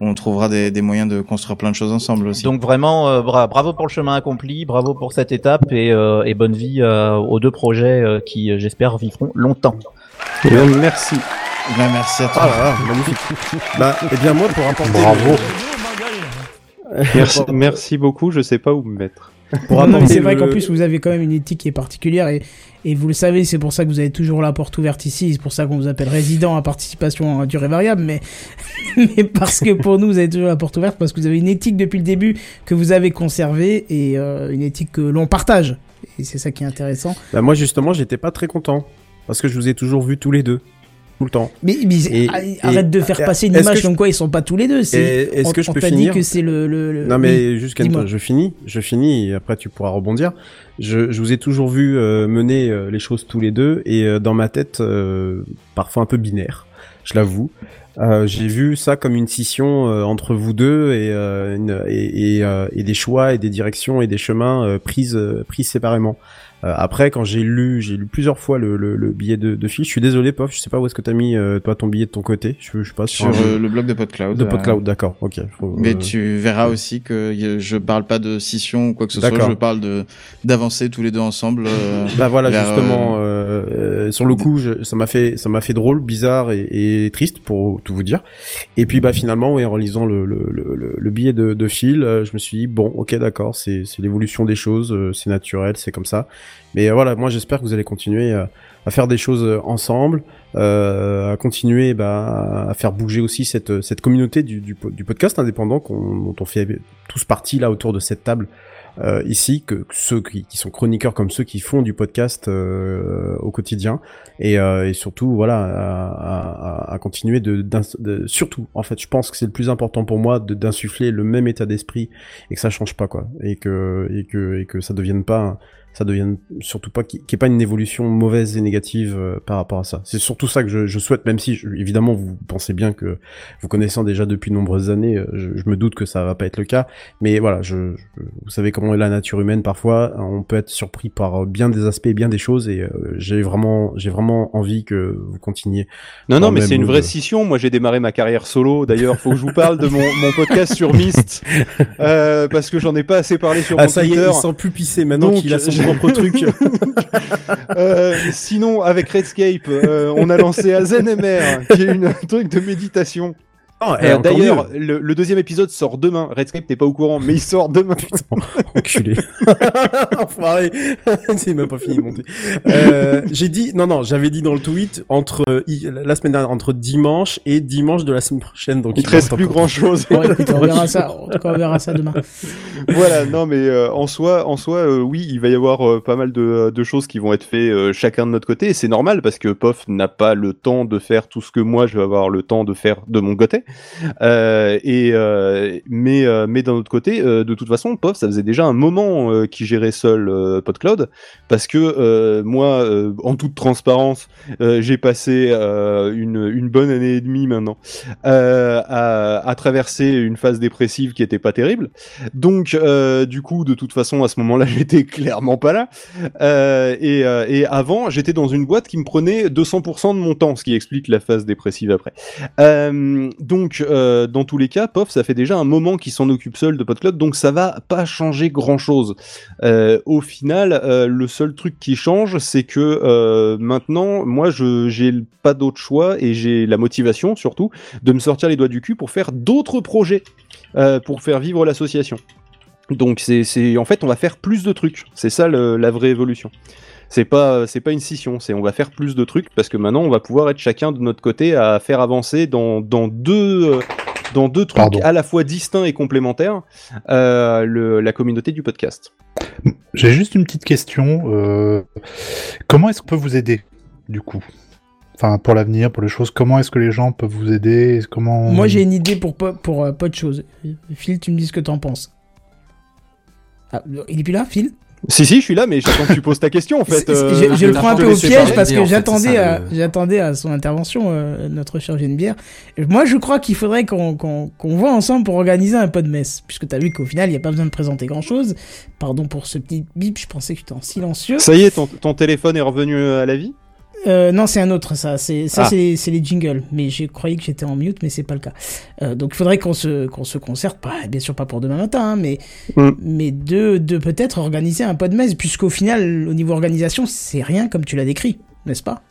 on trouvera des, des moyens de construire plein de choses ensemble aussi. Donc vraiment, euh, bra- bravo pour le chemin accompli, bravo pour cette étape et, euh, et bonne vie euh, aux deux projets euh, qui, j'espère, vivront longtemps. Eh bien, merci. Ben, merci à toi. Ah là là, magnifique. bah, eh bien moi pour apporter. Bravo. le- Merci, merci beaucoup, je sais pas où me mettre. Pour Non, c'est vrai le- qu'en plus vous avez quand même une éthique qui est particulière et, et vous le savez, c'est pour ça que vous avez toujours la porte ouverte ici, c'est pour ça qu'on vous appelle résident à participation à durée variable, mais, mais parce que pour nous vous avez toujours la porte ouverte parce que vous avez une éthique depuis le début que vous avez conservée et euh, une éthique que l'on partage. Et c'est ça qui est intéressant. Bah moi justement, j'étais pas très content parce que je vous ai toujours vu tous les deux. Tout le temps. Mais, mais Et- arrête et- de faire et- passer une image je- comme quoi ils sont pas tous les deux. Est-ce que je peux dit finir que c'est le, le, le- Non mais oui. Dis-moi. je finis, je finis et après tu pourras rebondir. Je, je vous ai toujours vu euh, mener euh, les choses tous les deux et euh, dans ma tête euh, parfois un peu binaire, je l'avoue. Euh, j'ai vu ça comme une scission euh, entre vous deux et, euh, une- et, et, euh, et des choix et des directions et des chemins euh, prises prises séparément. Euh, après, quand j'ai lu, j'ai lu plusieurs fois le, le, le billet de, de Phil. Je suis désolé, Pof, je sais pas où est-ce que t'as mis euh, toi ton billet de ton côté. Je, je sais pas Sur euh, le blog de PodCloud. de PodCloud, d'accord, ok. Faut- Mais tu verras aussi que je parle pas de scission ou quoi que ce soit. Je parle de d'avancer tous les deux ensemble. Bah voilà justement sur le coup je- ça m'a fait ça m'a fait drôle bizarre et, et triste pour tout vous dire et puis bah finalement ouais, en lisant le, le, le, le- le billet de, de Phil je me suis dit bon ok d'accord c'est c'est l'évolution des choses c'est naturel c'est comme ça mais euh, voilà moi j'espère que vous allez continuer euh, à faire des choses euh, ensemble à continuer bah, à faire bouger aussi cette cette communauté du, du, du podcast indépendant qu'on- dont on fait tous partie là autour de cette table euh, ici que, ceux qui, qui sont chroniqueurs comme ceux qui font du podcast euh, au quotidien. Et, euh, et surtout voilà à, à- à continuer de, de surtout en fait je pense que c'est le plus important pour moi d'insuffler le même état d'esprit et que ça change pas quoi. Et que et que et que ça devienne pas ça devienne surtout pas qu'il n'y ait pas une évolution mauvaise et négative euh, par rapport à ça. C'est surtout ça que je, je souhaite, même si je- évidemment vous pensez bien que vous connaissant déjà depuis de nombreuses années, euh, je, je me doute que ça va pas être le cas. Mais voilà, je, vous savez comment est la nature humaine parfois. On peut être surpris par bien des aspects, bien des choses, et euh, j'ai vraiment, j'ai vraiment envie que vous continuiez. Non, non, mais c'est une vraie scission. Moi, j'ai démarré ma carrière solo. D'ailleurs, faut que je vous parle de mon, mon podcast sur Myst. Euh, parce que j'en ai pas assez parlé sur Ah, mon ça y est, Twitter. il sent plus pisser maintenant qu'il a son propre truc. Euh, sinon, avec Redscape, euh, on a lancé AzenMR, qui est une, un truc de méditation. Oh, eh, Euh, D'ailleurs, le, le deuxième épisode sort demain. Redscape, t'es pas au courant, mais il sort demain. Enculé. Enfoiré. c'est même pas fini de monter. Euh, j'ai dit, non, non, j'avais dit dans le tweet entre la semaine dernière, entre dimanche et dimanche de la semaine prochaine. Donc Il te reste plus grand chose. Bon, écoute, on verra ça. En tout cas, on verra ça demain. voilà, non, mais euh, en soi, en soi, euh, oui, il va y avoir euh, pas mal de, de choses qui vont être faites euh, chacun de notre côté, et c'est normal parce que POF n'a pas le temps de faire tout ce que moi je vais avoir le temps de faire de mon côté. Euh, euh, mais euh, mais d'un autre côté, de toute façon, POF, ça faisait déjà un moment qu'il gérait seul PodCloud, parce que moi, en toute transparence, j'ai passé une, bonne année et demie maintenant à, traverser une phase dépressive qui était pas terrible. Donc, du coup, de toute façon, à ce moment-là, j'étais clairement pas là. Et, avant, j'étais dans une boîte qui me prenait 200% de mon temps, ce qui explique la phase dépressive après. Donc, euh, dans tous les cas, POF, ça fait déjà un moment qu'il s'en occupe seul de PodCloud, donc ça va pas changer grand-chose. Euh, au final, euh, le seul truc qui change, c'est que maintenant, moi, je j'ai pas d'autre choix et j'ai la motivation surtout de me sortir les doigts du cul pour faire d'autres projets, pour faire vivre l'association. Donc c'est en fait on va faire plus de trucs. C'est ça la vraie évolution. C'est pas c'est pas une scission, c'est on va faire plus de trucs parce que maintenant on va pouvoir être chacun de notre côté à faire avancer dans dans deux euh, dans deux trucs Pardon. à la fois distincts et complémentaires euh, le, la communauté du podcast. J'ai juste une petite question. euh, comment est-ce qu'on peut vous aider, du coup? Enfin, pour l'avenir, pour les choses, comment est-ce que les gens peuvent vous aider? Comment Moi, j'ai une idée pour, pas- pour euh, pas de choses. Phil, tu me dis ce que t'en penses. Ah, il est plus là, Phil? Si si, je suis là mais j'attends que tu poses ta question en fait. Euh, je, je le prends un peu au piège parce que en fait, j'attendais à, le- j'attendais à son intervention, euh, notre cher Geneviève. Et Moi, je crois qu'il faudrait qu'on qu'on qu'on voit ensemble pour organiser un peu de messe. Puisque t'as vu qu'au final, il n'y a pas besoin de présenter grand chose. Pardon pour ce petit bip, je pensais que tu étais en silencieux. Ça y est, ton, ton téléphone est revenu à la vie? Euh, non, c'est un autre, ça. C'est ça, Ah. c'est les jingles. Mais j'ai croyais que j'étais en mute, mais c'est pas le cas. Euh, donc, il faudrait qu'on se qu'on se concerte. Pas, bien sûr, pas pour demain matin, hein, mais Mm. mais de de peut-être organiser un peu de messe, puisqu'au final, au niveau organisation, c'est rien comme tu l'as décrit, n'est-ce pas?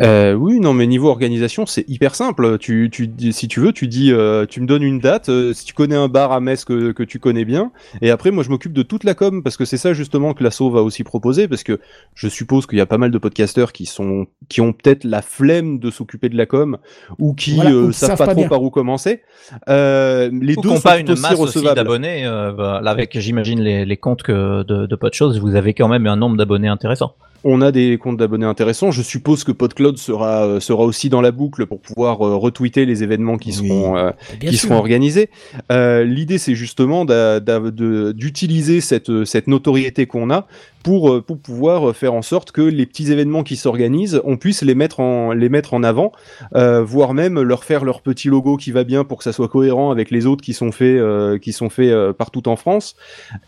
Euh, oui, non, mais niveau organisation, c'est hyper simple. Tu, tu, si tu veux, tu dis, euh, tu me donnes une date. euh, si tu connais un bar à Metz que, que tu connais bien, et après, moi, je m'occupe de toute la com parce que c'est ça justement que l'asso va aussi proposer, parce que je suppose qu'il y a pas mal de podcasteurs qui sont, qui ont peut-être la flemme de s'occuper de la com ou qui Voilà, euh, ou qui savent savent pas pas trop bien. par où commencer. Euh, les Ou deux sont pas une aussi masse aussi recevables. d'abonnés, euh, bah, là, avec j'imagine les, les comptes que de, de Podchose, vous avez quand même un nombre d'abonnés intéressant. On a des comptes d'abonnés intéressants. Je suppose que PodCloud sera euh, sera aussi dans la boucle pour pouvoir euh, retweeter les événements qui seront euh, qui sûr. seront organisés. Euh, L'idée, c'est justement d'utiliser cette cette notoriété qu'on a pour euh, pour pouvoir euh, faire en sorte que les petits événements qui s'organisent, on puisse les mettre en les mettre en avant, euh, voire même leur faire leur petit logo qui va bien pour que ça soit cohérent avec les autres qui sont faits qui sont faits partout en France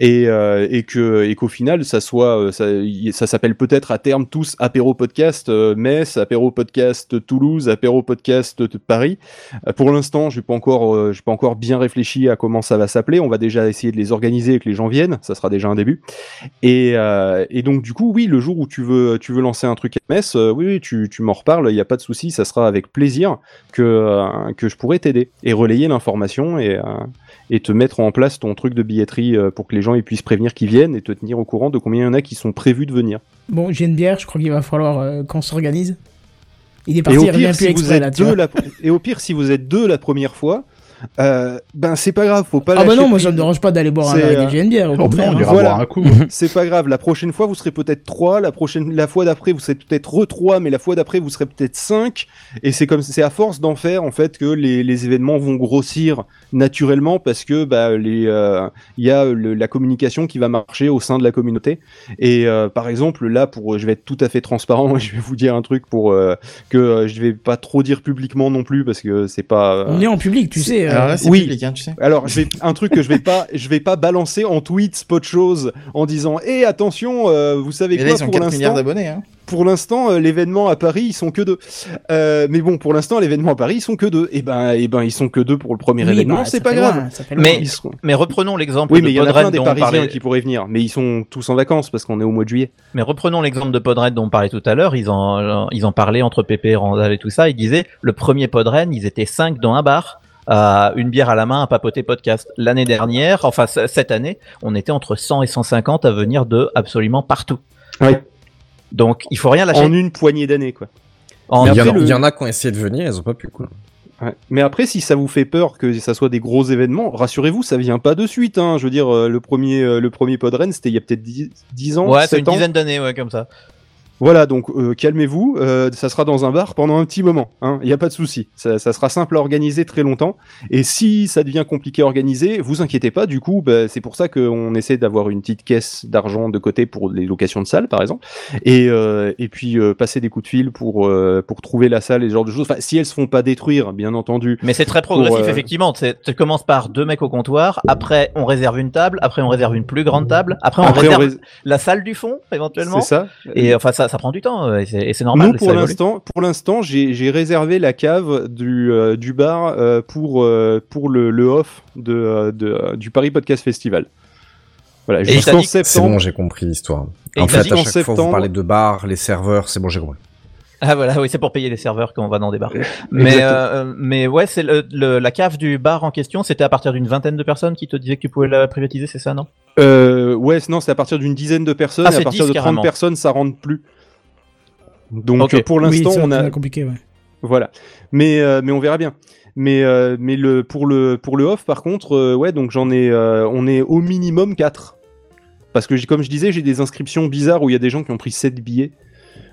et et que et qu'au final ça soit ça, ça s'appelle peut-être à terme tous apéro podcast Metz, apéro podcast Toulouse, apéro podcast Paris. Pour l'instant, j'ai pas encore pas encore bien réfléchi à comment ça va s'appeler. On va déjà essayer de les organiser et que les gens viennent, ça sera déjà un début. Et, et donc du coup, oui, le jour où tu veux tu veux lancer un truc à Metz, euh, oui, oui, tu tu m'en reparles, il y a pas de souci, ça sera avec plaisir que euh, que je pourrai t'aider et relayer l'information et euh, et te mettre en place ton truc de billetterie euh, pour que les gens ils puissent prévenir qu'ils viennent et te tenir au courant de combien il y en a qui sont prévus de venir. Bon, j'ai une bière, je crois qu'il va falloir euh, qu'on s'organise. Il est Et parti, il revient plus exprès là, tu deux vois. la... et au pire, si vous êtes deux la première fois, euh, ben c'est pas grave, faut pas. Ah bah non, moi ça me dérange pas d'aller boire un verre avec euh, des une bière, au contraire. hein. Voilà. c'est pas grave. La prochaine fois, vous serez peut-être trois. La prochaine, la fois d'après, vous serez peut-être re trois, mais la fois d'après, vous serez peut-être cinq. Et c'est comme, c'est à force d'en faire en fait que les, les événements vont grossir naturellement parce que bah les, euh, il y a le- la communication qui va marcher au sein de la communauté. Et euh, par exemple, là, pour, je vais être tout à fait transparent, je vais vous dire un truc pour euh, que euh, je vais pas trop dire publiquement non plus parce que c'est pas. euh, On est en public, tu sais. Alors là, c'est oui. public, hein, tu sais. Alors, je vais, un truc que je vais pas, je vais pas balancer en tweet spot chose en disant, eh attention, euh, vous savez Mais là, quoi ils ont pour 4 milliards l'instant. d'abonnés. Hein. Pour l'instant, euh, l'événement à Paris, ils sont que deux. Euh, mais bon, pour l'instant, l'événement à Paris, ils sont que deux. Et ben, et ben, ils sont que deux pour le premier Oui, événement. bah, c'est pas grave. loin. Mais- seront- mais reprenons l'exemple Oui, de mais il y en a plein des Parisiens parlait. qui pourraient venir. Mais ils sont tous en vacances parce qu'on est au mois de juillet. Mais reprenons l'exemple de Podren dont on parlait tout à l'heure. Ils en, ils en parlaient entre Pépé, Randall et tout ça. Ils disaient le premier Podren, ils étaient cinq dans un bar, à une bière à la main, à papoter podcast. L'année dernière, enfin cette année, on était entre 100 et 150 à venir de absolument partout. Oui. Donc il faut rien lâcher. En une poignée d'années, quoi. En- il, y en a, après, le- il y en a qui ont essayé de venir, ils ont pas pu, quoi. Ouais. Mais après, si ça vous fait peur que ça soit des gros événements, rassurez-vous, ça vient pas de suite. Hein. Je veux dire, euh, le premier, euh, le premier Podren, c'était il y a peut-être 10, 10 ans. Ouais, c'est 7 une ans. dizaine d'années, ouais, comme ça. Voilà, donc euh, calmez-vous, euh, ça sera dans un bar pendant un petit moment, il hein, n'y a pas de souci. Ça, ça sera simple à organiser très longtemps. Et si ça devient compliqué à organiser, vous inquiétez pas, du coup, bah, c'est pour ça qu'on essaie d'avoir une petite caisse d'argent de côté pour les locations de salles, par exemple. Et, euh, et puis euh, passer des coups de fil pour, euh, pour trouver la salle et ce genre de choses. Enfin, si elles se font pas détruire, bien entendu. Mais c'est très progressif, pour, euh, effectivement. Tu commences par deux mecs au comptoir, après on réserve une table, après on réserve une plus grande table, après on Après, on réserve rés- la salle du fond, éventuellement. C'est ça. Et enfin, ça, ça prend du temps, euh, et c'est- normal. Nous, pour l'instant, pour l'instant, j'ai réservé la cave du, euh, du bar euh, pour, euh, pour le, le off de, de, du Paris Podcast Festival. Voilà, jusqu'en que- C'est septembre. bon, j'ai compris l'histoire. En fait, à chaque fois, vous septembre- parlez de bars, les serveurs, c'est bon, j'ai compris. Ah voilà, oui, c'est pour payer les serveurs quand on va dans des bars. Mais, euh, mais ouais, c'est le, le- la cave du bar en question, c'était à partir d'une vingtaine de personnes qui te disaient que tu pouvais la privatiser, c'est ça, non? Euh, ouais, non, c'est à partir d'une dizaine de personnes. Ah, et à partir 10 de 30 carrément. personnes, ça rentre plus. Donc pour l'instant, on a c'est compliqué, ouais. voilà. Mais euh, mais on verra bien. Mais euh, mais le pour le pour le off par contre, euh, ouais, donc j'en ai euh, on est au minimum 4 parce que j'ai- comme je disais, j'ai des inscriptions bizarres où il y a des gens qui ont pris 7 billets.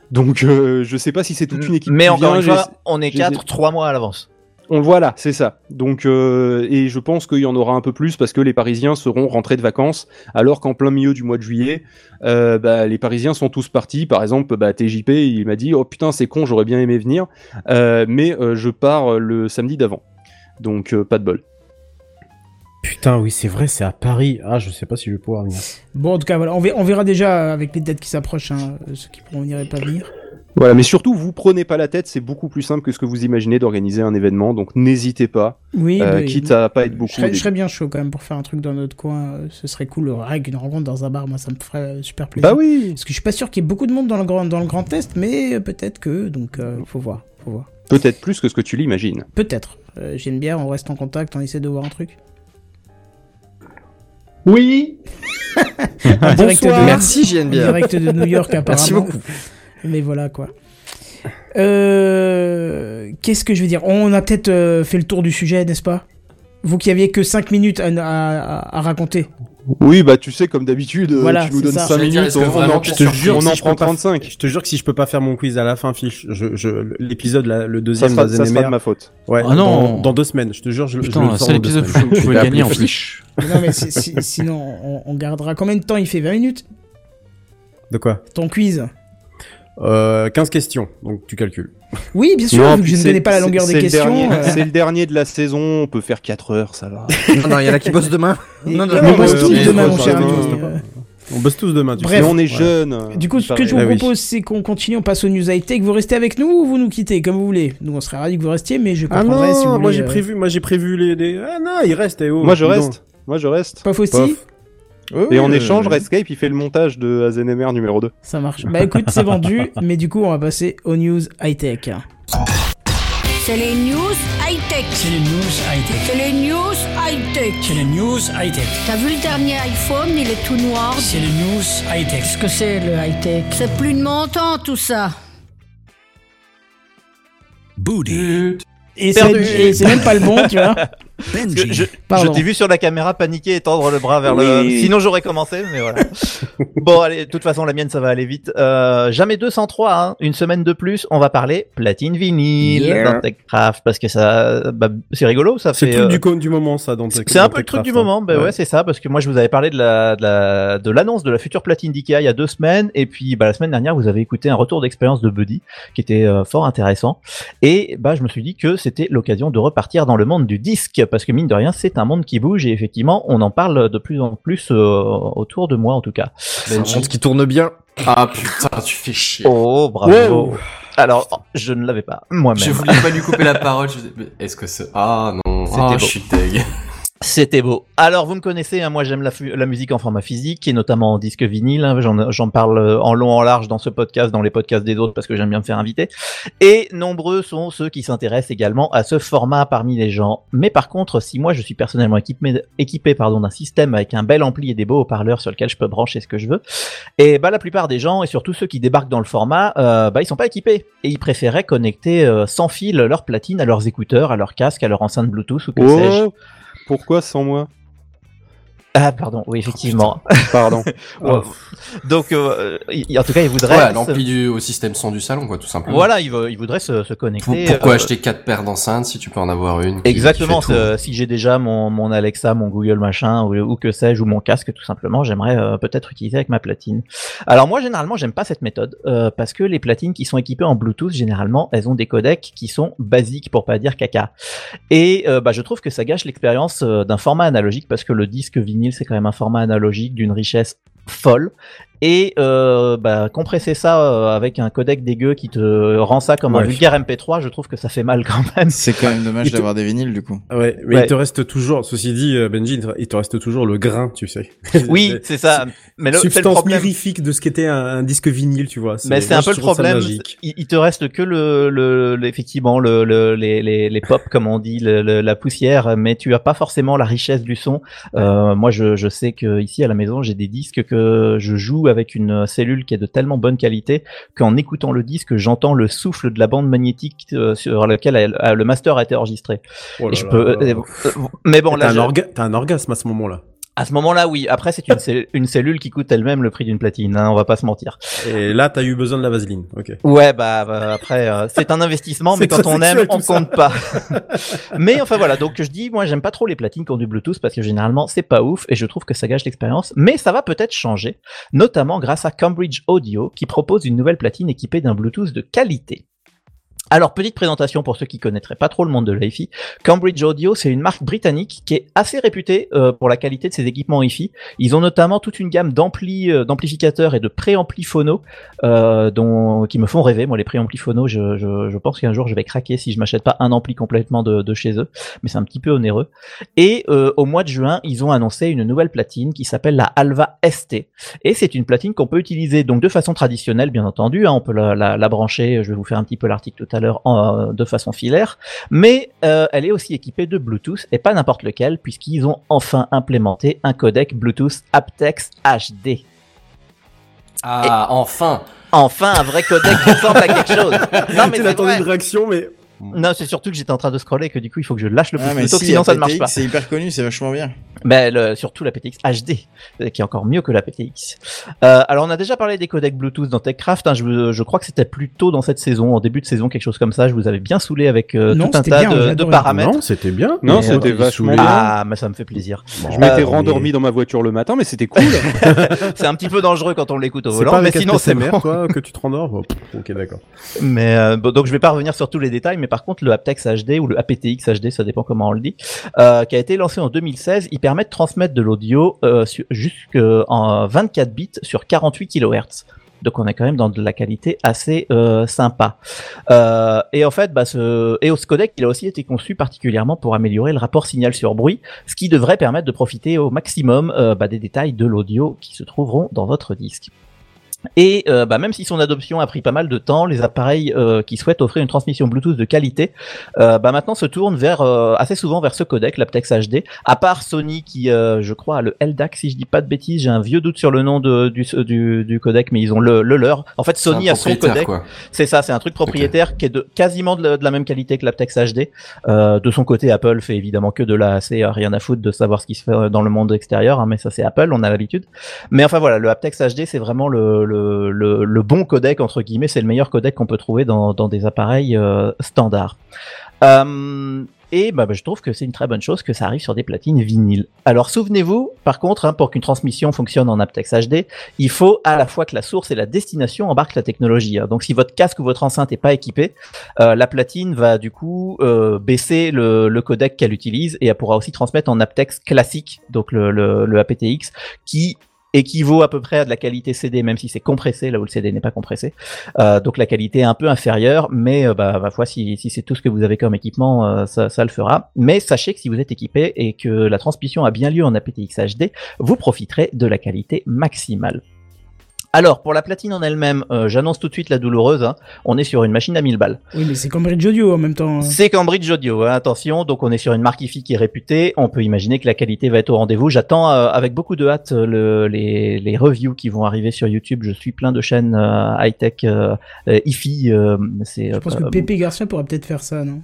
Donc euh, je sais pas si c'est toute une équipe Mais qui encore vient, une fois, on est j'ai- quatre, trois mois à l'avance. On voilà, c'est ça. Donc euh, et je pense qu'il y en aura un peu plus parce que les Parisiens seront rentrés de vacances, alors qu'en plein milieu du mois de juillet, euh, bah, les Parisiens sont tous partis. Par exemple, bah, TJP, il m'a dit oh putain c'est con, j'aurais bien aimé venir, euh, mais euh, je pars le samedi d'avant, donc euh, pas de bol. Putain, oui, c'est vrai, c'est à Paris. Ah, je sais pas si je vais pouvoir venir. Bon, en tout cas, voilà, on verra, on verra déjà avec les dates qui s'approchent, hein, ceux qui pourront venir et pas venir. Voilà, mais surtout vous prenez pas la tête, c'est beaucoup plus simple que ce que vous imaginez d'organiser un événement, donc n'hésitez pas, Oui, euh, mais- quitte à pas être Je beaucoup. serais, au je serais bien chaud quand même pour faire un truc dans notre coin. euh, Ce serait cool. Rien qu'une rencontre dans un bar, moi, ça me ferait euh, super plaisir. Bah oui. Parce que je suis pas sûr qu'il y ait beaucoup de monde dans le grand, dans le grand test, mais euh, peut-être que. Donc, euh, faut voir. Faut voir. Peut-être plus que ce que tu l'imagines. Peut-être. Euh, J'ai une bière, on reste en contact, on essaie de voir un truc. Oui. Direct de, Merci, direct de New York, apparemment. Merci beaucoup. Mais voilà, quoi. Euh, Qu'est-ce que je veux dire? On a peut-être euh, fait le tour du sujet, n'est-ce pas? Vous qui aviez que 5 minutes à, à- à raconter. Oui, bah tu sais, comme d'habitude, euh, Voilà, tu nous donnes ça. 5 J'allais dire, minutes, on, on vraiment en, tu Je te jure, on si en je prend peux pas- 35. Je te jure que si je peux pas faire mon quiz à la fin, Fiche, je, je, l'épisode, le Ça deuxième sera, ça sera de ma faute. ouais, Ah non. dans, dans deux semaines, je te jure, je, je le Putain, c'est l'épisode où Je vais gagner en plus. non, mais sinon, on, on gardera. Combien de temps il fait? 20 minutes? De quoi? Ton quiz euh, 15 questions, donc tu calcules. Oui, bien sûr, Non, vu que puis je ne donnais pas la longueur des questions. euh, C'est le dernier de la saison, on peut faire 4 heures, ça va. Non, non, il y en a qui bossent demain. Non, non, on non, bosse euh, tous demain, mon cher ami. euh. On bosse tous demain, tu Bref. On est Ouais. jeunes. Du coup, ce que je vous Ah propose, c'est qu'on continue, on passe aux news high-tech. Vous restez avec nous ou vous nous quittez, comme vous voulez Nous, on serait ravis que vous restiez, mais je Ah comprendrai non, si vous moi voulez, j'ai euh, prévu, moi j'ai prévu les, les- Ah non, il reste, eh oh, Moi je reste. Moi je reste. Pas aussi Et en échange, Redscape il fait le montage de Azenemer numéro 2. Ça marche. Bah écoute, c'est vendu, mais du coup, on va passer aux news high-tech. C'est les news high-tech. C'est les news high-tech. C'est les news high-tech. C'est les news high-tech. T'as vu le dernier iPhone, il est tout noir. C'est les news high-tech. Qu'est-ce que c'est le high-tech? C'est plus de mon temps tout ça. Booty. Et c'est Perdu. et c'est même pas le bon, tu vois. Je, je, je Pardon. t'ai vu sur la caméra paniquer et tendre le bras vers le. Sinon j'aurais commencé, mais voilà. bon allez, de toute façon la mienne ça va aller vite. Euh, jamais 203, hein. une semaine de plus, on va parler platine vinyle Yeah. dans TechCraft parce que ça, bah, c'est rigolo, ça C'est fait. le truc euh, du, du moment, ça, dans c'est un peu le truc du moment, bah ouais, c'est ça, parce que moi je vous avais parlé de la de la de l'annonce de la future platine d'IKEA il y a deux semaines, et puis bah la semaine dernière vous avez écouté un retour d'expérience de Buddy qui était euh, fort intéressant, et bah je me suis dit que c'était l'occasion de repartir dans le monde du disque, parce que mine de rien c'est un monde qui bouge et effectivement on en parle de plus en plus euh, autour de moi en tout cas. Un monde qui tourne bien. Ah putain, tu fais chier. Oh bravo. Alors je ne l'avais pas moi-même. Je voulais pas lui couper la parole. Je... Est-ce que c'est Ah non. C'était Ah, je suis deg. C'était beau. Alors, vous me connaissez, hein, moi j'aime la, musique en format physique, et notamment en disque vinyle. hein, J'en parle euh, en long, en large dans ce podcast, dans les podcasts des autres, parce que j'aime bien me faire inviter. Et nombreux sont ceux qui s'intéressent également à ce format parmi les gens. Mais par contre, si moi je suis personnellement équipé, équipé pardon, d'un système avec un bel ampli et des beaux haut-parleurs sur lequel je peux brancher ce que je veux, et bah la plupart des gens, et surtout ceux qui débarquent dans le format, euh, bah ils sont pas équipés. Et ils préféraient connecter euh, sans fil leur platine à leurs écouteurs, à leur casque, à leur enceinte Bluetooth ou que sais-je. Pourquoi sans moi? Ah pardon, oui effectivement. Pardon. Ouais. Donc euh, il- en tout cas, il voudrait. Ouais, l'ampli du au système son du salon, quoi, tout simplement. Voilà, il, veut- il voudrait se, se Pour- connecter. pourquoi euh, acheter quatre paires d'enceintes si tu peux en avoir une? Qui- Exactement. qui si j'ai déjà mon, mon Alexa, mon Google machin ou, ou que sais-je ou mon casque tout simplement, j'aimerais euh, peut-être utiliser avec ma platine. Alors moi généralement j'aime pas cette méthode euh, parce que les platines qui sont équipées en Bluetooth généralement elles ont des codecs qui sont basiques pour pas dire caca. Et euh, bah, je trouve que ça gâche l'expérience d'un format analogique parce que le disque vinyle c'est quand même un format analogique d'une richesse folle et euh, bah, compresser ça euh, avec un codec dégueu qui te rend ça comme un vulgaire MP3 je trouve que ça fait mal quand même C'est quand même dommage te- d'avoir des vinyles du coup. Ouais, mais Ouais. il te reste toujours, ceci dit, euh, Benji, il te- reste toujours le grain, tu sais. Oui, c'est ça. Mais le, Substance mirifique de ce qu'était un, un disque vinyle, tu vois. Mais c'est un peu le problème. Il, il te reste que le, le, le- effectivement le, le- les, les, les pop comme on dit, le- le- la poussière, mais tu as pas forcément la richesse du son. Euh, moi, je, je sais que ici à la maison, j'ai des disques que je joue avec une cellule qui est de tellement bonne qualité qu'en écoutant le disque, j'entends le souffle de la bande magnétique euh, sur laquelle elle- euh, le master a été enregistré. Oh là Et je là peux. là là. euh, mais bon, T'as là, un, je- orga- t'as un orgasme à ce moment-là. À ce moment-là, oui. Après, c'est une, cell- une cellule qui coûte elle-même le prix d'une platine. Hein, on va pas se mentir. Et là, t'as eu besoin de la vaseline. Ok. Ouais, bah, bah, après, euh, c'est un investissement, mais quand on aime, on compte pas. mais enfin voilà, donc je dis, moi j'aime pas trop les platines qui ont du Bluetooth parce que généralement c'est pas ouf et je trouve que ça gâche l'expérience. Mais ça va peut-être changer, notamment grâce à Cambridge Audio qui propose une nouvelle platine équipée d'un Bluetooth de qualité. Alors, petite présentation pour ceux qui connaîtraient pas trop le monde de l'hi-fi. Cambridge Audio, c'est une marque britannique qui est assez réputée euh, pour la qualité de ses équipements hi-fi. Ils ont notamment toute une gamme d'amplis, euh, d'amplificateurs et de préamplis phono euh, dont, qui me font rêver. Moi, les préamplis phono, je, pense qu'un jour je vais craquer si je m'achète pas un ampli complètement de, chez eux, mais c'est un petit peu onéreux. Et euh, au mois de juin, ils ont annoncé une nouvelle platine qui s'appelle la Alva ST. Et c'est une platine qu'on peut utiliser donc de façon traditionnelle, bien entendu. hein, on peut la, la, la brancher. Je vais vous faire un petit peu l'article tout à l'heure euh, de façon filaire, mais euh, elle est aussi équipée de Bluetooth et pas n'importe lequel, puisqu'ils ont enfin implémenté un codec Bluetooth aptX HD. Ah, enfin Enfin, un vrai codec qui ressemble à quelque chose. Non, mais tu une réaction, mais Non, c'est surtout que j'étais en train de scroller et que du coup il faut que je lâche le Ah, pouce mais plutôt que si, sinon ça ne marche PTX, pas. C'est hyper connu, c'est vachement bien. Ben, le- surtout la PTX HD, euh, qui est encore mieux que la PTX. Euh, alors, on a déjà parlé des codecs Bluetooth dans TechCraft. Hein, je, je crois que c'était plus tôt dans cette saison, en début de saison, quelque chose comme ça. Je vous avais bien saoulé avec euh, Non, tout un tas bien, de, paramètres. Non, c'était bien. Non, Mais, c'était vachement Ah, mais ça me fait plaisir. Je m'étais Euh, rendormi dans ma voiture le matin, mais c'était cool. c'est un petit peu dangereux quand on l'écoute au volant, pas mais sinon c'est toi, que tu te rendors Ok, d'accord. Mais donc je vais pas revenir sur tous les détails, mais par contre le aptX HD ou le aptX HD, ça dépend comment on le dit, euh, qui a été lancé en 2016, il permet de transmettre de l'audio euh, jusqu'en 24 bits sur 48 kHz. Donc on est quand même dans de la qualité assez euh, sympa. Et en fait, bah, ce EOS codec, il a aussi été conçu particulièrement pour améliorer le rapport signal sur bruit, ce qui devrait permettre de profiter au maximum bah, des détails de l'audio qui se trouveront dans votre disque. Et euh, bah, même si son adoption a pris pas mal de temps, les appareils euh, qui souhaitent offrir une transmission Bluetooth de qualité, euh, bah, maintenant se tournent vers euh, assez souvent vers ce codec, l'aptX HD. À part Sony qui, euh, je crois, a le LDAC, si je dis pas de bêtises, j'ai un vieux doute sur le nom de, du, du, du codec, mais ils ont le, le leur. En fait, Sony a son codec. C'est ça, c'est un truc propriétaire qui est de quasiment de la, de la même qualité que l'aptX HD. Euh, de son côté, Apple fait évidemment que de la euh, rien à foutre de savoir ce qui se fait dans le monde extérieur, hein, mais ça c'est Apple, on a l'habitude. Mais enfin voilà, le aptX HD c'est vraiment le, le, le, bon codec entre guillemets, c'est le meilleur codec qu'on peut trouver dans, des appareils euh, standards. Euh, et bah, bah, je trouve que c'est une très bonne chose que ça arrive sur des platines vinyles. Alors souvenez-vous, par contre, hein, pour qu'une transmission fonctionne en aptX HD, il faut à la fois que la source et la destination embarquent la technologie. hein. Donc si votre casque ou votre enceinte n'est pas équipé, euh, la platine va du coup euh, baisser le, codec qu'elle utilise et elle pourra aussi transmettre en aptX classique, donc le aptX, qui équivaut à peu près à de la qualité CD, même si c'est compressé, là où le CD n'est pas compressé. Euh, donc la qualité est un peu inférieure, mais euh, bah, ma foi, si, si c'est tout ce que vous avez comme équipement, euh, ça, ça le fera. Mais sachez que si vous êtes équipé et que la transmission a bien lieu en aptX HD, vous profiterez de la qualité maximale. Alors, pour la platine en elle-même, euh, j'annonce tout de suite la douloureuse, hein. on est sur une machine à 1000 balles. Oui, mais c'est Cambridge Audio en même temps. hein. C'est Cambridge Audio, hein, attention, donc on est sur une marque IFI qui est réputée, on peut imaginer que la qualité va être au rendez-vous. J'attends euh, avec beaucoup de hâte le, les, les reviews qui vont arriver sur YouTube, je suis plein de chaînes euh, high-tech IFI. c'est, Je pense que Pépé Garcia pourra peut-être faire ça, non?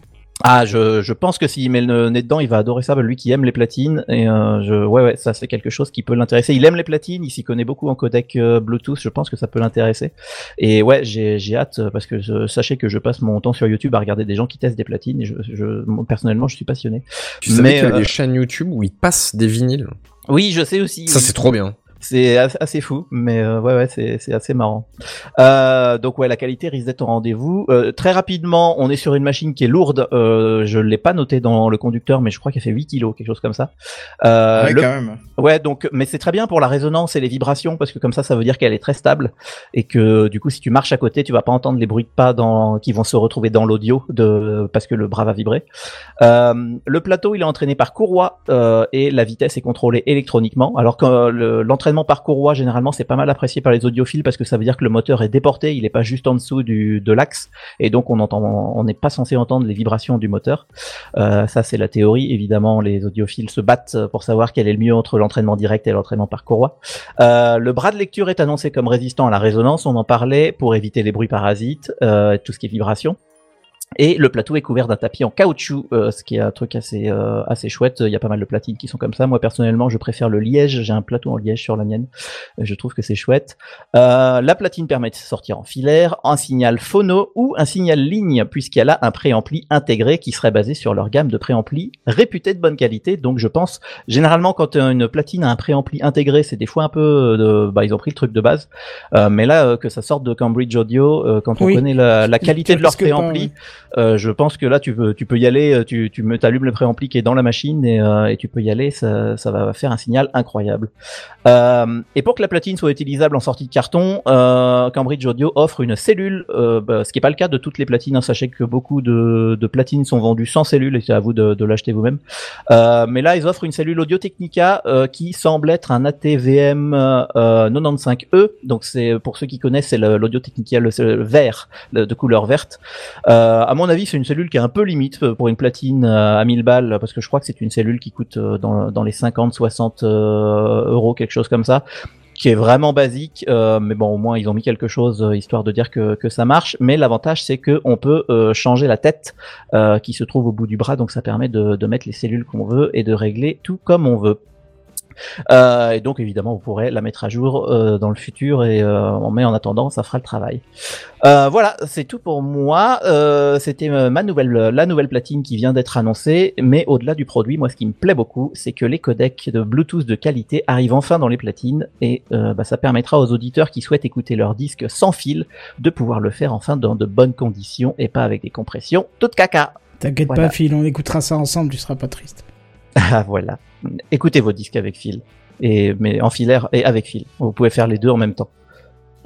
Ah, je, je pense que s'il met le nez dedans, il va adorer ça. Lui qui aime les platines, et euh, je, ouais, ouais, ça c'est quelque chose qui peut l'intéresser. Il aime les platines, il s'y connaît beaucoup en codec euh, Bluetooth. Je pense que ça peut l'intéresser. Et ouais, j'ai, j'ai hâte euh, parce que je- sachez que je passe mon temps sur YouTube à regarder des gens qui testent des platines. Et je, je, moi, personnellement, je suis passionné. Tu savais Mais, qu'il y euh, des chaînes YouTube où ils passent des vinyles? Oui, je sais aussi. Ça, oui. c'est trop bien. C'est as- assez fou, mais euh, ouais, ouais, c'est assez marrant. Euh, donc ouais, la qualité risque d'être au rendez-vous. Euh, très rapidement, on est sur une machine qui est lourde. Je l'ai pas noté dans le conducteur, mais je crois qu'elle fait 8 kilos, quelque chose comme ça. Ouais, le- quand même. Ouais, donc, mais c'est très bien pour la résonance et les vibrations parce que comme ça, ça veut dire qu'elle est très stable et que du coup, si tu marches à côté, tu vas pas entendre les bruits de pas dans qui vont se retrouver dans l'audio de parce que le bras va vibrer. Le plateau, il est entraîné par courroie et la vitesse est contrôlée électroniquement. Alors que euh, le- l'entraînement par courroie, généralement, c'est pas mal apprécié par les audiophiles parce que ça veut dire que le moteur est déporté, il est pas juste en dessous de l'axe et donc on on n'est pas censé entendre les vibrations du moteur. Euh, ça, c'est la théorie. Évidemment, les audiophiles se battent pour savoir quel est le mieux entre l'entraînement direct et l'entraînement par courroie. Euh, le bras de lecture est annoncé comme résistant à la résonance. On en parlait pour éviter les bruits parasites, euh, tout ce qui est vibration. Et le plateau est couvert d'un tapis en caoutchouc, euh, ce qui est un truc assez euh, assez chouette. Il y a pas mal de platines qui sont comme ça. Moi personnellement, je préfère le liège. J'ai un plateau en liège sur la mienne. Euh, Je trouve que c'est chouette. Euh, la platine permet de sortir en filaire, en signal phono ou un signal ligne, puisqu'elle a un préampli intégré qui serait basé sur leur gamme de préamplis réputés de bonne qualité. Donc je pense généralement quand une platine a un préampli intégré, c'est des fois un peu euh, de, bah ils ont pris le truc de base. Euh, mais là que ça sorte de Cambridge Audio, euh, quand on Oui. connaît la, qualité de leur préampli. Euh, je pense que là tu peux tu peux y aller, euh, tu tu me t'allumes le préampli qui est dans la machine et, euh, et tu peux y aller, ça ça va faire un signal incroyable. Euh, et pour que la platine soit utilisable en sortie de carton, euh, Cambridge Audio offre une cellule, bah, ce qui n'est pas le cas de toutes les platines. hein. Sachez que beaucoup de, de platines sont vendues sans cellule et c'est à vous de, de l'acheter vous-même. Mais là, ils offrent une cellule Audio Technica qui semble être un ATVM euh, 95E. Donc c'est pour ceux qui connaissent, c'est l'Audio Technica le, vert, de couleur verte. À mon avis, c'est une cellule qui est un peu limite euh, pour une platine euh, à 1000 balles parce que je crois que c'est une cellule qui coûte euh, dans, les 50, 60 euh, euros, quelque chose comme ça. qui est vraiment basique, mais bon, au moins ils ont mis quelque chose histoire de dire que, ça marche. Mais l'avantage, c'est que on peut changer la tête qui se trouve au bout du bras, donc ça permet de mettre les cellules qu'on veut et de régler tout comme on veut. Euh, et donc évidemment, vous pourrez la mettre à jour euh, dans le futur et euh, mais en attendant, ça fera le travail. Euh, voilà, c'est tout pour moi. Euh, C'était ma nouvelle, la nouvelle platine qui vient d'être annoncée. Mais au-delà du produit, moi, ce qui me plaît beaucoup, c'est que les codecs de Bluetooth de qualité arrivent enfin dans les platines et euh, bah, ça permettra aux auditeurs qui souhaitent écouter leur disque sans fil de pouvoir le faire enfin dans de bonnes conditions et pas avec des compressions toutes caca. T'inquiète Voilà. pas, Phil, on écoutera ça ensemble, tu seras pas triste. Ah voilà. Écoutez vos disques avec fil. Et, mais en filaire et avec fil. Vous pouvez faire les deux en même temps.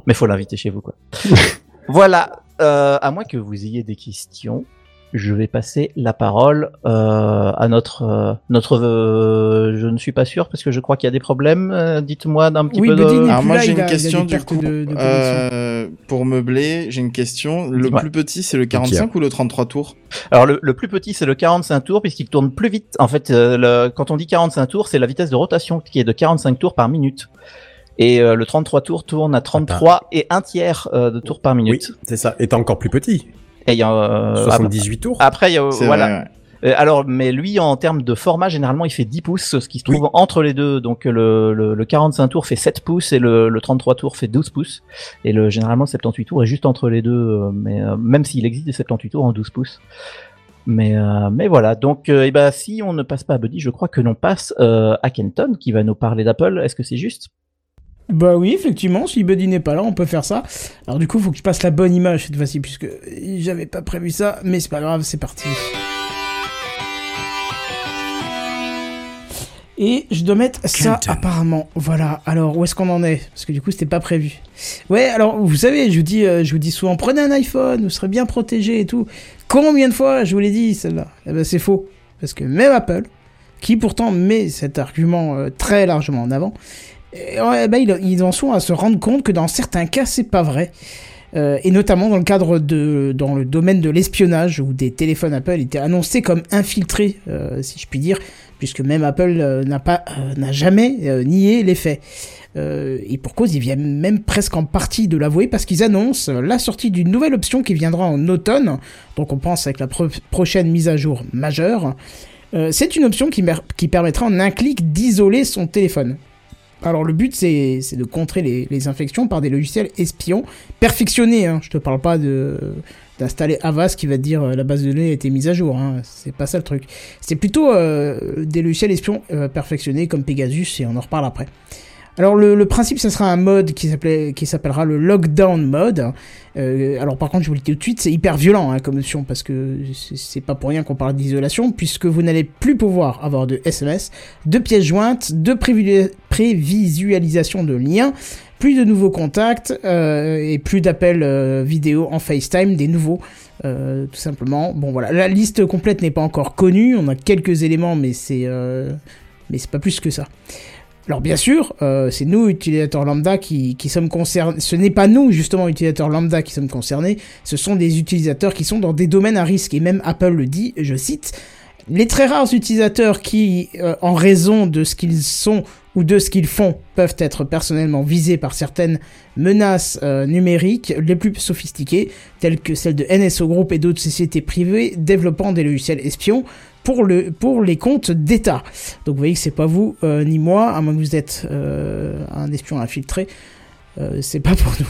Mais faut l'inviter chez vous, quoi. voilà. Euh, à moins que vous ayez des questions, je vais passer la parole euh, à notre euh, notre. euh, je ne suis pas sûr parce que je crois qu'il y a des problèmes. Euh, Dites-moi d'un petit Oui, peu de. Alors moi j'ai une question du coup. de- euh, pour meubler, j'ai une question. Le plus petit c'est le 45 ou le 33 tours? Alors le, le plus petit c'est le 45 tours puisqu'il tourne plus vite. En fait, euh, le- quand on dit 45 tours, c'est la vitesse de rotation qui est de 45 tours par minute. Et euh, le 33 tours tourne à 33 et un tiers euh, de tours par minute. C'est ça. Et t'es encore plus petit. Et il y a, euh, 78 tours. Après, il y a, euh, voilà. vrai, ouais. Euh, alors, mais lui, en termes de format, généralement, il fait 10 pouces, ce qui se trouve entre les deux. Donc, le, le, le 45 tours fait 7 pouces et le, le 33 tours fait 12 pouces. Et le, généralement, le 78 tours est juste entre les deux, euh, mais euh, même s'il existe des 78 tours en 12 pouces. Mais, euh, mais voilà. Donc, euh, eh ben, si on ne passe pas à Buddy, je crois que l'on passe euh, à Kenton, qui va nous parler d'Apple. Est-ce que c'est juste? Bah oui, effectivement, si Buddy n'est pas là, on peut faire ça. Alors du coup, faut que je passe la bonne image cette fois-ci, puisque j'avais pas prévu ça, mais c'est pas grave, c'est parti. Et je dois mettre ça apparemment. Voilà. Alors où est-ce qu'on en est? Parce que du coup c'était pas prévu. Ouais. Alors vous savez, je vous dis, euh, je vous dis souvent, prenez un iPhone, vous serez bien protégé et tout. Combien de fois je vous l'ai dit celle-là? Eh ben c'est faux. Parce que même Apple, qui pourtant met cet argument euh, très largement en avant, eh ils, en sont à se rendre compte que dans certains cas c'est pas vrai. Euh, et notamment dans le cadre de dans le domaine de l'espionnage où des téléphones Apple étaient annoncés comme infiltrés euh, si je puis dire puisque même Apple euh, n'a pas n'a jamais nié les faits. Et pour cause ils viennent même presque en partie de l'avouer parce qu'ils annoncent la sortie d'une nouvelle option qui viendra en automne. Donc on pense avec la pro- prochaine mise à jour majeure. C'est une option qui permettra en un clic d'isoler son téléphone alors le but c'est de contrer les, les infections par des logiciels espions perfectionnés. Hein. Je te parle pas de d'installer Avast qui va te dire euh, la base de données a été mise à jour. Hein. C'est pas ça le truc. C'est plutôt euh, des logiciels espions euh, perfectionnés comme Pegasus et on en reparle après. Alors le, principe, ça sera un mode qui s'appellera le lockdown mode. Euh, alors par contre, je vous le dis tout de suite, c'est hyper violent hein, comme option parce que c'est- pas pour rien qu'on parle d'isolation puisque vous n'allez plus pouvoir avoir de SMS, de pièces jointes, de prévi- prévisualisation de liens, plus de nouveaux contacts euh, et plus d'appels euh, vidéo en FaceTime, des nouveaux. tout simplement. Bon voilà, la liste complète n'est pas encore connue. On a quelques éléments, mais c'est mais c'est pas plus que ça. Alors bien sûr, euh, c'est nous, utilisateurs lambda, qui, sommes concernés. Ce n'est pas nous, justement, utilisateurs lambda, qui sommes concernés. Ce sont des utilisateurs qui sont dans des domaines à risque. Et même Apple le dit, je cite, les très rares utilisateurs qui, euh, en raison de ce qu'ils sont ou de ce qu'ils font, peuvent être personnellement visés par certaines menaces euh, numériques les plus sophistiquées, telles que celles de NSO Group et d'autres sociétés privées développant des logiciels espions pour, le, pour les comptes d'État. Donc vous voyez que c'est pas vous euh, ni moi, à moins que vous êtes euh, un espion infiltré. Euh, c'est pas pour nous.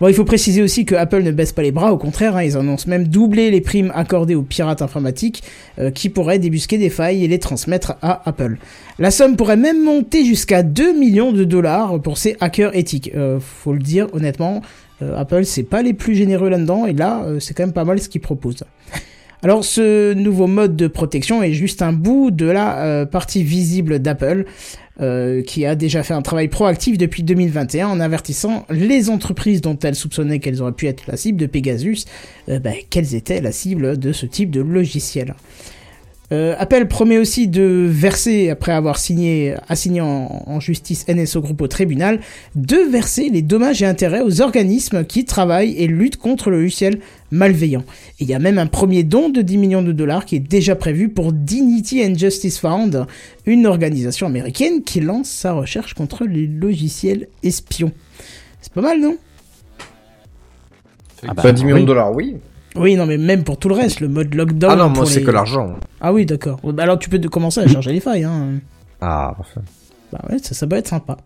Bon, il faut préciser aussi que Apple ne baisse pas les bras, au contraire, hein, ils annoncent même doubler les primes accordées aux pirates informatiques euh, qui pourraient débusquer des failles et les transmettre à Apple. La somme pourrait même monter jusqu'à 2 millions de dollars pour ces hackers éthiques. Euh, faut le dire honnêtement, euh, Apple c'est pas les plus généreux là-dedans et là euh, c'est quand même pas mal ce qu'ils proposent. Alors ce nouveau mode de protection est juste un bout de la euh, partie visible d'Apple euh, qui a déjà fait un travail proactif depuis 2021 en avertissant les entreprises dont elles soupçonnaient qu'elles auraient pu être la cible de Pegasus, euh, bah, qu'elles étaient la cible de ce type de logiciel. Apple promet aussi de verser, après avoir signé, assigné en, en justice NSO Group au tribunal, de verser les dommages et intérêts aux organismes qui travaillent et luttent contre le logiciel malveillants. Et il y a même un premier don de 10 millions de dollars qui est déjà prévu pour Dignity and Justice Fund, une organisation américaine qui lance sa recherche contre les logiciels espions. C'est pas mal, non? Ah bah, 10 millions de dollars, oui. Oui, non, mais même pour tout le reste, le mode lockdown. Ah non, moi c'est les- que l'argent. Ah oui, d'accord. Bah Alors tu peux commencer à charger les failles, hein. Ah, parfait. Bah ouais, ça, ça peut être sympa.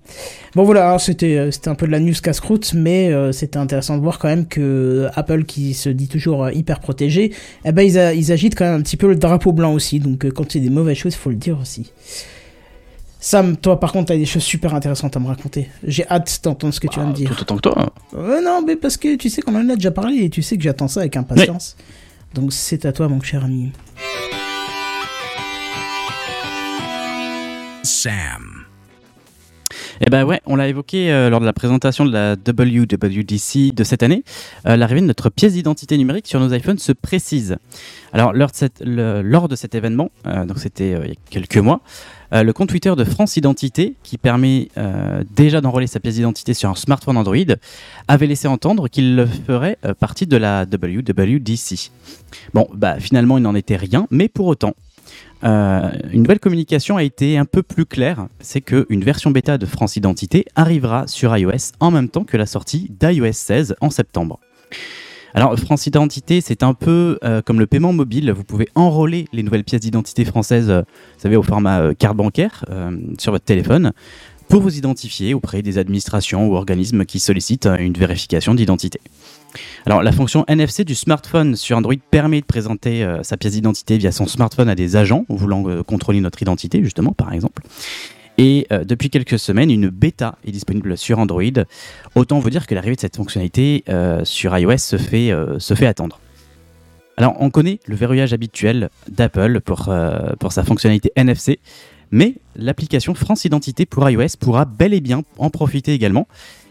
Bon voilà, c'était euh, c'était un peu de la news casse-croûte, mais euh, c'était intéressant de voir quand même que euh, Apple, qui se dit toujours hyper protégé, eh ben ils, a- ils agitent quand même un petit peu le drapeau blanc aussi. Donc euh, quand c'est des mauvaises choses, il faut le dire aussi. Sam, toi par contre, t'as des choses super intéressantes à me raconter. J'ai hâte d'entendre ce que tu vas me dire. Tout autant que toi. Euh, non, mais parce que tu sais qu'on en a déjà parlé et tu sais que j'attends ça avec impatience. Donc c'est à toi, mon cher ami. Sam. Eh ben ouais, on l'a évoqué euh, lors de la présentation de la WWDC de cette année. Euh, L'arrivée de notre pièce d'identité numérique sur nos iPhones se précise. Alors lors de, cet événement, euh, donc c'était il y a quelques mois, le compte Twitter de France Identité, qui permet déjà d'enrôler sa pièce d'identité sur un smartphone Android, avait laissé entendre qu'il ferait partie de la WWDC. Bon, bah finalement il n'en était rien, mais pour autant, euh, une nouvelle communication a été un peu plus claire, c'est qu'une version bêta de France Identité arrivera sur iOS en même temps que la sortie d'iOS 16 en septembre. Alors France Identité, c'est un peu euh, comme le paiement mobile, vous pouvez enrôler les nouvelles pièces d'identité françaises, euh, vous savez, au format carte bancaire sur votre téléphone pour vous identifier auprès des administrations ou organismes qui sollicitent une vérification d'identité. Alors, la fonction NFC du smartphone sur Android permet de présenter euh, sa pièce d'identité via son smartphone à des agents voulant euh, contrôler notre identité, justement, par exemple. Et euh, depuis quelques semaines, une bêta est disponible sur Android. Autant vous dire que l'arrivée de cette fonctionnalité sur iOS se fait, attendre. Alors, on connaît le verrouillage habituel d'Apple pour, pour sa fonctionnalité NFC, mais l'application France Identité pour iOS pourra bel et bien en profiter également.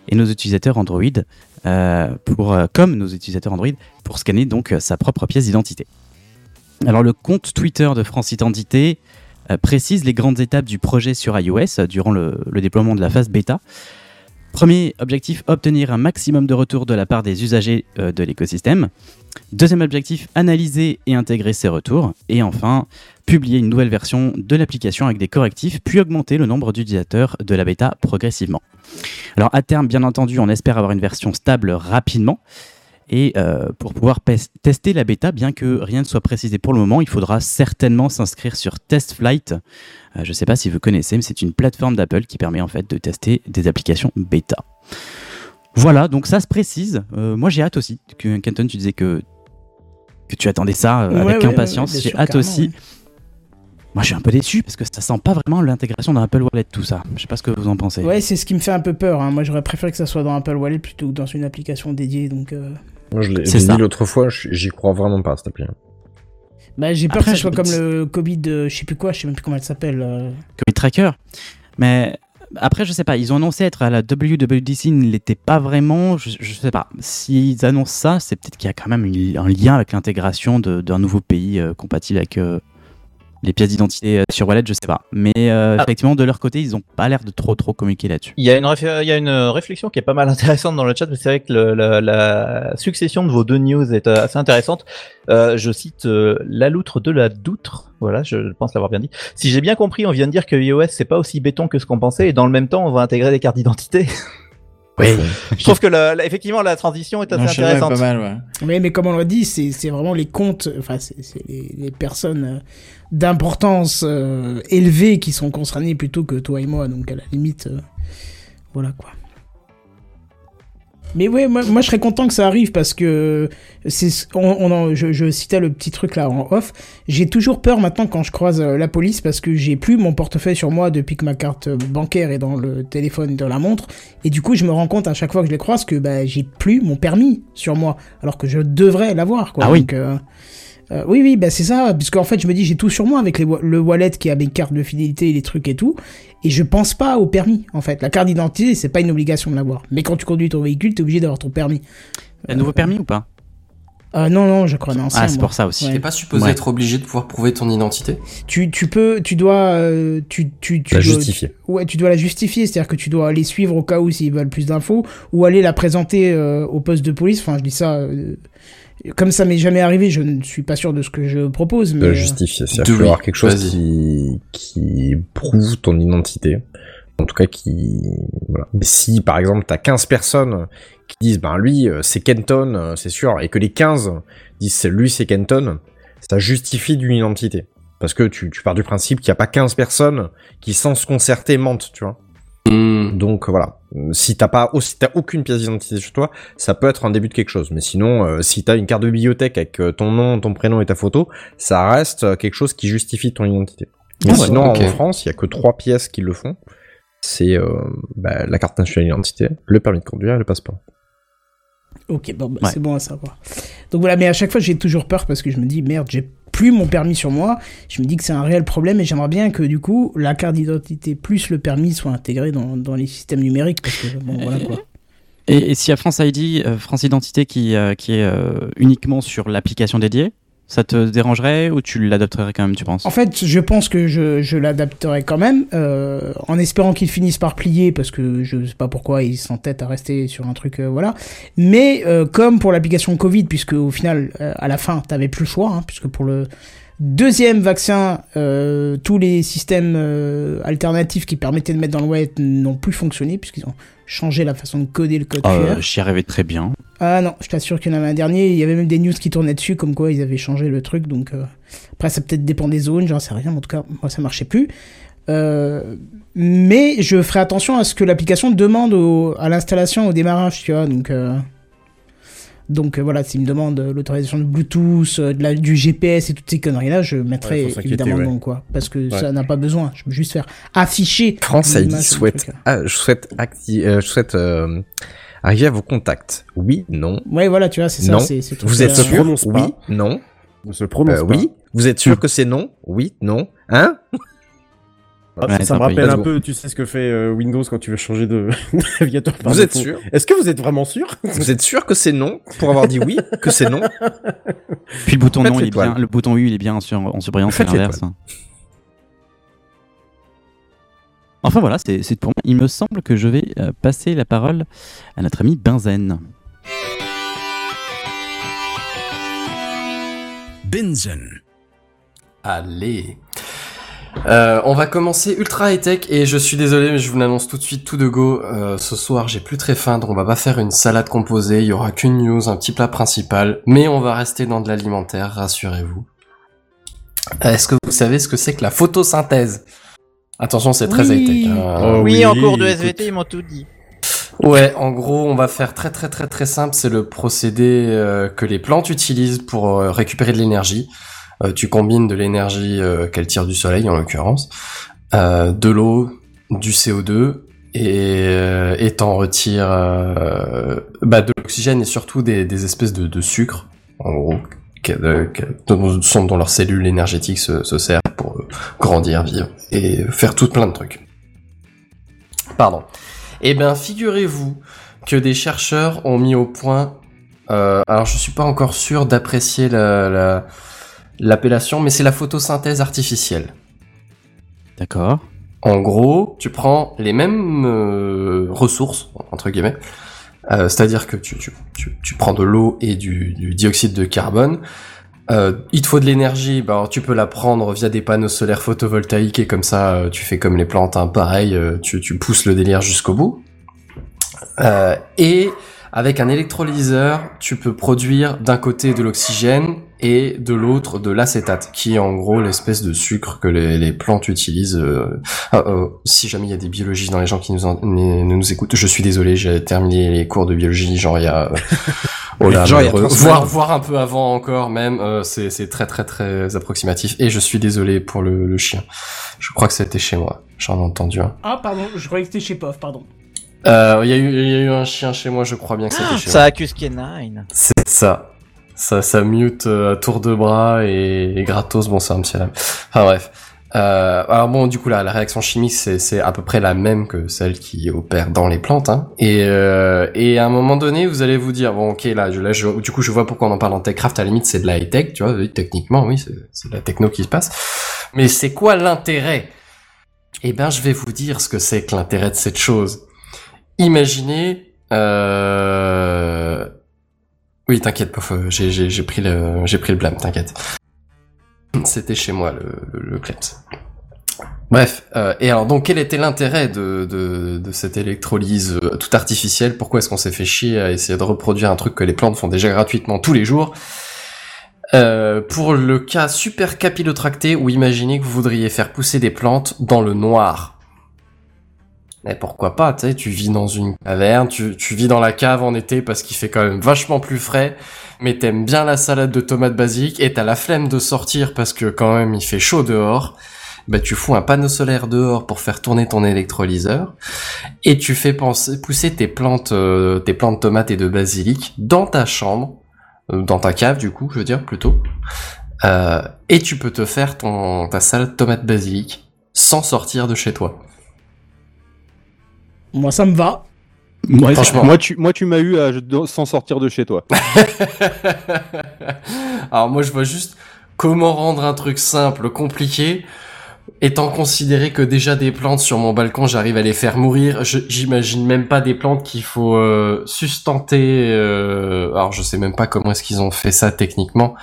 Et nos utilisateurs Android, euh, pour, euh, comme nos utilisateurs Android, pour scanner donc euh, sa propre pièce d'identité. Alors le compte Twitter de France Identité précise les grandes étapes du projet sur iOS durant le, déploiement de la phase bêta. Premier objectif, obtenir un maximum de retours de la part des usagers de l'écosystème. Deuxième objectif, analyser et intégrer ces retours. Et enfin, publier une nouvelle version de l'application avec des correctifs, puis augmenter le nombre d'utilisateurs de la bêta progressivement. Alors à terme, bien entendu, on espère avoir une version stable rapidement. Et euh, pour pouvoir tester la bêta, bien que rien ne soit précisé pour le moment, il faudra certainement s'inscrire sur TestFlight. Euh, je ne sais pas si vous connaissez, mais c'est une plateforme d'Apple qui permet en fait de tester des applications bêta. Voilà, donc ça se précise. Euh, moi j'ai hâte aussi. Que, Kenton, tu disais que, que tu attendais ça Ouais, avec ouais, impatience. j'ai hâte aussi. Moi je suis un peu déçu parce que ça sent pas vraiment l'intégration dans Apple Wallet tout ça. Je sais pas ce que vous en pensez. Ouais, c'est ce qui me fait un peu peur. hein. Moi, j'aurais préféré que ça soit dans Apple Wallet plutôt que dans une application dédiée. Donc, euh, Moi, je l'ai dit l'autre fois, j'y crois vraiment pas à cette appli. bah, j'ai peur Après, que ça soit comme le Covid, euh, je sais plus quoi, je sais même plus comment elle s'appelle. euh. Covid Tracker. Mais après, je sais pas, ils ont annoncé être à la WWDC, ils ne l'étaient pas vraiment. Je, je sais pas. S'ils annoncent ça, c'est peut-être qu'il y a quand même une- un lien avec l'intégration de- d'un nouveau pays euh, compatible avec euh, les pièces d'identité euh, sur Wallet, je sais pas. Mais euh, Ah. effectivement, de leur côté, ils ont pas l'air de trop trop communiquer là-dessus. Il y, a une réfé- il y a une réflexion qui est pas mal intéressante dans le chat, mais c'est vrai que le- la, la succession de vos deux news est euh, assez intéressante. Euh, je cite euh, la loutre de la doutre, voilà, je pense l'avoir bien dit. Si j'ai bien compris, on vient de dire que iOS c'est pas aussi béton que ce qu'on pensait, et dans le même temps, on va intégrer des cartes d'identité. Oui. je trouve que la- la- effectivement la transition est assez Non, intéressante. pas mal, ouais. Mais, mais comme on l'a dit, c'est c'est vraiment les comptes, enfin, c'est c'est les, les personnes euh, d'importance euh, élevée qui sont concernées plutôt que toi et moi. Donc, à la limite, euh, voilà quoi. Mais ouais, moi, moi je serais content que ça arrive parce que c'est on, on en- je, je citais le petit truc là en off. J'ai toujours peur maintenant quand je croise euh, la police parce que j'ai plus mon portefeuille sur moi depuis que ma carte euh, bancaire est dans le téléphone dans la montre et du coup je me rends compte à chaque fois que je les croise que bah, j'ai plus mon permis sur moi alors que je devrais l'avoir quoi. Ah oui. Donc, euh, euh, oui, oui, bah c'est ça, parce qu'en fait, je me dis, j'ai tout sur moi avec les le wallet qui a mes cartes de fidélité, les trucs et tout, et je pense pas au permis, en fait. La carte d'identité, c'est pas une obligation de l'avoir. Mais quand tu conduis ton véhicule, t'es obligé d'avoir ton permis. Un nouveau permis ou pas? Euh, non, non, je crois ancien. Ah, c'est pour ça aussi. Ouais. T'es pas supposé Ouais. être obligé de pouvoir prouver ton identité? Tu, tu peux, tu dois, euh, tu, tu, tu La dois- justifier. ouais, tu dois la justifier, c'est-à-dire que tu dois aller suivre au cas où s'ils veulent plus d'infos, ou aller la présenter euh, au poste de police. Enfin, je dis ça. Euh, comme ça m'est jamais arrivé, je ne suis pas sûr de ce que je propose. Mais de euh, justifier. C'est-à-dire oui, avoir quelque chose qui, qui prouve ton identité. En tout cas, qui, voilà. Si, par exemple, t'as 15 personnes qui disent, ben, lui, euh, c'est Kenton, euh, c'est sûr, et que les 15 disent, c'est lui, c'est Kenton, ça justifie d'une identité. Parce que tu, tu pars du principe qu'il n'y a pas 15 personnes qui, sans se concerter, mentent, tu vois. Hmm. Donc voilà, si t'as pas, si t'as aucune pièce d'identité sur toi, ça peut être un début de quelque chose. Mais sinon, euh, si t'as une carte de bibliothèque avec euh, ton nom, ton prénom et ta photo, ça reste euh, quelque chose qui justifie ton identité. Mais Ah ouais, sinon, en France, il y a que trois pièces qui le font. C'est euh, bah, la carte nationale d'identité, le permis de conduire et le passeport. Ok, bon, bah, Ouais. c'est bon à savoir. Donc voilà, mais à chaque fois j'ai toujours peur parce que je me dis merde, j'ai plus mon permis sur moi. Je me dis que c'est un réel problème et j'aimerais bien que du coup la carte d'identité plus le permis soient intégrés dans, dans les systèmes numériques. Et, et s'il y a France ID, euh, France Identité qui, euh, qui est euh, uniquement sur l'application dédiée, ça te dérangerait ou tu l'adopterais quand même, tu penses? En fait, je pense que je, je l'adapterai quand même, euh, en espérant qu'ils finissent par plier, parce que je sais pas pourquoi ils s'entêtent à rester sur un truc, euh, voilà. Mais euh, comme pour l'application Covid, puisque au final, euh, à la fin, t'avais plus le choix, hein, puisque pour le deuxième vaccin, euh, tous les systèmes euh, alternatifs qui permettaient de mettre dans le web n'ont plus fonctionné, puisqu'ils ont changé la façon de coder le code Euh, QR. J'y arrivais très bien. Ah non, je t'assure qu'il y en avait un dernier, il y avait même des news qui tournaient dessus, comme quoi ils avaient changé le truc, donc euh, après ça peut-être dépend des zones, j'en sais rien, mais en tout cas, moi ça marchait plus. Euh, mais je ferai attention à ce que l'application demande au- à l'installation, au démarrage, tu vois, donc... euh, donc euh, voilà, s'il me demande euh, l'autorisation de Bluetooth, euh, de la, du GPS et toutes ces conneries-là, je mettrai Ouais, évidemment ouais. non, quoi. Parce que Ouais. ça n'a pas besoin. Je peux juste faire afficher. France le souhaite, ah, je souhaite, acti- euh, je souhaite euh, arriver à vos contacts. Oui, non. Ouais, voilà, tu vois, c'est ça. C'est tout Vous êtes sûr Oui, non. Ne se prononce Euh, pas. oui. Vous êtes sûr que c'est non Oui, non. Hein? Ah, Ouais, ça me rappelle un peu, tu sais ce que fait euh, Windows quand tu veux changer de navigateur par Vous êtes sûr Est-ce que vous êtes vraiment sûr? Vous êtes sûr que c'est non pour avoir dit oui que c'est non? Puis le bouton Faites non, il est bien, le bouton U, il est bien sur, en surbrillant, c'est l'inverse. Enfin voilà, c'est c'est pour moi. Il me semble que je vais euh, passer la parole à notre ami Benzen. Benzen. Allez. Euh, on va commencer ultra high tech et je suis désolé mais je vous l'annonce tout de suite tout de go. Euh, ce soir j'ai plus très faim donc on va pas faire une salade composée. Il y aura qu'une news, un petit plat principal, mais on va rester dans de l'alimentaire, rassurez-vous. Est-ce que vous savez ce que c'est que la photosynthèse? Attention c'est très Oui. high tech. hein. Oh oui, oui, en cours de écoute. SVT, ils m'ont tout dit. Ouais, en gros, on va faire très très très très simple. C'est le procédé euh, que les plantes utilisent pour euh, récupérer de l'énergie. Euh, tu combines de l'énergie euh, qu'elles tirent du soleil, en l'occurrence, euh, de l'eau, du CO2, et t'en retires bah, de l'oxygène et surtout des, des espèces de, sucre, en gros, sont- dont leurs cellules énergétiques se, se servent pour grandir, vivre et faire tout plein de trucs. Pardon. Eh bien, figurez-vous que des chercheurs ont mis au point. euh, alors, je suis pas encore sûr d'apprécier la, la- l'appellation, mais c'est la photosynthèse artificielle. D'accord. En gros, tu prends les mêmes euh, ressources entre guillemets, euh, c'est-à-dire que tu, tu, tu, tu prends de l'eau et du, du dioxyde de carbone. Euh, il te faut de l'énergie, bah alors tu peux la prendre via des panneaux solaires photovoltaïques et comme ça euh, tu fais comme les plantes, hein, pareil, euh, tu, tu pousses le délire jusqu'au bout. Euh, et avec un électrolyseur, tu peux produire d'un côté de l'oxygène et de l'autre de l'acétate, qui est en gros l'espèce de sucre que les, les plantes utilisent. euh. Ah, euh, si jamais il y a des biologistes dans les gens qui nous, en- nous, nous écoutent, je suis désolé, j'ai terminé les cours de biologie, genre il y a... euh, Oh là, Genre, y a voire un peu avant encore même, euh, c'est c'est très très très approximatif. Et je suis désolé pour le, le chien. Je crois que c'était chez moi, j'en ai entendu un. Ah, pardon, je croyais que c'était chez POF, pardon. Euh, Il y, a eu- il y a eu un chien chez moi, je crois bien que c'était chez Ça moi. accuse Kenine. C'est ça. Ça, ça mute euh, à tour de bras et, et gratos, bon, c'est un petit. Enfin bref. Euh, alors bon, du coup là, la réaction chimique, c'est à peu près la même que celle qui opère dans les plantes. Hein. Et, euh, et à un moment donné, vous allez vous dire, bon ok, là, je, là je, du coup, je vois pourquoi on en parle en techcraft, à la limite, c'est de la high-tech, tu vois, oui, techniquement, oui, c'est c'est de la techno qui se passe. Mais c'est quoi l'intérêt? Eh ben, je vais vous dire ce que c'est que l'intérêt de cette chose. Imaginez... Euh, Oui, t'inquiète, pof, euh, j'ai, pris le, j'ai pris le blâme, t'inquiète. C'était chez moi le, le Kleps. Bref, euh, et alors donc quel était l'intérêt de, de, cette électrolyse euh, tout artificielle? Pourquoi est-ce qu'on s'est fait chier à essayer de reproduire un truc que les plantes font déjà gratuitement tous les jours? Pour le cas super capillotracté où imaginez que vous voudriez faire pousser des plantes dans le noir. Mais pourquoi pas, tu sais, tu vis dans une caverne, tu, vis dans la cave en été parce qu'il fait quand même vachement plus frais, mais t'aimes bien la salade de tomates basiques et t'as la flemme de sortir parce que quand même il fait chaud dehors. Bah tu fous un panneau solaire dehors pour faire tourner ton électrolyseur et tu fais pousser tes plantes, euh, tes plantes tomates et de basilic dans ta chambre, euh, dans ta cave du coup, je veux dire plutôt. Euh, et tu peux te faire ton ta salade de tomates basilic sans sortir de chez toi. Moi, ça me va. Moi, Franchement. moi, tu, moi, tu m'as eu à, je- sans sortir de chez toi. Alors moi je vois juste comment rendre un truc simple compliqué, étant considéré que déjà des plantes sur mon balcon j'arrive à les faire mourir. J'imagine même pas des plantes qu'il faut euh, sustenter. euh, alors je sais même pas comment est-ce qu'ils ont fait ça techniquement.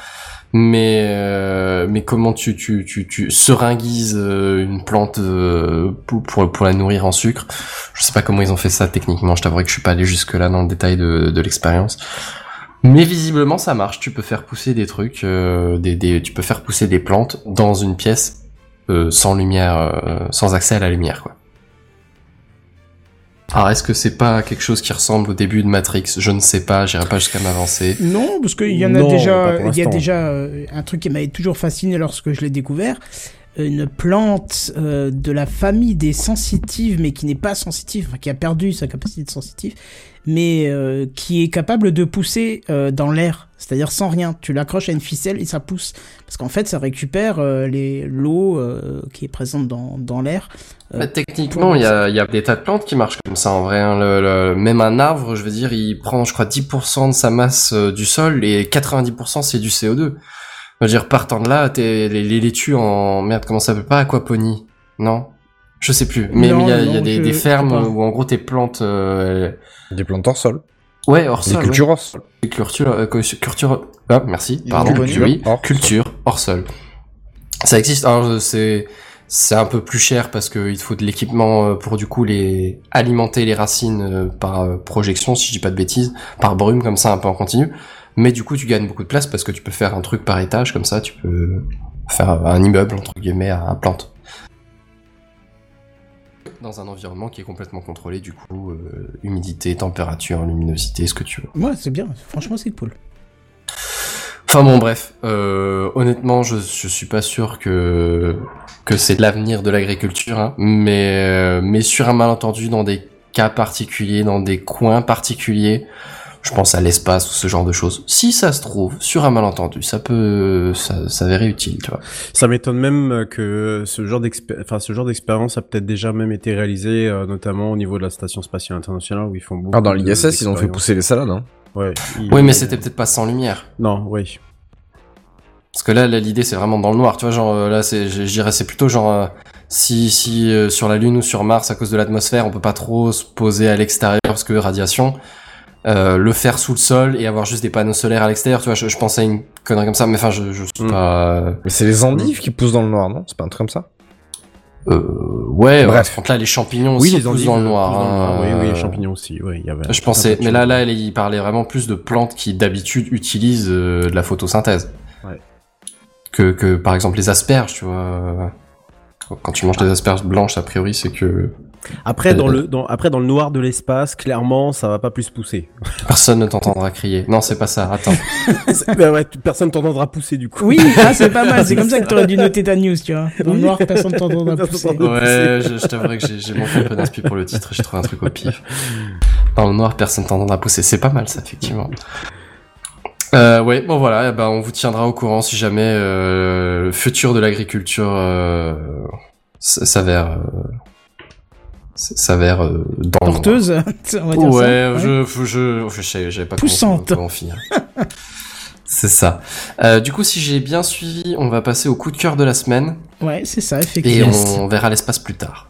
Mais euh, mais comment tu tu tu tu seringuises euh, une plante euh, pour, pour pour la nourrir en sucre? Je sais pas comment ils ont fait ça techniquement. Je t'avouerai que je suis pas allé jusque là dans le détail de de l'expérience. Mais visiblement ça marche. Tu peux faire pousser des trucs, euh, des, des tu peux faire pousser des plantes dans une pièce euh, sans lumière, euh, sans accès à la lumière quoi. Alors est-ce que c'est pas quelque chose qui ressemble au début de Matrix? Je ne sais pas. J'irai pas jusqu'à m'avancer. Non, parce qu'il y en a Non, déjà, il y a déjà euh, un truc qui m'avait toujours fasciné lorsque je l'ai découvert. Une plante euh, de la famille des sensitives, mais qui n'est pas sensitive, enfin, qui a perdu sa capacité de sensitive, mais euh, qui est capable de pousser euh, dans l'air, c'est-à-dire sans rien. Tu l'accroches à une ficelle et ça pousse, parce qu'en fait, ça récupère euh, les l'eau qui est présente dans, dans l'air. Bah, techniquement, il y a, il y a des tas de plantes qui marchent comme ça en vrai. hein. Le, le- même un arbre, je veux dire, il prend, je crois, 10% de sa masse du sol et 90% c'est du CO2. Je veux dire, partant de là, t'es, les, les laitues en merde, comment ça s'appelle pas? Aquaponie Non, je sais plus. Mais il y a, y des, je des sais fermes où en gros tes plantes, euh, Des plantes hors sol. ouais, hors sol. Des cultures ouais. hors sol. Des cultures, euh, culture, ah, merci, pardon, Culture oui, hors sol. culture hors sol. Ça existe, alors c'est c'est un peu plus cher parce qu'il te faut de l'équipement euh, pour du coup les alimenter les racines euh, par projection, si je dis pas de bêtises, par brume comme ça un peu en continu. Mais du coup tu gagnes beaucoup de place parce que tu peux faire un truc par étage comme ça, tu peux faire un immeuble entre guillemets à, à plantes. Dans un environnement qui est complètement contrôlé, du coup, euh, humidité, température, luminosité, ce que tu veux. Ouais, c'est bien. Franchement, c'est cool. Enfin bon, bref, euh, honnêtement, je, je suis pas sûr que que c'est l'avenir de l'agriculture, hein, mais euh, mais sur un malentendu, dans des cas particuliers, dans des coins particuliers, je pense à l'espace ou ce genre de choses. Si ça se trouve, sur un malentendu, ça peut ça s'avérer utile, tu vois. Ça m'étonne même que ce genre d'expé- enfin ce genre d'expérience a peut-être déjà même été réalisé, euh, notamment au niveau de la station spatiale internationale où ils font beaucoup. Ah, dans l'ISS, ils ont fait pousser les salades, hein. Ouais. ils- Oui, mais c'était peut-être pas sans lumière. Non, oui. Parce que là, là, l'idée, c'est vraiment dans le noir, tu vois, genre, euh, là, c'est, je, je dirais, c'est plutôt genre, euh, si, si, euh, sur la Lune ou sur Mars, à cause de l'atmosphère, on peut pas trop se poser à l'extérieur parce que radiation, euh, le faire sous le sol et avoir juste des panneaux solaires à l'extérieur, tu vois, je, je pensais à une connerie comme ça, mais enfin, je, je suis pas... Mm. Mais c'est les endives qui poussent dans le noir, non? C'est pas un truc comme ça? Euh, ouais, Bref. Contre là, les champignons Oui, aussi les poussent endives dans le euh, noir. poussent dans le noir. hein, Oui, oui, les euh, champignons aussi. Oui, il y avait. Je pensais, mais là, là, il parlait vraiment plus de plantes qui d'habitude utilisent euh, de la photosynthèse. Ouais. Que, que par exemple les asperges, tu vois. Quand tu manges des asperges blanches, a priori, c'est que Après, dans Euh, le, dans, après, dans le noir de l'espace, clairement, ça va pas plus pousser. personne ne t'entendra crier. Non, c'est pas ça. Attends. bah ouais, tu- personne t'entendra pousser du coup. Oui, ah, c'est pas mal. C'est comme ça que t'aurais dû noter ta news, tu vois. Dans le noir, personne t'entendra pousser. Ouais, je, je t'avouerai que j'ai manqué un peu d'inspi pour le titre. J'ai trouvé un truc au pif. Dans le noir, personne t'entendra pousser. C'est pas mal, ça, effectivement. Euh, ouais, bon voilà, eh ben, on vous tiendra au courant si jamais euh, le futur de l'agriculture euh, s'avère euh, s'avère euh, dans Porteuse, on va dire ouais, ça. je, je, je, je sais, j'avais pas Poussante. comment, comment finir. C'est ça. Euh, du coup, si j'ai bien suivi, on va passer au coup de cœur de la semaine Ouais, c'est ça, et effectivement. on verra l'espace plus tard.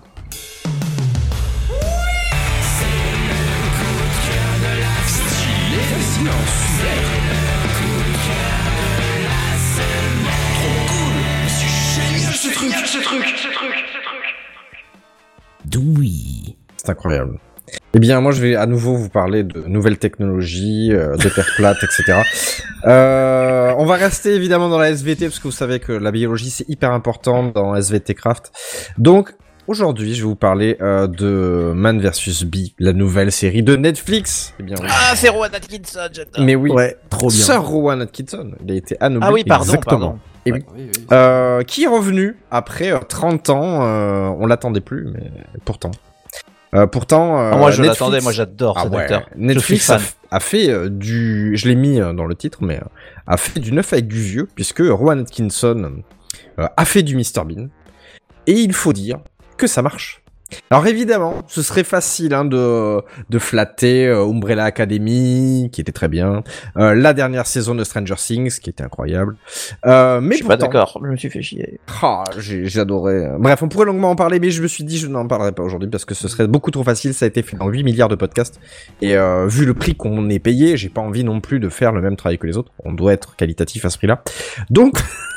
C'est incroyable. Eh bien, moi, je vais à nouveau vous parler de nouvelles technologies, euh, de terre plate, etc. Euh, on va rester évidemment dans la SVT parce que vous savez que la biologie c'est hyper important dans SVT Craft. Donc aujourd'hui, je vais vous parler euh, de Man vs Bee, la nouvelle série de Netflix. Eh bien, oui. Ah, c'est Rowan Atkinson, j'adore. Mais oui, Ouais, trop bien. Sir Rowan Atkinson, il a été anobli. Ah oui, pardon, Exactement. pardon. Et oui. Euh, qui est revenu après euh, 30 ans. euh, on l'attendait plus, mais pourtant. Euh, pourtant. euh, Ah, moi, je Netflix- l'attendais, moi, j'adore Ah cet ouais, acteur. Netflix a, fait euh, du. Je l'ai mis euh, dans le titre, mais euh, a fait du neuf avec du vieux, puisque Rowan Atkinson euh, a fait du Mr Bean. Et il faut dire que ça marche. Alors évidemment, ce serait facile hein, de, de flatter euh, Umbrella Academy, qui était très bien, euh, la dernière saison de Stranger Things, qui était incroyable. Euh, mais Je suis pas d'accord, je me suis fait chier. ah, j'ai adoré. Bref, on pourrait longuement en parler, mais je me suis dit je n'en parlerai pas aujourd'hui parce que ce serait beaucoup trop facile. Ça a été fait dans 8 milliards de podcasts. Et vu le prix qu'on est payé, j'ai pas envie non plus de faire le même travail que les autres. On doit être qualitatif à ce prix-là. Donc,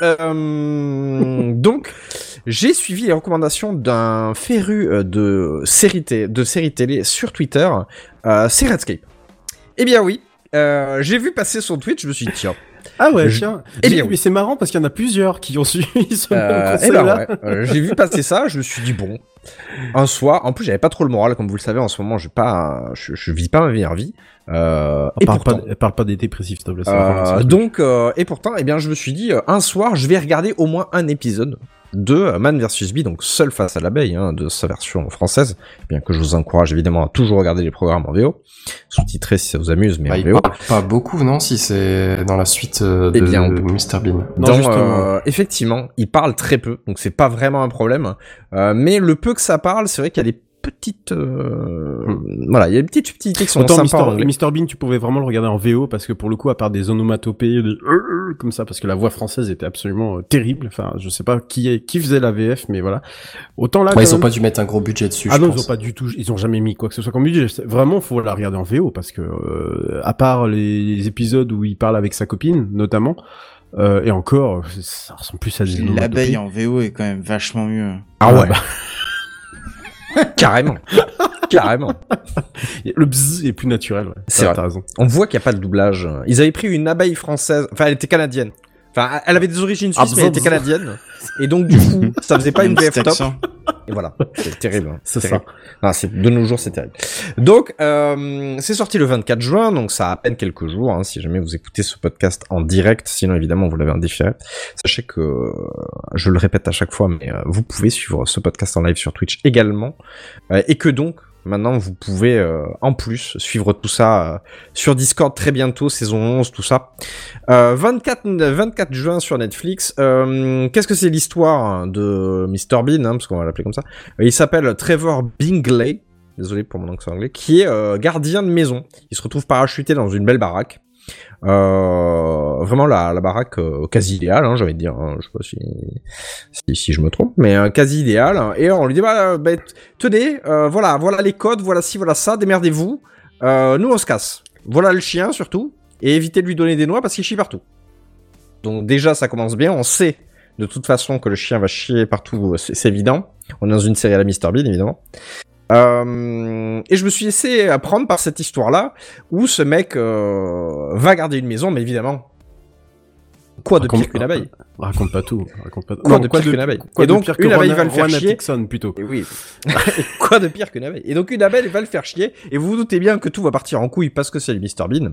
donc, j'ai suivi les recommandations d'un féru de séries de séries télé sur Twitter. Euh, c'est Redscape. Eh bien oui, euh, j'ai vu passer son tweet, je me suis dit tiens. Ah ouais, Je- tiens. Eh J'ai- bien, oui. mais c'est marrant parce qu'il y en a plusieurs qui ont suivi ce Euh, eh ben ouais, euh, j'ai vu passer ça, je me suis dit bon, un soir, en plus j'avais pas trop le moral, comme vous le savez, en ce moment je pas, je, je vis pas ma meilleure vie. Euh, et parle, pourtant, pas, parle pas des dépressifs, s'il te plaît. donc, et pourtant, eh bien, je me suis dit, un soir, je vais regarder au moins un épisode de Man vs Bee, donc seul face à l'abeille, hein, de sa version française, bien que je vous encourage évidemment à toujours regarder les programmes en VO, sous-titrés si ça vous amuse, mais Bah, en VO. pas beaucoup, non, si c'est dans la suite euh, de Eh bien, peut- Mr Bean. Non, Donc, justement. euh, effectivement, il parle très peu, donc c'est pas vraiment un problème. Euh, mais le peu que ça parle, c'est vrai qu'il y a des petites, euh, voilà, il y a des petites subtilités qui sont Autant sympas anglais. Mr. Bean, tu pouvais vraiment le regarder en VO parce que pour le coup, à part des onomatopées, des euh, euh, comme ça, parce que la voix française était absolument euh, terrible. Enfin, je sais pas qui est, qui faisait la VF, mais voilà. Autant là, Ouais, ils ont même- pas dû mettre un gros budget dessus, Ah je non, ils ont pas du tout, ils ont jamais mis quoi que ce soit comme budget. Vraiment, faut la regarder en VO parce que, euh, à part les épisodes où il parle avec sa copine, notamment, euh, et encore, ça ressemble plus à des. L'abeille en VO est quand même vachement mieux. Ah ouais. Carrément. Carrément. Le bzz est plus naturel. Ouais. C'est T'as- vrai. T'as raison. On voit qu'il n'y a pas de doublage. Ils avaient pris une abeille française. Enfin, elle était canadienne. Enfin, elle avait des origines Ah, suisses, mais elle était canadienne. Et donc, du coup, ça faisait pas une Un petit VF top. Et voilà. C'est terrible. hein. C'est terrible. Ah, c'est de nos jours, c'est terrible. Donc, euh, c'est sorti le 24 juin, donc ça a à peine quelques jours. hein, si jamais vous écoutez ce podcast en direct, sinon évidemment vous l'avez en différé. Sachez que, euh, je le répète à chaque fois, mais euh, vous pouvez suivre ce podcast en live sur Twitch également, euh, et que donc maintenant vous pouvez euh, en plus suivre tout ça euh, sur Discord très bientôt, saison 11, tout ça. Euh, 24, 24 juin sur Netflix. Qu'est-ce que c'est l'histoire de Mr Bean, hein, parce qu'on va l'appeler comme ça? Il s'appelle Trevor Bingley, désolé pour mon accent anglais, qui est gardien de maison. Il se retrouve parachuté dans une belle baraque. Euh, vraiment la, la baraque euh, quasi idéale, hein, de dire. hein, je sais pas si, je me trompe, mais euh, quasi idéale. Et on lui dit bah, tenez, voilà, voilà les codes, voilà ci, voilà ça, démerdez-vous. Nous on se casse. Voilà le chien surtout, et évitez de lui donner des noix parce qu'il chie partout. Donc déjà ça commence bien, on sait de toute façon que le chien va chier partout, c'est c'est évident. On est dans une série à la Mr Bean évidemment. Euh, et je me suis laissé apprendre par cette histoire-là, où ce mec euh, va garder une maison, mais évidemment, quoi de pire qu'une abeille? Raconte pas tout. Raconte pas. Quoi Non, de pire qu'une abeille? quoi Et de donc, pire que une abeille va le faire chier. Plutôt. Et oui. Et quoi de pire qu'une abeille? Et donc une abeille va le faire chier, et vous vous doutez bien que tout va partir en couille parce que c'est le Mr Bean.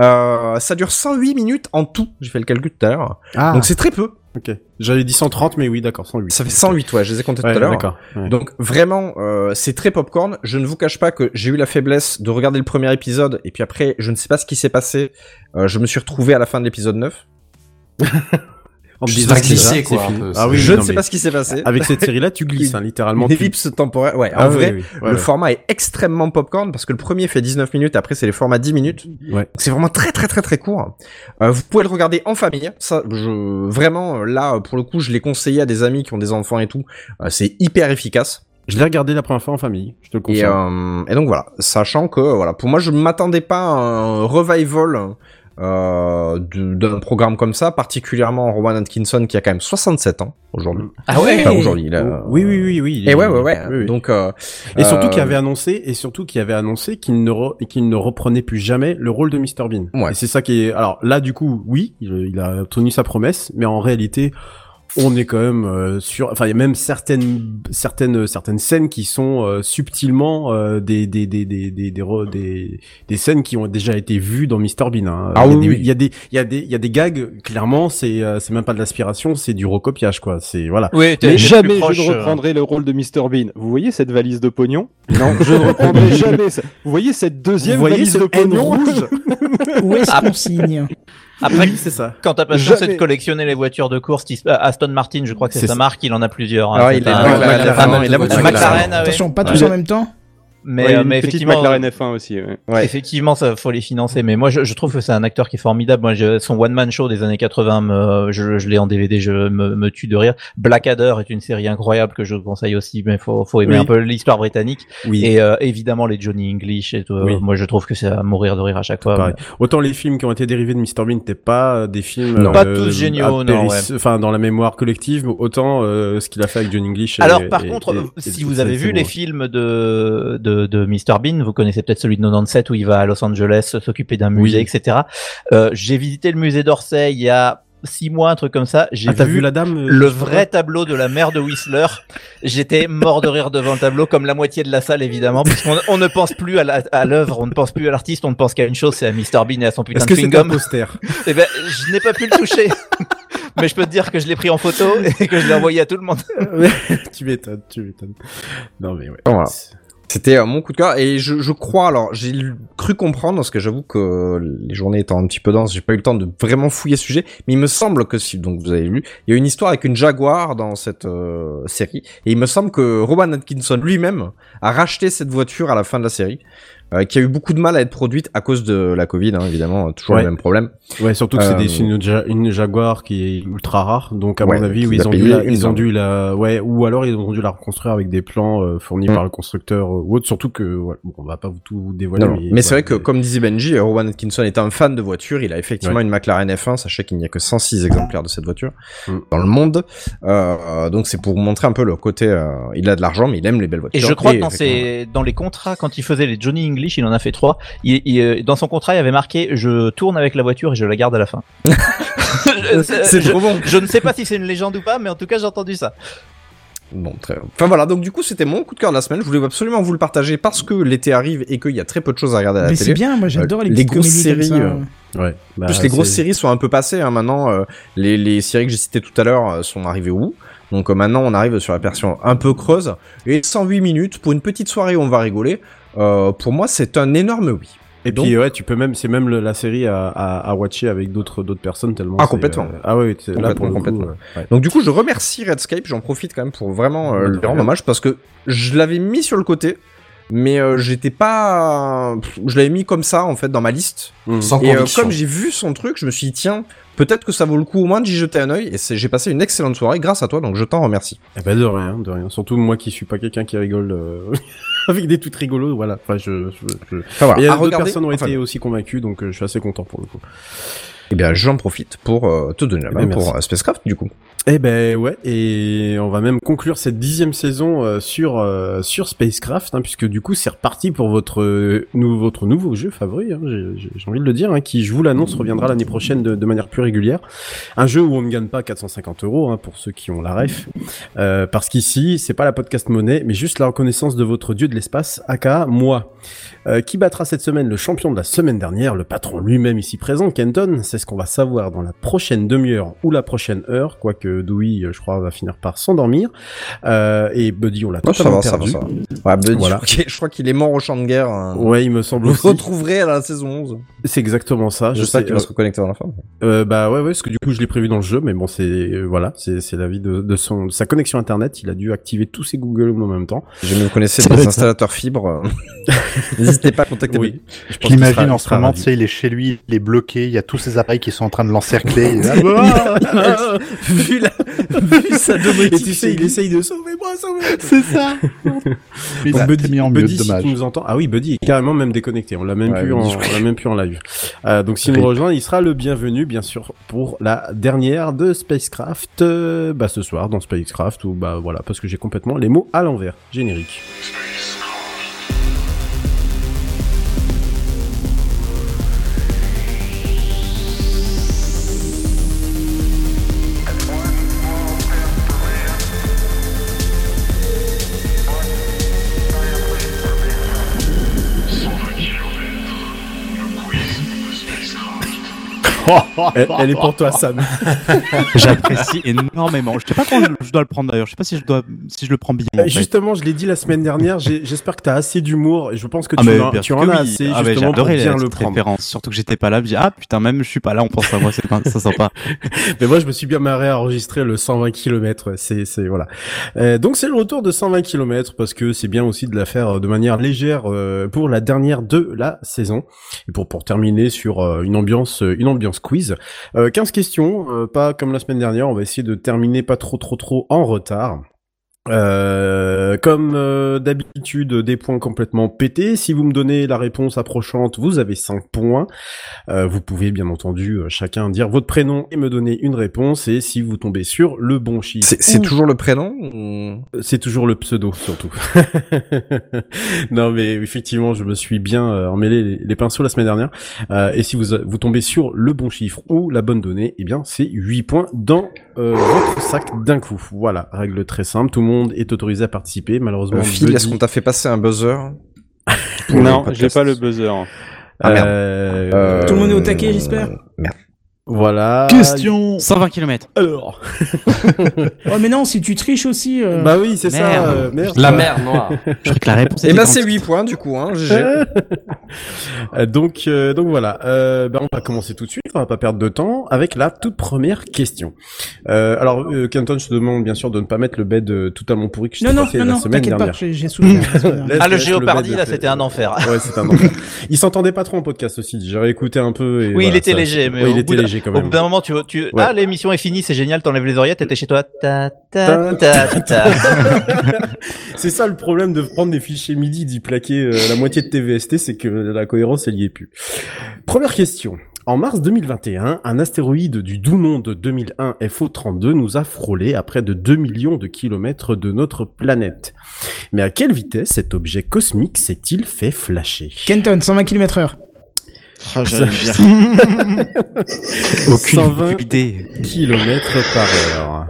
Euh, ça dure 108 minutes en tout, j'ai fait le calcul tout à l'heure. Ah. Donc c'est très peu. Ok. J'avais dit 130, mais oui, d'accord, 108. Ça fait 108, ouais, je les ai comptés Ouais, tout à l'heure. ouais. Donc vraiment, euh, c'est très popcorn. Je ne vous cache pas que j'ai eu la faiblesse de regarder le premier épisode, et puis après, je ne sais pas ce qui s'est passé. Euh, je me suis retrouvé à la fin de l'épisode 9. En me Je disant c'est quoi, Ah oui, je ne sais mais pas ce qui s'est passé. Avec cette série-là, tu glisses, hein, littéralement. Une tu- ellipse temporaire. Ouais, Ah en oui, vrai, oui, ouais, le ouais. format est extrêmement popcorn parce que le premier fait 19 minutes, après c'est les formats 10 minutes. Ouais. C'est vraiment très très très très court. Euh, vous pouvez le regarder en famille. Ça, je vraiment là pour le coup, je l'ai conseillé à des amis qui ont des enfants et tout. Euh, c'est hyper efficace. Je l'ai regardé la première fois en famille, je te le Et, confirme. euh, et donc voilà, sachant que voilà, pour moi je m'attendais pas à un revival euh, de- d'un programme comme ça, particulièrement Rowan Atkinson qui a quand même 67 ans aujourd'hui. Ah ouais Enfin, aujourd'hui, il a- Oui, oui, oui, oui. il Et est- ouais, ouais, ouais. oui, oui. Donc, euh, Et surtout euh, qu'il avait annoncé, et surtout qu'il avait annoncé qu'il ne re- qu'il ne reprenait plus jamais le rôle de Mr Bean. Ouais. Et c'est ça qui est. Alors là, du coup, oui, il, il a tenu sa promesse, mais en réalité, on est quand même euh, sur. Enfin, il y a même certaines certaines certaines scènes qui sont euh, subtilement euh, des des des des des des, des des scènes qui ont déjà été vues dans Mr Bean. hein. Ah il, y a oui, il y a des il y a des il y a des gags. Clairement, c'est euh, c'est même pas de l'aspiration, c'est du recopiage, quoi. C'est voilà. Oui, Mais jamais proche, je ne euh, reprendrai le rôle de Mr Bean. Vous voyez cette valise de pognon? Non, je ne reprendrai jamais ça. Vous voyez cette deuxième Vous voyez valise ce de pognon rouge? Où est-ce qu'on signe? Après, c'est ça. quand ta passion c'est Jamais. de collectionner les voitures de course, euh, Aston Martin, je crois que c'est C'est sa marque, il en a plusieurs. hein. Alors, C'est il a- un- ouais, la- McLaren. Ah. Attention, pas tous en même temps. Mais, Ouais, euh, mais effectivement, McLaren F1 aussi. ouais. Ouais. Effectivement, ça faut les financer. Mais moi, je, je trouve que c'est un acteur qui est formidable. Moi, je, son one man show des années 80, me, je, je l'ai en DVD, je me, me tue de rire. Blackadder est une série incroyable que je conseille aussi, mais faut, faut aimer Oui. un peu l'histoire britannique. Oui. Et euh, évidemment les Johnny English. Et tout. Oui. Moi, je trouve que c'est à mourir de rire à chaque fois. Autant les films qui ont été dérivés de Mr Bean n'étaient pas euh, des films Non. Pas tous géniaux, non, enfin dans la mémoire collective, autant euh, ce qu'il a fait avec John English. Alors par contre, euh, si vous avez vu les films de, de, de Mr Bean, vous connaissez peut-être celui de 97 où il va à Los Angeles s'occuper d'un musée, Oui. etc. Euh, J'ai visité le musée d'Orsay il y a six mois, un truc comme ça. J'ai Ah, vu, vu la dame euh, le vrai tableau de la mère de Whistler. J'étais mort de rire devant le tableau, comme la moitié de la salle évidemment, puisqu'on on ne pense plus à l'œuvre, on ne pense plus à l'artiste, on ne pense qu'à une chose, c'est à Mr Bean et à son putain de que c'est un chewing-gum. poster? Eh ben, je n'ai pas pu le toucher. Mais je peux te dire que je l'ai pris en photo et que je l'ai envoyé à tout le monde. Tu m'étonnes, tu m'étonnes. Non mais ouais. Voilà. C'était euh, mon coup de cœur. Et je, crois alors j'ai cru comprendre parce que j'avoue que les journées étant un petit peu denses j'ai pas eu le temps de vraiment fouiller ce sujet. Mais il me semble que si donc vous avez lu il y a une histoire avec une Jaguar dans cette euh, série. Et il me semble que Rowan Atkinson lui-même a racheté cette voiture à la fin de la série euh, qui a eu beaucoup de mal à être produite à cause de la Covid hein, évidemment toujours Ouais. le même problème Ouais, surtout que c'est Euh, des- une, Ja- une Jaguar qui est ultra rare, donc à Ouais, mon avis, oui, ils ont dû la, une ils ont blinde. dû la, ouais, ou alors ils ont dû la reconstruire avec des plans euh, fournis Mm. par le constructeur euh, ou autre. Surtout que, ouais, bon, on va pas vous tout vous dévoiler. Non. Mais, c'est vrai que, comme disait Benji, Rowan Atkinson est un fan de voitures. Il a effectivement Ouais. une McLaren F1. Sachez qu'il n'y a que 106 exemplaires de cette voiture Mm. dans le monde. Euh, donc c'est pour montrer un peu le côté. euh, il a de l'argent, mais il aime les belles voitures. Et je crois que dans, effectivement, ses, dans les contrats, quand il faisait les Johnny English, il en a fait trois. Il, il, dans son contrat, il avait marqué Je tourne avec la voiture et je la garde à la fin. Je- C'est trop bon. je ne sais pas si c'est une légende ou pas, mais en tout cas, j'ai entendu ça. Bon, très bien. Enfin voilà, donc du coup c'était mon coup de cœur de la semaine. Je voulais absolument vous le partager parce que l'été arrive et qu'il y a très peu de choses à regarder à la Mais télé. c'est bien, moi j'adore Euh, les grosses comme séries, ça. euh, Ouais. Bah, plus les grosses séries sont un peu passées. Hein, maintenant, euh, les, les séries que j'ai citées tout à l'heure euh, sont arrivées où Donc euh, maintenant, on arrive sur la version un peu creuse. Et 108 minutes pour une petite soirée où on va rigoler. Euh, pour moi, c'est un énorme oui. Et Donc- puis ouais, tu peux même, c'est même le- la série à, à, à watcher avec d'autres d'autres personnes tellement. Ah, complètement. euh, ah c'est là pour le coup. Complètement, euh, ouais. Donc du coup, je remercie Redscape. J'en profite quand même pour vraiment euh, lui rendre hommage parce que je l'avais mis sur le côté. Mais euh, j'étais pas, je l'avais mis comme ça en fait dans ma liste. Mmh. Sans Et euh, comme j'ai vu son truc, je me suis dit tiens, peut-être que ça vaut le coup au moins d'y jeter un œil. Et j'ai passé une excellente soirée grâce à toi, donc je t'en remercie. Eh ben de rien, de rien. Surtout moi qui suis pas quelqu'un qui rigole euh, avec des trucs rigolos, voilà. Enfin, je. je, je... Enfin, voilà, Et il y a à d'autres regarder, personnes ont enfin, été aussi convaincues, donc euh, je suis assez content pour le coup. Eh bien, j'en profite pour euh, te donner la Eh main ben, pour euh, Spacecraft du coup. Eh ben ouais, et on va même conclure cette dixième saison euh, sur sur Spacecraft, hein, puisque du coup c'est reparti pour votre nou- votre nouveau jeu favori. hein, j'ai- envie de le dire, hein, qui je vous l'annonce reviendra l'année prochaine de, de manière plus régulière. Un jeu où on ne gagne pas 450 euros pour ceux qui ont la ref, parce qu'ici c'est pas la podcast monnaie, mais juste la reconnaissance de votre dieu de l'espace, aka moi. Qui battra cette semaine le champion de la semaine dernière, le patron lui-même ici présent, Kenton C'est ce qu'on va savoir dans la prochaine demi-heure ou la prochaine heure, quoique Dewey, euh, je crois, va finir par s'endormir. Euh, et Buddy, on l'a Oh, ça totalement ça va, perdu. ça va. Ouais, Buddy, Voilà. je crois qu'il- je crois qu'il est mort au champ de guerre. hein. Ouais, il me semble Vous aussi. le retrouverez à la saison 11. C'est exactement ça. Je Je sais qu'il va se reconnecter dans la fin. Euh, bah ouais, ouais, parce que du coup je l'ai prévu dans le jeu, mais bon, c'est euh, voilà, c'est c'est la vie de, de son de sa connexion internet. Il a dû activer tous ses Google en même temps. Vous connaissez Ça doit des installateurs fibres, euh, n'hésitez pas à contacter Oui. Buddy. Je Je pense qu'il l'imagine en ce moment, tu sais, il est chez lui, il est bloqué, il y a tous ses appareils qui sont en train de l'encercler. est là, vu, la, vu sa Et tu sais, il essaye de sauver moi, C'est ça. Mais Buddy, mis en mute, Buddy, si dommage. tu nous entends. Ah oui, Buddy est carrément même déconnecté. On l'a même Ouais, plus en, Buddy, on l'a même plus en live. Euh, donc s'il nous rejoint, il sera le bienvenu, bien sûr, pour la dernière de Spacecraft, euh, bah ce soir dans Spacecraft ou bah voilà parce que j'ai complètement les mots à l'envers. Générique. Elle, elle est pour toi, Sam. J'apprécie énormément. Je sais pas quand je, je dois le prendre d'ailleurs. Je sais pas si je dois, si je le prends bien. en fait. Justement, je l'ai dit la semaine dernière. J'espère que tu as assez d'humour et je pense que Ah, tu, en, tu as oui. assez Ah, justement pour bien le prendre. Surtout que j'étais pas là. Je dis ah putain même je suis pas là. On pense à moi. C'est pas ça sympa. Mais moi, je me suis bien marré à enregistrer le 120 km. C'est, c'est voilà. Euh, donc c'est le retour de 120 km parce que c'est bien aussi de la faire euh, de manière légère euh, pour la dernière de la saison et pour pour terminer sur euh, une ambiance une ambiance quiz. Euh, 15 questions, euh, pas comme la semaine dernière. On va essayer de terminer pas trop trop trop en retard. Euh, comme euh, d'habitude, des points complètement pétés. Si vous me donnez la réponse approchante, vous avez 5 points. Euh, vous pouvez bien entendu euh, chacun dire votre prénom et me donner une réponse. Et si vous tombez sur le bon chiffre, C'est c'est ou- toujours le prénom ou- c'est toujours le pseudo surtout. non mais effectivement, je me suis bien euh, emmêlé les, les pinceaux la semaine dernière. Euh, et si vous vous tombez sur le bon chiffre ou la bonne donnée, eh bien c'est 8 points dans euh, votre sac d'un coup. Voilà, règle très simple. Tout le monde est autorisé à participer. Malheureusement, Euh, Phil, est-ce qu'on t'a fait passer un buzzer Non, j'ai pas le buzzer. Ah, merde. Euh, Euh, Tout le monde est au taquet, j'espère Merde. Voilà. Question. 120 km. Alors. Oh, mais non, si tu triches aussi. euh, Bah oui, c'est ça. Merde. euh, merde. La mer noire. Je crois que la réponse Eh était ben c'est 8 points du coup, hein, GG. Euh, donc, euh, donc voilà. Euh, ben, on va commencer tout de suite. On va pas perdre de temps avec la toute première question. Euh, alors, euh, Kenton, je te demande bien sûr de ne pas mettre le bed euh, totalement pourri que je Non, t'ai fait non, la non, semaine t'inquiète pas, j'ai Ah, le Géopardy, là, c'était un enfer. Ouais, c'était un enfer. Il s'entendait pas trop en podcast aussi. J'ai réécouté un peu. Et Oui, voilà, il était ça- léger, mais Ouais, au il bout était d'un- léger quand Au même. bout d'un moment, tu, tu... Ouais. ah, l'émission est finie, c'est génial, t'enlèves les oreillettes, t'étais chez toi. Ta, ta, ta, ta. C'est ça le problème de prendre des fichiers MIDI, d'y plaquer euh, la moitié de tes VST, c'est que la cohérence, elle y est plus. Première question. En mars 2021, un astéroïde du doux nom de 2001 FO32 nous a frôlé à près de 2 millions de kilomètres de notre planète. Mais à quelle vitesse cet objet cosmique s'est-il fait flasher? Kenton, 120 km heure. Dire. Aucune 120 idée. kilomètres par heure.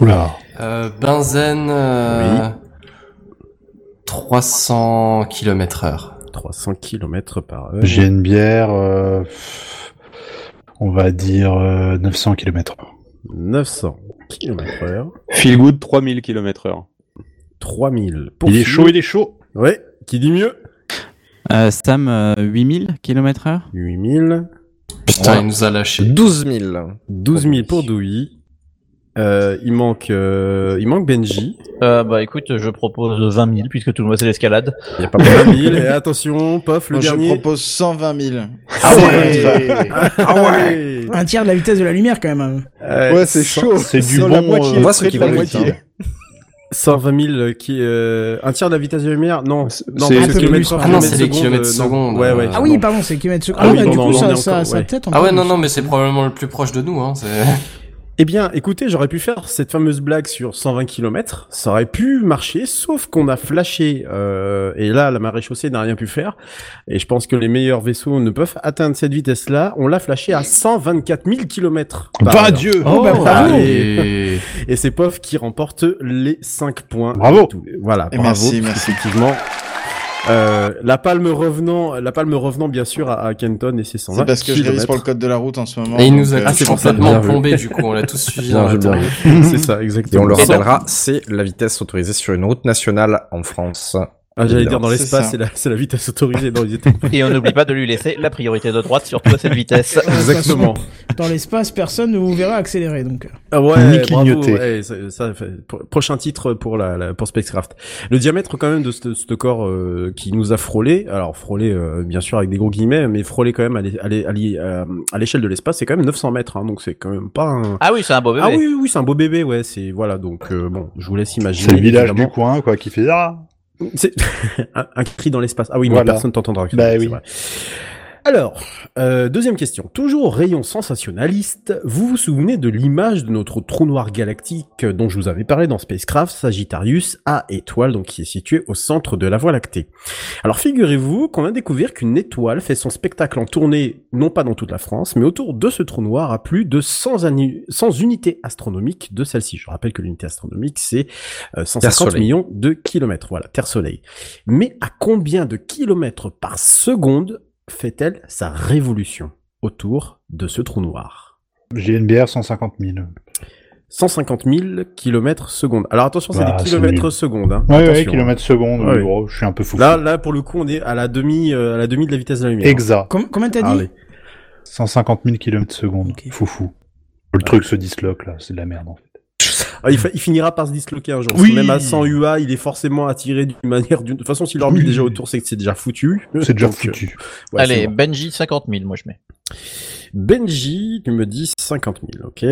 Oula. Euh, benzène. euh, 300 km heure. 300 kilomètres par heure. J'ai une bière, euh, on va dire euh, 900 km. 900 kilomètres heure. Feel good 3000 km heure. 3000. Pour Il est chaud, il est chaud. Ouais, qui dit mieux? Euh, Sam, euh, 8000 km heure? 8000. Putain, il nous a lâché. 12 000. 12 000 pour Dewey. Euh, il manque, euh, il manque Benji. Euh, bah écoute, je propose 20 000 puisque tout le monde c'est l'escalade. Il y a pas 20 000. Et attention, Pof, le Moi, je dernier. propose 120 000. Ah ouais Ah ouais. Un tiers de la vitesse de la lumière quand même. Euh, Ouais, c'est chaud. C'est du la bon, moitié, on voit ce qui va vite, moitié. hein. 120 000 qui, euh, un tiers de la vitesse de la lumière? Non, non, C'est peu kilomètre ah non, c'est les kilomètres euh, non. secondes. Ouais, ouais. Ah oui, non. pardon, c'est kilomètres secondes. Ah Ah, oui, bah, non, du non, coup, ça, ça, ça ouais. peut-être Ah ouais, non, non, mais c'est probablement le plus proche de nous. Hein, c'est- Eh bien, écoutez, j'aurais pu faire cette fameuse blague sur 120 km. Ça aurait pu marcher, sauf qu'on a flashé. Euh, et là, la marée chaussée n'a rien pu faire. Et je pense que les meilleurs vaisseaux ne peuvent atteindre cette vitesse-là. On l'a flashé à 124 000 km. Va Dieu Oh, bah, bravo. Et c'est Pof qui remporte les 5 points. Bravo. Tout- Voilà, Et bravo. merci, qu'effectivement, euh, la palme revenant, la palme revenant bien sûr à, à Kenton et ses 120 C'est parce que je révise kilomètres. pour le code de la route en ce moment. Et il nous a euh, Ah, complètement plombé, du coup, on l'a tous suivi vu. C'est ça, Et exactement. on le Cent- rappellera, c'est la vitesse autorisée sur une route nationale en France. Ah, j'allais dire dans l'espace, c'est la, c'est la vitesse autorisée. Non, ils étaient- Et on n'oublie pas de lui laisser la priorité de droite, surtout à cette vitesse. Exactement. Dans l'espace, personne ne vous verra accélérer, donc. Ah ouais, Ni bravo. Ouais, ça, ça fait- pro- prochain titre pour la, la- pour Spacecraft. Le diamètre quand même de ce, ce corps euh, qui nous a frôlé, alors frôlé euh, bien sûr avec des gros guillemets, mais frôlé quand même à euh, à l'échelle de l'espace, c'est quand même 900 mètres, hein, donc c'est quand même pas un. Ah oui, c'est un beau bébé. Ah oui, oui, oui, c'est un beau bébé, ouais. C'est voilà, donc euh, bon, je vous laisse imaginer. C'est le village évidemment. du coin, quoi, qui fait ah. C'est un, un cri dans l'espace. Ah oui, mais personne t'entendra. Bah oui. vrai. Alors, euh, deuxième question. Toujours rayon sensationnaliste, vous vous souvenez de l'image de notre trou noir galactique dont je vous avais parlé dans Spacecraft, Sagittarius A étoile, donc qui est situé au centre de la Voie lactée. Alors figurez-vous qu'on a découvert qu'une étoile fait son spectacle en tournée, non pas dans toute la France, mais autour de ce trou noir à plus de 100, annu- 100 unités astronomiques de celle-ci. Je rappelle que l'unité astronomique, c'est euh, 150 Terre-Soleil. millions de kilomètres. Voilà, Terre-Soleil. Mais à combien de kilomètres par seconde fait-elle sa révolution autour de ce trou noir? JNBR 150 000. 150 000 kilomètres secondes. Alors attention, c'est Bah, des kilomètres secondes. Hein. Ouais, ouais, Attention, kilomètres secondes. Ouais. Bon, je suis un peu fou. Là, là, pour le coup, on est à la demi, euh, à la demi de la vitesse de la lumière. Exact. Com- combien t'as dit? Allez. 150 000 km secondes. Foufou. Le truc se disloque, là. C'est de la merde, en fait. Ah, il, fa- il finira par se disloquer un jour. Oui. même à 100 UA, il est forcément attiré d'une manière. d'une- De toute façon, si l'orbite est déjà autour, c'est que c'est déjà foutu. C'est déjà Donc, euh, foutu. ouais, Allez, bon. Benji 50 000, moi je mets. Benji, tu me dis 50 000, ok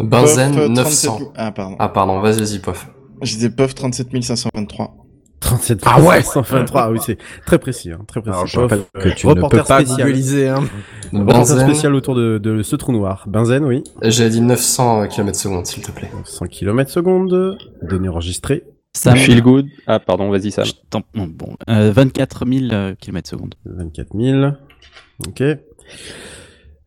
Benzen, Pof, euh, 900. 37 Ah, pardon. Ah, pardon, vas-y, vas-y, pof. Je disais POF 37 523. 37 Ah ouais 123, oui, c'est très précis, hein, très précis. Alors, je rappelle euh, que tu ne reporter peux pas spécial. googliser, hein. Benzen, spécial autour de, de ce trou noir. Benzen, oui. j'ai dit 900 km secondes, s'il te plaît. 100 km secondes, données enregistrées. Sam, Feel good. Ah, pardon, vas-y, Sam. je t'en- non, bon, euh, 24 000 km secondes. 24 000. Ok.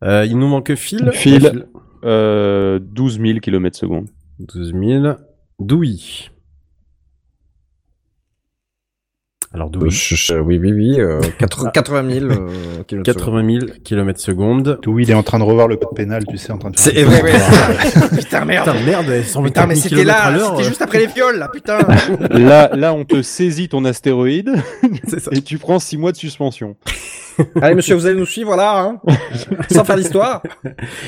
Euh, il nous manque Phil. Phil. Euh, 12 000 km secondes. 12 000. Douy. Alors Euh, Douy. je- je- oui, oui, oui. euh, 80 80 000 euh, kilomètres 80 000 km secondes. Il est en train de revoir le code pénal, tu sais, en train de faire. C'est vrai, ouais. Putain, merde. Putain, merde, 124 Putain, mais 000 c'était là, c'était euh. juste après les viols, là, putain. là, là, on te saisit ton astéroïde C'est ça. et tu prends 6 mois de suspension. Allez, monsieur, vous allez nous suivre, là, hein Sans faire d'histoire.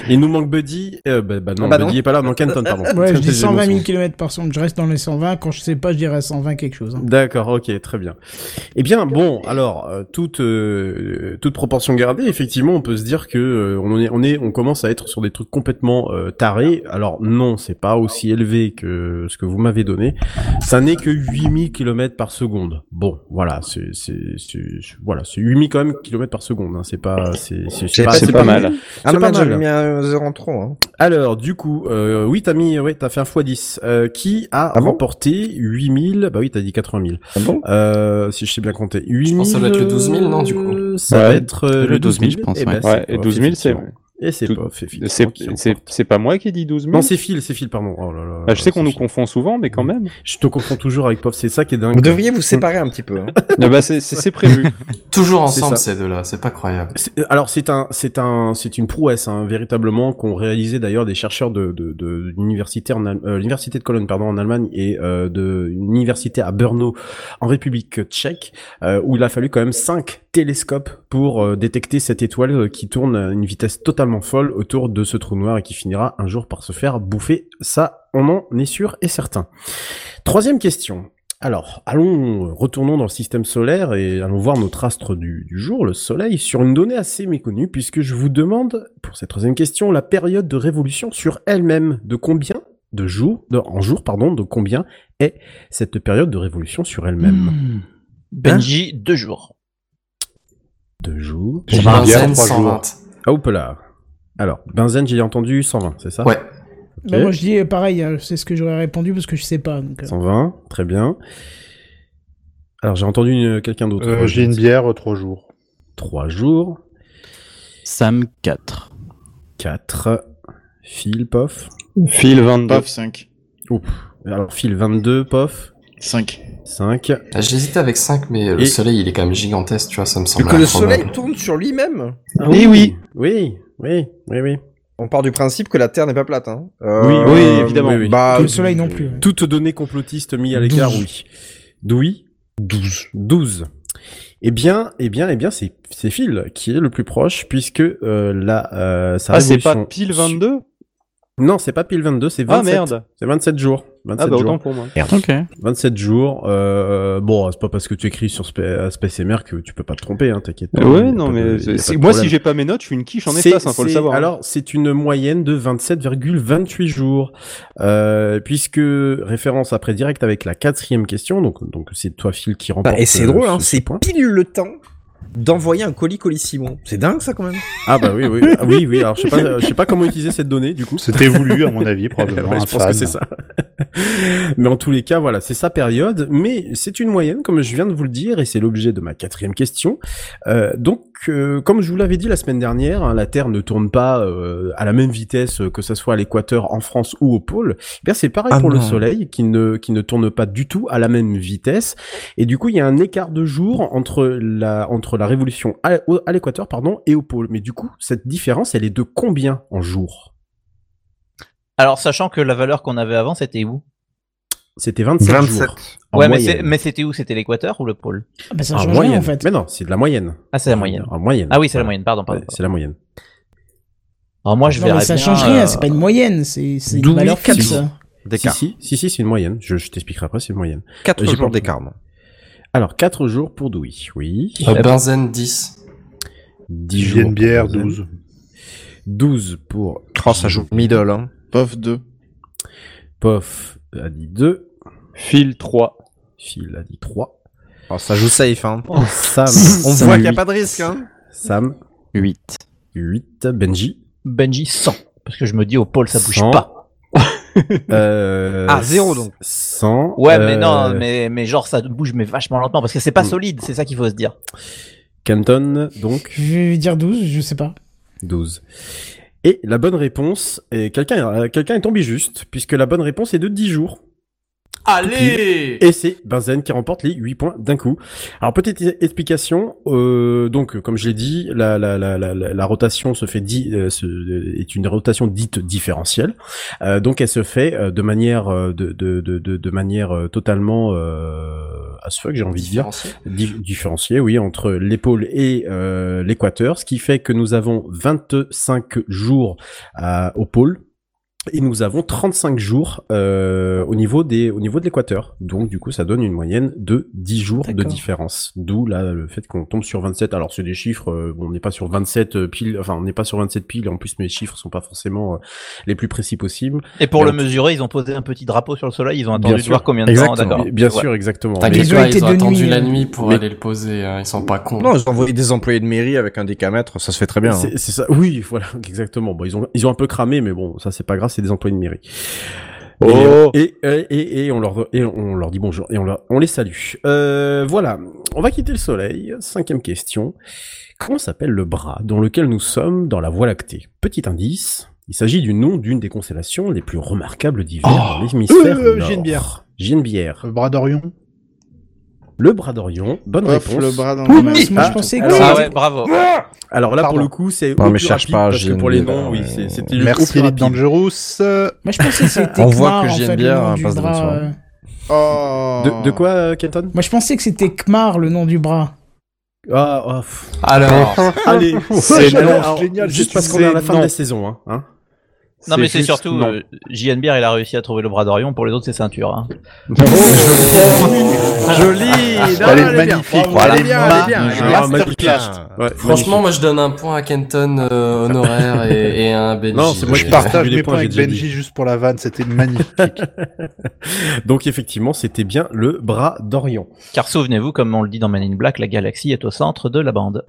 Il nous manque Buddy. Euh, bah, bah non, Ah bah non. Buddy est pas là. Non, Kenton, pardon. Ouais, je dis J'ai 120 000 mensonge. km par seconde. Je reste dans les 120. Quand je sais pas, je dirais 120 quelque chose. hein. D'accord, ok, très bien. Eh bien, bon, alors euh, toute euh, toute proportion gardée, effectivement, on peut se dire que euh, on est on est on commence à être sur des trucs complètement euh, tarés. Alors non, c'est pas aussi élevé que ce que vous m'avez donné. Ça n'est que 8000 km par seconde. Bon, voilà, c'est c'est c'est voilà, c'est 8000 quand même km par seconde. Hein. C'est pas c'est c'est J'ai pas, pas- c'est pas mal. Ah non, pas mal. mis un zéro en trop, hein. Alors, du coup, euh, oui, t'as mis, ouais, t'as fait un x10. Euh, qui a Ah bon remporté 8000 Bah oui, t'as dit 80 000. Ah bon Euh, si je sais bien compter. 8000. pense que ça doit être le 12 000, non, du coup Ça Ouais. va être euh, Le 12 000, je pense, Eh ben, ouais. c'est Ouais, et pas 12 000, c'est- effectivement. Et c'est Tout- pas effectivement. C'est pas moi qui ai dit 12 000 Non, c'est Phil, c'est Phil, pardon. Oh là là. Ah, je sais qu'on nous Phil. confond souvent, mais quand même. Je te confonds toujours avec Pop, c'est ça qui est dingue. Vous devriez vous séparer un petit peu. Hein. Ah bah, c'est- c'est c'est prévu. Toujours ensemble, ces deux-là, c'est pas croyable. Alors c'est un, c'est un, c'est une prouesse hein, véritablement qu'ont réalisé d'ailleurs des chercheurs de, de, de l'université euh, l'université de Cologne pardon en Allemagne et euh, de une université à Brno en République tchèque euh, où il a fallu quand même cinq télescopes pour euh, détecter cette étoile euh, qui tourne à une vitesse totalement folle autour de ce trou noir et qui finira un jour par se faire bouffer. Ça, on en est sûr et certain. Troisième question. Alors, allons, retournons dans le système solaire et allons voir notre astre du, du jour, le Soleil, sur une donnée assez méconnue, puisque je vous demande, pour cette troisième question, la période de révolution sur elle-même. De combien de jours, de, en jours, pardon, de combien est cette période de révolution sur elle-même? Hmm. Benji, deux jours. Deux jours. J'ai Benzen, dit hier, trois 120. Ah, hop là. Alors, Benzen, j'ai entendu 120, c'est ça? Ouais. Bah, moi, je dis euh, pareil. euh, C'est ce que j'aurais répondu parce que je sais pas. donc, euh. 120, très bien. Alors, j'ai entendu une- quelqu'un d'autre. Euh, J'ai une bière, euh, trois jours. Trois jours. Sam 4. 4. Phil, pof. Phil 22. POF 5. Oups. Alors, Phil, 22, pof. 5. 5. Ah, J'hésitais avec 5, mais le Et- soleil, il est quand même gigantesque, tu vois, ça me semble. que le soleil tourne sur lui-même. Ah Eh oui. Oui, oui, oui, oui. On part du principe que la Terre n'est pas plate, hein. Oui, Euh, oui, évidemment. Bah, Que le soleil non plus. Toute donnée complotiste mis à l'écart, oui. Doui. 12. 12. Eh bien, eh bien, eh bien, c'est c'est Phil qui est le plus proche puisque euh, là, euh, sa Ah, c'est pas pile 22 Non, c'est pas pile 22, c'est Ah, 27. merde. C'est 27 jours. 27 Ah bah jours. autant pour moi. Ok. 27 jours. Euh, bon, c'est pas parce que tu écris sur Spa- euh, Space MR que tu peux pas te tromper, hein, t'inquiète pas. Ouais, non pas mais de- moi si j'ai pas mes notes, je suis une quiche en espace, hein, faut le c'est- savoir. hein. Alors, c'est une moyenne de 27,28 jours, euh, puisque référence après direct avec la quatrième question, donc donc c'est toi Phil qui remporte. Bah, et c'est euh, drôle, hein, ce- ce c'est point. pile le temps d'envoyer un colis colissimo. C'est dingue ça quand même. Ah bah oui oui Ah, oui oui. Alors je sais pas je sais pas comment utiliser cette donnée du coup. C'était voulu, à mon avis, probablement, Ouais, je pense fan. que c'est ça. mais en tous les cas, voilà, c'est sa période. Mais c'est une moyenne, comme je viens de vous le dire, et c'est l'objet de ma quatrième question. Euh, donc, euh, comme je vous l'avais dit la semaine dernière, hein, la Terre ne tourne pas euh, à la même vitesse euh, que ce soit à l'équateur, en France ou au pôle. Eh bien, c'est pareil Ah pour le. Soleil, qui ne qui ne tourne pas du tout à la même vitesse. Et du coup, il y a un écart de jour entre la entre la révolution à, l'équateur, pardon, et au pôle. Mais du coup, cette différence, elle est de combien en jours Alors, sachant que la valeur qu'on avait avant, c'était où? C'était 27, 27. jours. Ouais, mais moyenne. c'est- mais c'était où? C'était l'équateur ou le pôle? Ah bah ça En moyenne. rien en fait. Mais non, c'est de la moyenne. Ah, c'est la moyenne. En moyenne. Ah oui, c'est la moyenne, pardon. pardon. C'est la moyenne. Alors moi, je Non, mais verrais ça bien, change rien, euh, c'est pas une moyenne, c'est c'est une valeur quatre fixe. jours. Si, si, si, si, c'est une moyenne. Je, je t'expliquerai après, c'est une moyenne. 4 J'ai jours d'écart. moi. Alors, 4 jours pour Dewey, oui. Euh, Benzen 10. 10 Julien jours. Bière, pour Benzen. 12. 12 pour Oh, ça joue middle. Hein. POF 2. Pof a dit 2. Phil 3. Phil a dit 3. Oh, ça joue safe. Hein. Sam, On Sam, voit qu'il n'y a pas de risque. Hein. Sam, 8. 8. Benji. Benji 100. Parce que je me dis au pôle, ça bouge 100. pas. Euh, Ah, zéro, donc. 100. Ouais, mais euh, non, mais, mais genre, ça bouge, mais vachement lentement, parce que c'est pas Hmm. solide, c'est ça qu'il faut se dire. Canton, donc. Je vais dire 12, je sais pas. 12. Et la bonne réponse, quelqu'un euh, quelqu'un est tombé juste, puisque la bonne réponse est de 10 jours. Allez Et c'est Benzen qui remporte les 8 points d'un coup. Alors petite explication, euh, donc comme je l'ai dit, la, la, la, la, la- la rotation se fait di- euh, se- est une rotation dite différentielle. Euh, donc elle se fait euh, de manière euh, de, de, de, de, manière euh, totalement euh, à ce que j'ai envie de dire. Di- différencié, oui, entre l'épaule et euh, l'équateur, ce qui fait que nous avons 25 jours à- au pôle et nous avons 35 jours euh, au niveau des au niveau de l'équateur. Donc du coup, ça donne une moyenne de 10 jours de différence. D'où là le fait qu'on tombe sur 27. Alors c'est des chiffres, euh, bon, on n'est pas sur 27 euh, piles, enfin on n'est pas sur 27 piles. En plus, mes chiffres sont pas forcément euh, les plus précis possibles. Et pour Mais le en- mesurer, ils ont posé un petit drapeau sur le soleil, ils ont attendu Bien de sûr. voir combien de temps, Exactement. d'accord. Bien Ouais. sûr, exactement. T'inquiète Ils ont pas, été ils ont de attendu nuit, la euh. nuit pour Mais- aller le poser. hein, Ils sont pas cons. Non, ils ont envoyé des employés de mairie avec un décamètre, ça se fait très bien. hein. C'est c'est ça. Oui, voilà, exactement. Bon, ils ont ils ont un peu cramé, mais bon, ça c'est pas grave, c'est des employés de mairie. Oh. Et, et, et, et on leur et on leur dit bonjour et on leur, on les salue. Euh, voilà, on va quitter le soleil. Cinquième question. Comment s'appelle le bras dans lequel nous sommes dans la Voie lactée? Petit indice. Il s'agit du nom d'une des constellations les plus remarquables d'hiver Oh. dans l'hémisphère Euh, nord. Geneviève. Le bras d'Orion. Le bras d'Orion. Bonne Pof, réponse. le bras dans Oui, le moi, masque. moi, je Ah, pensais que alors- Ah ouais, bravo. Alors là, pour Pardon. le coup, c'est Non, mais plus cherche pas, parce que pour les noms, oui, c'est- c'était Merci rapide. Dangerous. Moi je pensais que c'était On voit que j'aime bien le nom un du passe de bras. bonsoir. euh. Oh. De, de quoi, euh, Kenton? Moi je pensais que c'était Kmar le nom du bras. Ah, ah, pff. Alors, allez, C'est génial, non, alors, génial, Juste c'est- parce qu'on est à la c'est fin de non. la saison, hein. hein. Non, mais c'est juste surtout, euh, JNBR, il a réussi à trouver le bras d'Orion, pour les autres, c'est ceinture. Hein. Joli Elle est magnifique. Elle est bien. Ah, franchement, moi je donne un point à Kenton euh, honoraire et, et un Benji. Non, c'est moi, je partage mes points, avec Benji juste pour la vanne, c'était magnifique. Donc effectivement, c'était bien le bras d'Orion. Car souvenez-vous, comme on le dit dans Man in Black, la galaxie est au centre de la bande.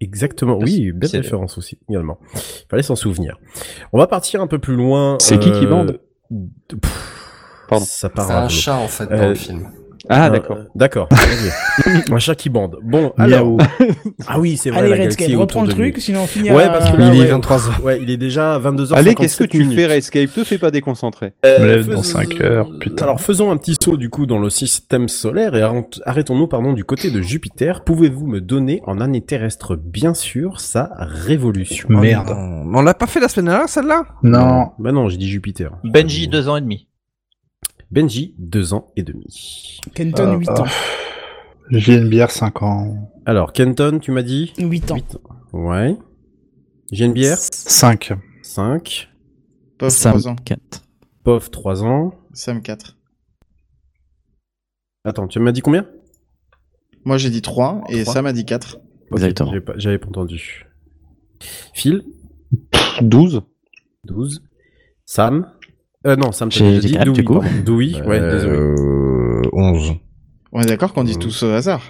Exactement, oui, belle référence aussi, également. Fallait s'en souvenir. On va partir un peu plus loin. C'est qui qui bande? de- pff, Pardon. Ça part C'est un chat en fait dans Euh, le film. Ah, Euh, d'accord. D'accord. vas-y. un chat qui bande. Bon, alors. Ah oui, c'est vrai, Allez la Redscape, reprends le truc, sinon on finit Ouais, à- parce que là, Il est ouais, 23h. Ouais, il est déjà 22h57 Allez, qu'est-ce que tu minutes. fais, Rescape Te fais pas déconcentrer. Je me lève fais- dans 5 heures, putain. Alors faisons un petit saut du coup dans le système solaire et arrêt- arrêtons-nous pardon du côté de Jupiter. Pouvez-vous me donner en année terrestre bien sûr sa révolution? Merde. On on l'a pas fait la semaine dernière, celle-là? Non. Bah non, j'ai dit Jupiter. Benji, deux ans et demi. Benji, deux ans et demi. Kenton, Euh, 8 ans. J'ai une bière 5 ans. Alors, Kenton, tu m'as dit 8 ans. Ouais. J'ai une bière 5. 5. Pof, Sam 3 ans. 4. POF, 3 ans. Sam 4. Attends, tu m'as dit combien? Moi j'ai dit 3 et Trois. Sam a dit 4. Ok, Exactement. j'avais pas- J'avais pas entendu. Phil? 12. 12. Sam? Euh, Non, Sam, J'ai t'as déjà dit Dewey, du coup. Dewey, ouais, désolé. Euh, 11. On est d'accord qu'on dit tous au hasard.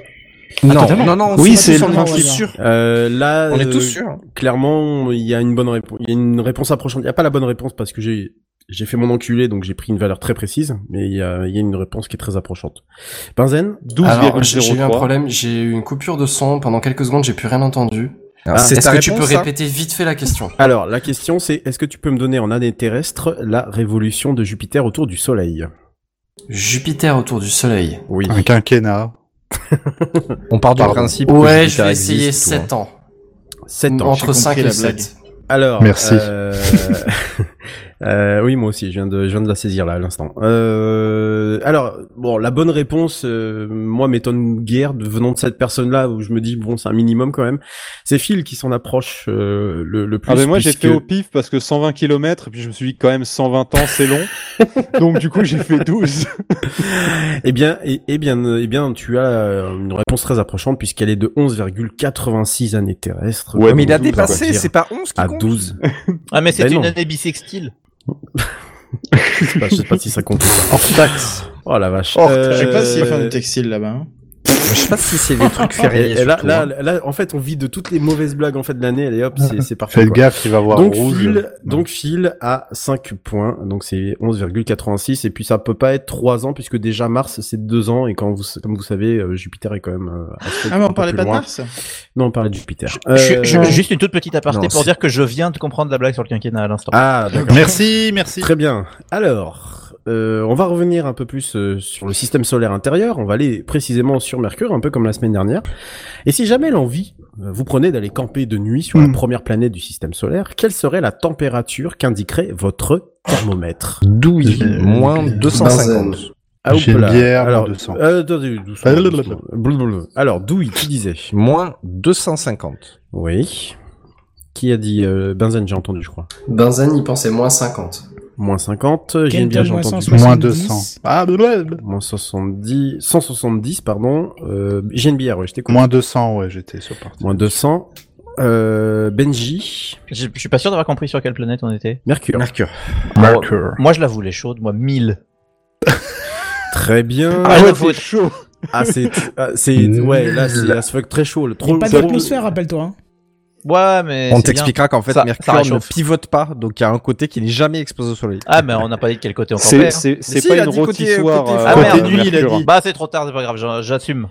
Non, totalement. non, non, Oui, on c'est le principe. sûr. Euh, là, On est euh, tous sûrs. Clairement, il y a une bonne réponse. Il y a une réponse approchante. Il n'y a pas la bonne réponse parce que j'ai j'ai fait mon enculé, donc j'ai pris une valeur très précise, mais il y a, il y a une réponse qui est très approchante. Benzen Alors, j'ai j'ai eu un 12,03. problème, j'ai eu une coupure de son pendant quelques secondes, j'ai plus rien entendu. Alors, Ah, c'est Est-ce ta que tu peux répéter vite fait la question? Alors, la question c'est est-ce que tu peux me donner en année terrestre la révolution de Jupiter autour du Soleil? Jupiter autour du Soleil. Oui. Un quinquennat. On part du Pardon. principe que Ouais, je vais essayer tout, 7 ans. 7 ans. Entre j'ai 5 compris et la blague. 7. Alors, Merci. euh, euh, oui, moi aussi, je viens de, je viens de la saisir là à l'instant. Euh, alors, bon, la bonne réponse, euh, moi, m'étonne guère de venant de cette personne-là où je me dis bon, c'est un minimum quand même. C'est Phil qui s'en approche euh, le, le plus. Ah ben moi j'ai puisque- fait au pif parce que 120 km et puis je me suis dit quand même 120 ans c'est long. Donc du coup j'ai fait 12. Eh bien, eh, eh bien, eh bien, tu as euh, une réponse très approchante puisqu'elle est de 11,86 années terrestres. Ouais, Mais il a dépassé, c'est pas 11 qui à compte 12. Ah, mais c'est Ben une non. année bissextile. Je sais pas, je sais pas si ça compte. ou pas. Hors taxe. Oh la vache. Oh, Je sais pas s'il y a Euh, du textile là-bas. hein. Je sais pas si c'est des trucs fériés. et là, surtout, là, hein. là, en fait, on vit de toutes les mauvaises blagues en fait de l'année. Allez hop, c'est c'est parfait. Faites gaffe, il va voir Donc rouge. Phil, donc Phil a 5 points, donc c'est 11,86 et puis ça peut pas être 3 ans puisque déjà Mars c'est 2 ans et quand vous comme vous savez euh, Jupiter est quand même euh, assez- Ah mais on parlait pas de. Mars Non, on parlait de Jupiter. Je- je- Euh, juste une toute petite aparté non, pour dire que je viens de comprendre la blague sur le quinquennat à l'instant. Ah, d'accord. Merci, merci. Très bien. Alors, euh, on va revenir un peu plus euh, sur le système solaire intérieur. On va aller précisément sur Mercure, un peu comme la semaine dernière. Et si jamais l'envie euh, vous prenez d'aller camper de nuit sur la Mm. première planète du système solaire, quelle serait la température qu'indiquerait votre thermomètre Douille, moins 250. Ah, J'ai une oupla. bière, Alors, moins 200. euh, attendez, doucement, doucement. Blablabla. Alors, Douille, tu disais Moins 250. Oui. Qui a dit euh, Benzen, j'ai entendu, je crois. Benzen, il pensait moins 50. Moins 50. J'ai bien, entendu. 170. Moins 200. Ah, blablabla. Moins 70, 170, pardon. Euh, j'ai une bière, ouais, t'écoute. Moins 200, ouais, j'étais sur parti. Moins 200. Euh, Benji. Je je suis pas sûr d'avoir compris sur quelle planète on était. Mercure. Mercure. Mercure. Moi je la voulais chaude, moi 1000. Très bien. Ah, Ah ouais c'est chaud. Ah, c'est, ah, c'est, ouais, là, c'est as fuck très chaud. le- Il Trop, n'y a pas trop- d'atmosphère, rappelle-toi. hein. Ouais, mais. On t'expliquera qu'en fait, Ça- ça Mercure ne pivote pas, donc il y a un côté qui n'est jamais exposé au soleil. Ah, mais on n'a pas dit de quel côté on C'est hein. c'est pas une dit côté- rôtissoire. côté- euh, Ah, côté merde. nuit, il a Mercure. dit. Bah, c'est trop tard, c'est pas grave, j'assume.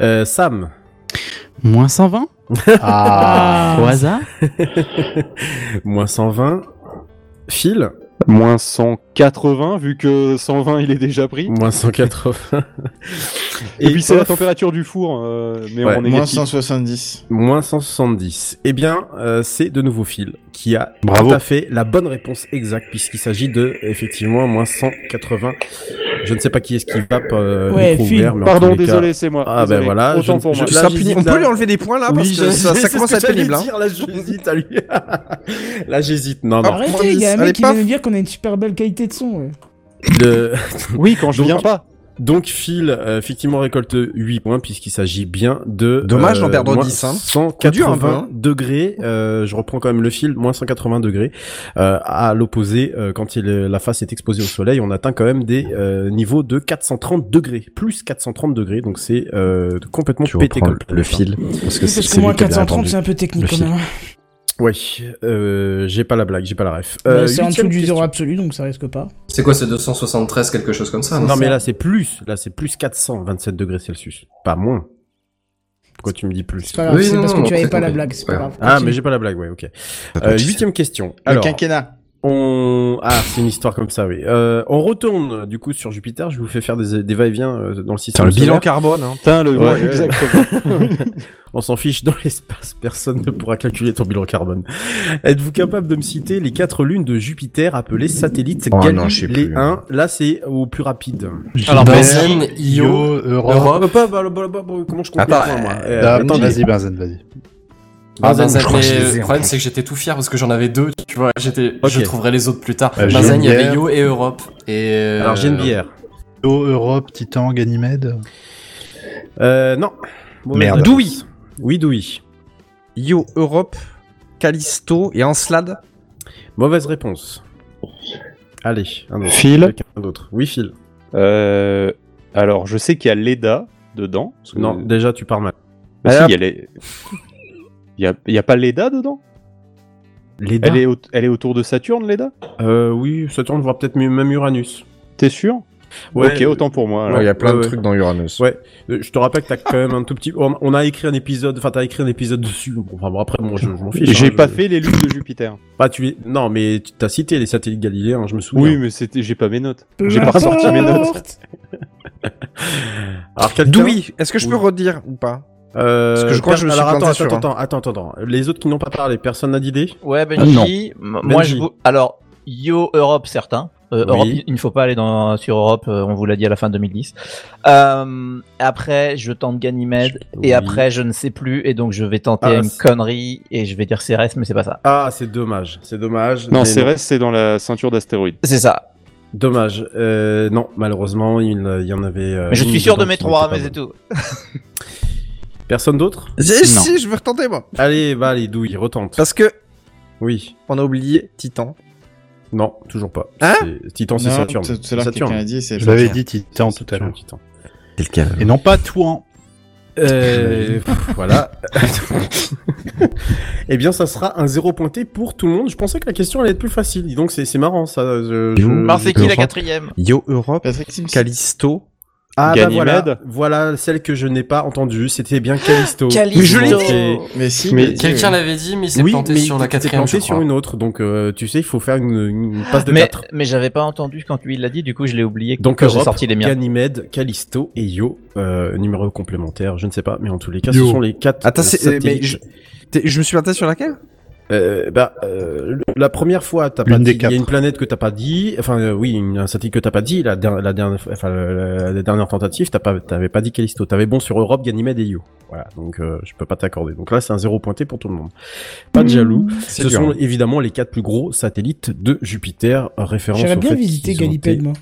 Euh, Sam. Moins 120 Ah. Au hasard Moins 120. Phil. Moins 180 vu que 120 il est déjà pris. Moins 180. Et, puis c'est la température du four, euh, mais Ouais, en Moins négatif. 170. Moins 170. Eh bien, euh, c'est de nouveau Phil qui a Bravo. tout à fait la bonne réponse exacte puisqu'il s'agit de effectivement moins 180. Je ne sais pas qui est-ce qui va euh, Ouais, ouvert, mais Pardon, désolé, c'est moi. Ah ben Désolé. voilà, Autant je- pour moi. je- Ça Là, punit- j'hésite, on peut lui enlever des points là parce Oui, que ça, commence à être pénible. hein. dire, là, j'hésite à lui. là, j'hésite. Non, non. Arrêtez, il y a un Allez, mec qui paf. vient nous dire qu'on a une super belle qualité de son. ouais. Le- Oui, quand je Donc- viens pas. Donc Phil, euh, effectivement, récolte 8 points puisqu'il s'agit bien de... Dommage d'en euh, perdre moins 10, hein. 180 dur un peu, hein. degrés, euh, je reprends quand même le fil, moins 180 degrés. Euh, à l'opposé, euh, quand il, la face est exposée au soleil, on atteint quand même des euh, niveaux de 430 degrés, plus 430 degrés, donc c'est euh, complètement Tu pété comme le hein. fil parce que Oui, c'est parce que c'est moins lui qui a bien 430, répondu. c'est un peu technique Le quand fil. même. Oui, euh, j'ai pas la blague, j'ai pas la ref. Bah, Euh, c'est en dessous huitième du question. zéro absolu, donc ça risque pas. C'est quoi, c'est 273, quelque chose comme ça Non mais là c'est plus, là c'est plus 427 degrés Celsius, pas moins. Pourquoi tu me dis plus C'est pas grave, Oui, c'est non, parce que tu avais pas la compris. blague, c'est pas Ouais. grave. Ah Continue. mais j'ai pas la blague, ouais, ok. Euh, huitième question. Le Alors, quinquennat. On ah c'est une histoire comme ça oui. Euh, on retourne du coup sur Jupiter. Je vous fais faire des, des va-et-vient euh, dans le système. le bilan carbone. Hein. Putain, le Ouais, ouais, exactement. On s'en fiche dans l'espace, personne ne pourra calculer ton bilan carbone. Êtes-vous capable de me citer les quatre lunes de Jupiter appelées satellites Oh non, je sais plus. 1 Là, c'est au plus rapide. Alors, Benzen, Io, Europe. Europe. Pas, comment je compte Attends, les moi euh, Euh, Ah, Attends, vas-y, Benzen, vas-y. Ah, Benzen, je mais le problème c'est que j'étais tout fier parce que j'en avais deux, tu vois, j'étais, je trouverai les autres plus tard. Bah, Benzen, il y avait. Io et Europe. Et euh, Alors, j'ai une bière. Io, Europe, Titan, Ganymède. Euh, non. Merde. réponse. Douy. Oui, Douy. Io, Europe, Callisto et Encelade. Mauvaise réponse. Allez, un autre. Phil. Quelqu'un d'autre. Oui, Phil. Euh, alors, je sais qu'il y a Leda dedans. Non, déjà, tu pars mal. Bah si, Ah. il y a les- il y a, il y a pas Leda dedans? Les elle est, au- elle est autour de Saturne, Leda? Euh, oui, Saturne, voire peut-être même Uranus. T'es sûr? Ouais, Ok, autant pour moi. Ouais, il y a plein ouais, de ouais. trucs dans Uranus. Ouais, euh, je te rappelle que t'as quand même un tout petit. On, a écrit un épisode. Enfin, t'as écrit un épisode dessus. Bon, Enfin, bon, après, moi, je, je m'en fiche. J'ai hein, pas je- fait les lunes de Jupiter. Pas tu es. Non, mais tu t'as cité les satellites galiléens. Je me souviens. Oui, mais c'était, j'ai pas mes notes. J'ai pas ressorti mes notes. Alors, quelqu'un Douy. Est-ce que je peux Oui. redire ou pas? Euh, Parce que je crois que je me suis alors, planté attends, sur attends, un. attends, attends. Les autres qui n'ont pas parlé, personne n'a d'idée? Ouais, Benji. m- Moi, Benji. je vous... Alors, Yo Europe, certain. Euh, Oui. Europe, il ne faut pas aller dans, sur Europe, euh, on vous l'a dit à la fin de 2010. Euh, après, je tente Ganymède, Oui. et après, je ne sais plus, et donc je vais tenter Ah, une connerie, et je vais dire Cérès, mais c'est pas ça. Ah, c'est dommage. C'est dommage. Non, Cérès, c'est dans la ceinture d'astéroïdes. C'est ça. Dommage. Euh, non, malheureusement, il, il y en avait. euh, Mais je suis sûr de mes trois, mais c'est tout. Personne d'autre Si, si, je veux retenter moi. Allez, va, allez, douille, retente. Parce que Oui. on a oublié Titan. Non, toujours pas. Hein C'est- Titan, c'est Non, Saturne. tout tout à l'heure, Saturne. quelqu'un a dit, c'est Je l'avais Saturne. dit Titan tout à Saturne, l'heure. Titan. C'est lequel Et non pas Touan. Euh, pff, voilà. eh bien, ça sera un zéro pointé pour tout le monde. Je pensais que la question allait être plus facile. Dis donc, c'est c'est marrant ça. Je, je- Alors, c'est qui la quatrième Io, Europe, Patrick Simpson. Callisto. Ah, bah voilà, voilà celle que je n'ai pas entendue. C'était bien Callisto. Callisto. Mais je l'ai Mais dit. Mais si, Mais Quelqu'un l'avait dit, mais il s'est Oui, planté mais sur la il s'est quatrième, planté je sur une autre. Donc, euh, tu sais, il faut faire une, une passe de mais, 4. mais j'avais pas entendu quand lui il l'a dit, du coup je l'ai oublié Donc, quand j'ai sorti les miens. Ganymède, Callisto et Io. Euh, numéro complémentaire, je ne sais pas. Mais en tous les cas, ce sont les quatre Attends, euh, c'est- mais je, je me suis planté sur laquelle? Euh, bah, euh, la première fois, t'as pas dit, il y a une planète que t'as pas dit, enfin, euh, oui, une, un satellite que t'as pas dit, la, der- la dernière, enfin, la, la dernière tentative, t'as pas, t'avais pas dit Callisto, t'avais bon sur Europe, Ganymède et Io. Voilà, donc, euh, je peux pas t'accorder. Donc là, c'est un zéro pointé pour tout le monde. Pas de jaloux. Ce dur, sont hein. évidemment les quatre plus gros satellites de Jupiter, référence J'aimerais bien visiter été- moi.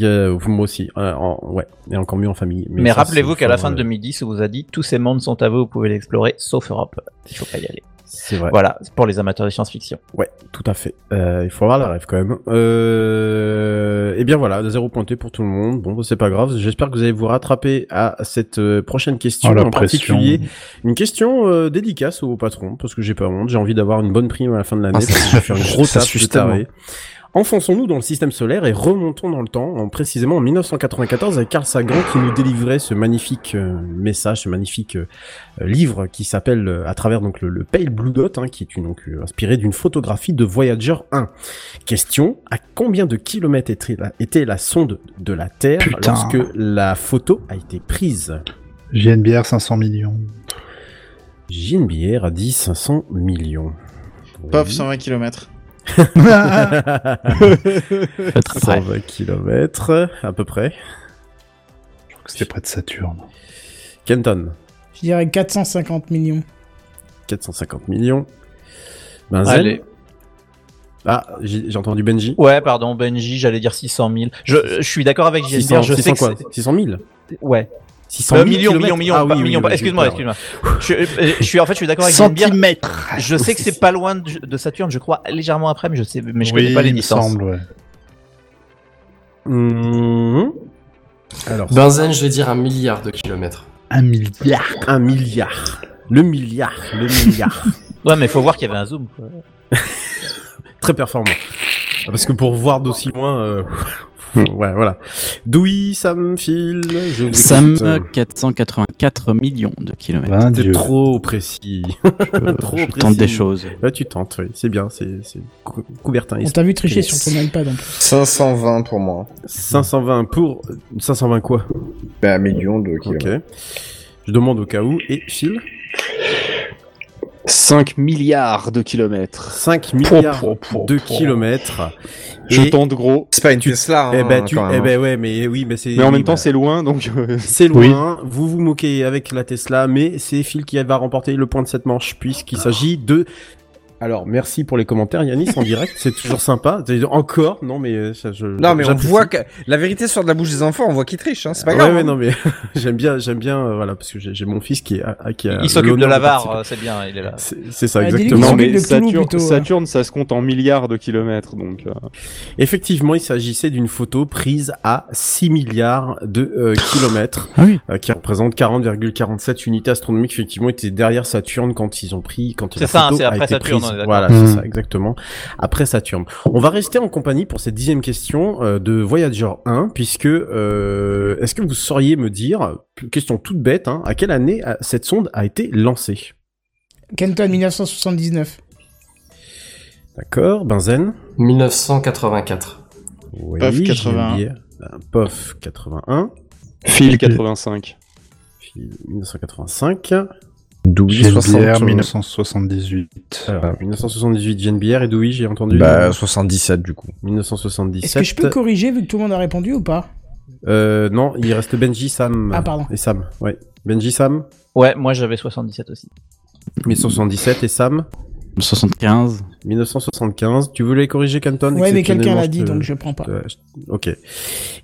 Euh, moi aussi, euh, en- ouais, et encore mieux en famille. Mais, ça, rappelez-vous qu'à la fin de euh, 2010, on vous a dit tous ces mondes sont à vous, vous pouvez l'explorer, sauf Europe. Il faut pas y aller. C'est vrai. Voilà, c'est pour les amateurs de science-fiction. Ouais, tout à fait. Euh, il faut avoir la rêve quand même. Euh... Et bien voilà, zéro pointé pour tout le monde. Bon, bah, c'est pas grave. J'espère que vous allez vous rattraper à cette euh, prochaine question Oh, en pression. particulier. Une question euh, dédicace au patron parce que j'ai pas honte. J'ai envie d'avoir une bonne prime à la fin de l'année. Ah, parce que je vais faire une grosse taf Enfonçons-nous dans le système solaire et remontons dans le temps, en précisément en 1994 avec Carl Sagan qui nous délivrait ce magnifique euh, message, ce magnifique euh, livre qui s'appelle euh, à travers donc le, le Pale Blue Dot, hein, qui est une, donc euh, inspiré d'une photographie de Voyager 1. Question à combien de kilomètres était la, était la sonde de la Terre Putain. lorsque la photo a été prise? JNBR 500 millions. Bière a dit 500 millions. Pof, Oui. 120 km. 120 km à peu près. C'était près de Saturne. Kenton. Je dirais 450 millions. 450 millions. Benzen. Allez. Ah, j'ai entendu Benji. Ouais, pardon, Benji, j'allais dire 600 000. Je, je suis d'accord avec JNBR, 600, je sais 600 que quoi c'est- 600 000 Ouais. 600 Euh, 000 millions, millions, millions, Ah pas- oui, oui, millions, oui, pas- oui, excuse-moi, excuse-moi. Je, euh, je suis, en fait, je suis d'accord avec. Centimètres. Je sais que c'est pas loin de, de Saturne, je crois légèrement après, mais je sais, mais je oui, connais pas les distances. semble, ouais. Mhm. Alors, Benzen, je vais dire un milliard de kilomètres. Un milliard. un milliard. Le milliard, le milliard. Ouais, mais faut voir qu'il y avait un zoom. Très performant. Parce que pour voir d'aussi loin, euh, ouais, voilà. Doui, Sam, Phil, je vous Sam, écoute. 484 millions de kilomètres. Ben, T'es Dieu. trop précis. trop je précis. tente des choses. Là, tu tentes, oui. C'est bien, c'est, c'est cou- Coubertin. On t'a vu tricher sur ton iPad en plus. 520 pour moi. 520 pour, 520 quoi? Ben, un million de kilomètres. Ok. Je demande au cas où. Et Phil? 5 milliards de kilomètres. 5 milliards de kilomètres. Je Et- tente gros. C'est pas une Tesla, hein, Eh ben, tu, eh hein. ben ouais, mais oui, mais c'est. Mais en oui, même temps, bah, c'est loin, donc. euh, C'est loin, vous vous moquez avec la Tesla, mais c'est Phil qui va remporter le point de cette manche, puisqu'il s'agit de... Alors, merci pour les commentaires, Yanis, en direct, c'est toujours sympa. Encore Non, mais euh, ça, je... Non, mais on voit que la vérité sort de la bouche des enfants, on voit qu'ils trichent, hein, c'est pas Ouais, grave. ouais, hein. non, mais j'aime bien, j'aime bien, euh, voilà, parce que j'ai j'ai mon fils qui est, à- qui a Il s'occupe de la VAR, c'est bien, il est là. C'est ça, dis-lui exactement. Non, mais Saturne, ouais. Saturne, ça se compte en milliards de kilomètres, donc. euh, Effectivement, il s'agissait d'une photo prise à 6 milliards de euh, kilomètres, Ah oui. euh, qui représente 40,47 unités astronomiques. Effectivement, était derrière Saturne quand ils ont pris, quand C'est la ça, photo c'est a après été Saturne, prise. On. Voilà, c'est ça, exactement. Après Saturne. On va rester en compagnie pour cette dixième question euh, de Voyager 1, puisque euh, est-ce que vous sauriez me dire, question toute bête, hein, à quelle année euh, cette sonde a été lancée? Kenton, 1979. D'accord, Benzen. 1984. Oui, Pof, 81. JMBR. Ben, Pof 81. Phil 85. Phil, 1985. 60, 1978. Alors, 1978 GNBR et Dewey, j'ai entendu. Bah, 77 du coup. 1977. Est-ce que je peux corriger vu que tout le monde a répondu ou pas? Euh, non, il reste Benji, Sam. Ah, pardon. Et Sam, ouais. Benji, Sam? Ouais, moi j'avais 77 aussi. 1977 et Sam? 75. 1975. Tu voulais corriger Canton Ouais, mais quelqu'un l'a dit, te- donc je prends pas. Ok.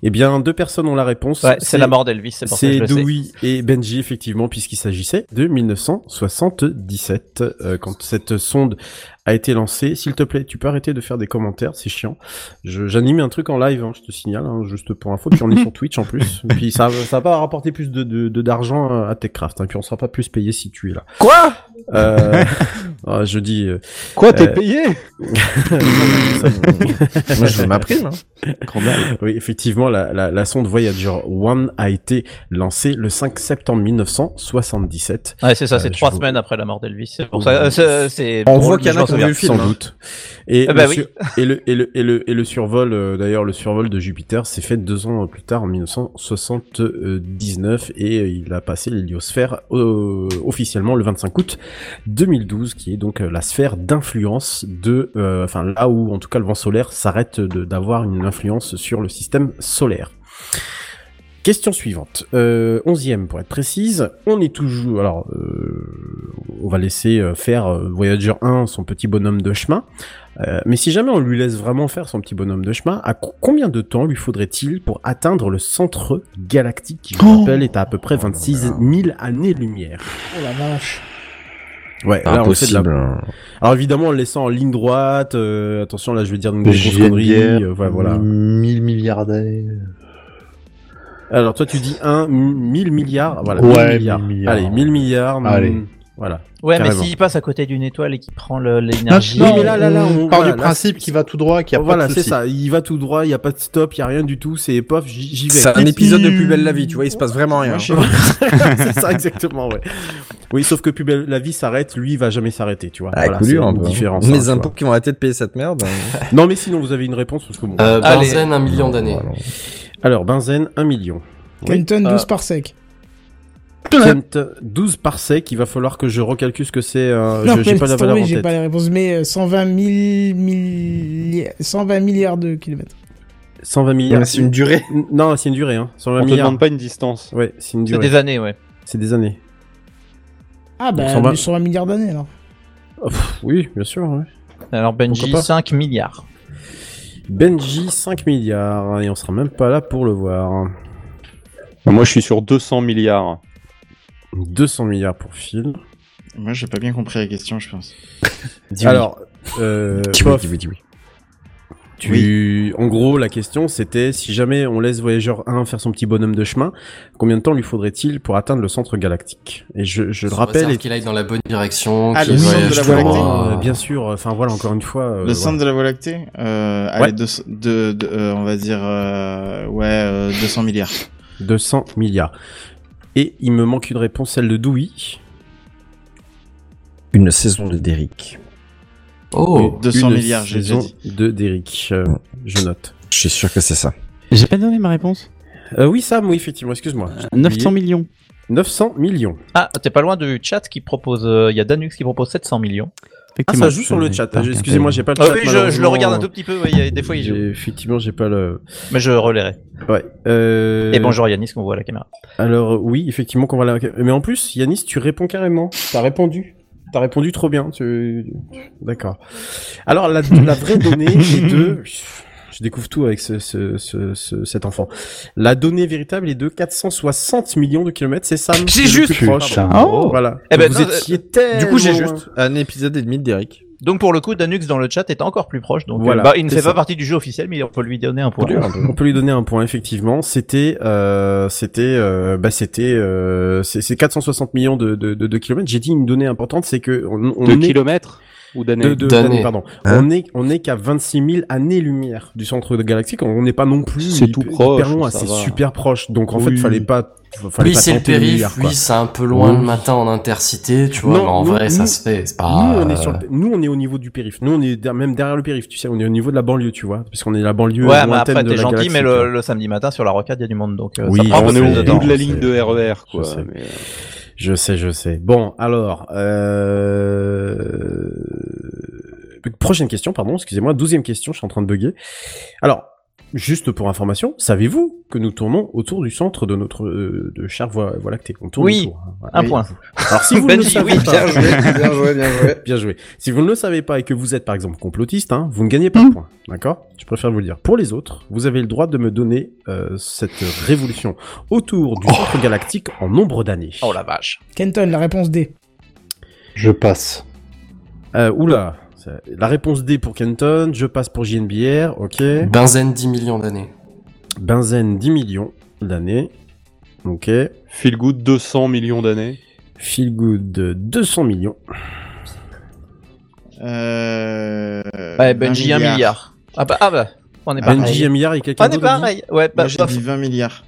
Eh bien, deux personnes ont la réponse. Ouais, c'est la mort d'Elvis, c'est pour ça que C'est. Dewey et Benji, effectivement, puisqu'il s'agissait de 1977, euh, quand cette sonde a été lancée. S'il te plaît, tu peux arrêter de faire des commentaires, c'est chiant. Je- J'anime un truc en live, hein, je te signale, hein, juste pour info, puis on est sur Twitch en plus. Puis ça, ça va pas rapporter plus de de- de- d'argent à TechCraft, hein, puis on sera pas plus payé si tu es là. Quoi? Euh, ah, Je dis... euh, Quoi, t'es euh, payé? Moi, je veux ma prime. hein. Oui, effectivement, la, la, la sonde Voyager 1 a été lancée le 5 septembre 1977. Ouais, c'est ça, Euh, c'est trois vous- semaines après la mort d'Elvis. C'est pour ça, euh, c'est- c'est. On voit qu'il y en a qui ont vu le film, Sans hein. doute. Et, Ah bah le oui. sur- et, le, et, le, et, le, et le survol, euh, d'ailleurs, le survol de Jupiter s'est fait deux ans plus tard, en 1979, et il a passé l'héliosphère euh, officiellement le 25 août 2012, qui est donc euh, la sphère d'influence de, euh, enfin là où en tout cas le vent solaire s'arrête de- d'avoir une influence sur le système solaire. Question suivante, euh, onzième pour être précise, on est toujours, alors euh, on va laisser euh, faire euh, Voyager 1 son petit bonhomme de chemin, Euh, mais si jamais on lui laisse vraiment faire son petit bonhomme de chemin, à co- combien de temps lui faudrait-il pour atteindre le centre galactique qui, je vous rappelle, est à à peu près 26 000 années-lumière? Oh la vache. Ouais, là on fait de la... Impossible. hein. Alors évidemment en le laissant en ligne droite, euh, attention là je vais dire une grosse connerie, euh, ouais, voilà. 1000 milliards d'années. Alors toi tu dis 1, 1000 milliards, voilà, Ouais, 1000 milliards. 1000 milliards. Allez, 1000 milliards, Allez. Voilà. Ouais, mais s'il passe à côté d'une étoile et qu'il prend l'énergie. Non, mais là, là, là, on- part voilà, du principe qu'il va tout droit, qu'il n'y a voilà, pas de c'est souci. ça, il va tout droit, il y a pas de stop, il y a rien du tout, c'est pof, j'y j'y vais. C'est un épisode de Plus belle la vie, tu vois, il se passe vraiment rien. C'est ça exactement, ouais. Oui, sauf que plus belle la vie s'arrête, lui il va jamais s'arrêter, tu vois. Ah, Voilà, c'est un une différence. hein, Les tu impôts qui vont arrêter de payer cette merde. hein. Non, mais sinon vous avez une réponse parce que bon. Euh. Benzen, un million d'années. Alors, Benzen, 1 million. Oui. Kenton, 12 Euh, par sec. Kent, 12 parsecs, il va falloir que je recalcule ce que c'est. euh, non, j'ai mais pas la valeur en tête. pas les réponses, mais euh, 120 milli- milli- 120 milliards de kilomètres. 120 milliards. C'est une durée. Non, c'est une durée, hein. 120 On te milliards. demande pas une distance. Ouais, c'est une C'est durée. des années, ouais. C'est des années. Ah bah, 120. 120 milliards d'années alors. Oh, pff, oui, bien sûr, ouais. Alors Benji, Pourquoi pas 5 milliards. Benji, 5 milliards. Et on sera même pas là pour le voir. Moi, je suis sur 200 milliards. 200 milliards pour Phil. Moi, j'ai pas bien compris la question, je pense. Alors, euh, Dis oui, Pof, dis oui, dis oui. Tu, en gros, la question c'était si jamais on laisse Voyageur 1 faire son petit bonhomme de chemin, combien de temps lui faudrait-il pour atteindre le centre galactique? Et je, je le rappelle, et- qu'il aille dans la bonne direction. Ah, le centre de la Voie droit. Euh, bien sûr. Enfin voilà, encore une fois. euh, Le centre voilà. de la Voie lactée, euh, Ouais. allez, de, de, de- euh, on va dire, euh, ouais, euh, 200 milliards. 200 milliards. Et il me manque une réponse, celle de Dewey. Une saison de Derrick. Oh, 200 Une milliards, j'ai déjà saison dit. de Derrick. Euh, je note. Je suis sûr que c'est ça. J'ai pas donné ma réponse. Euh, oui, Sam, oui, effectivement, excuse-moi. Euh, 900 millions. 900 millions. Ah, t'es pas loin du chat qui propose. euh, Il y a Danux qui propose 700 millions. Ah, ça joue sur le chat. Excusez-moi, j'ai pas le Ah chat. oui, je, je le regarde un tout petit peu. a- des fois, il joue. Effectivement, j'ai pas le. Mais je relayerai. Ouais. Euh... Et bonjour Yanis, qu'on voit à la caméra. Alors oui, effectivement, qu'on va la... Mais en plus, Yanis, tu réponds carrément. T'as répondu. T'as répondu trop bien. Tu... D'accord. Alors la, la vraie donnée est de. Je découvre tout avec ce, ce, ce, ce- cet enfant. La donnée véritable est de 460 millions de kilomètres. C'est Sam. J'ai juste. plus proche. Oh. Voilà. Eh ben, Vous non, étiez euh, tellement Du coup, j'ai juste un épisode et demi de Derrick. Donc pour le coup, Danux dans le chat est encore plus proche. Donc Voilà, euh, bah, il ne fait ça. pas partie du jeu officiel, mais on peut lui donner un point. On peut lui donner un point effectivement. C'était, euh, c'était, euh, bah c'était, euh, c'est c'est 460 millions de, de, de, de kilomètres. J'ai dit une donnée importante, c'est que on, on De est kilomètres? Ou d'années de, de- D'années. d'années, pardon. Hein on est on est qu'à 26 000 années-lumière du centre de galactique. On n'est pas non plus C'est tout proche, hyper loin, ça c'est va. super proche. Donc en fait, Oui. fallait pas. Fallait Oui, pas c'est le périph', oui, c'est un peu loin le matin en intercité, tu vois, Non, mais en nous- vrai, ça se fait, c'est pas... Nous, on est sur euh, le- nous, on est au niveau du périph. Nous, on est der- même derrière le périph. Tu sais, on est au niveau de la banlieue, tu vois, parce qu'on est la banlieue Ouais, mais après de t'es la gentil, mais le, le samedi matin sur la rocade il y a du monde, donc euh, Oui, ça on est au bout de la je ligne sais. de RER, quoi. Euh, Je sais, je sais. Bon, alors, euh... prochaine question, pardon, excusez-moi, douzième question, je suis en train de bugger. Alors, juste pour information, savez-vous que nous tournons autour du centre de notre euh, de voie, voie lactée On tourne Oui, autour. hein. un Oui. point. Alors, si vous ne le Benji, savez oui, pas, bien joué, bien joué, bien joué. Bien joué. Si vous ne le savez pas et que vous êtes par exemple complotiste, hein, vous ne gagnez pas de points. D'accord? Je préfère vous le dire. Pour les autres, vous avez le droit de me donner euh, cette révolution autour du centre galactique en nombre d'années. Oh la vache. Kenton, la réponse D. Je passe. Euh, oula. La réponse D pour Kenton, je passe pour JNBR, ok. Benzène 10 millions d'années. Benzène 10 millions d'années, ok. Feel good 200 millions d'années. Feel good 200 millions. Euh, Ouais, Benji, 1 milliard. Ah bah, ah bah, on est pareil. Benji un milliard et quelqu'un On est d'autre a dit pareil. Ouais, bah, Moi, j'ai bah, dit 20 milliards.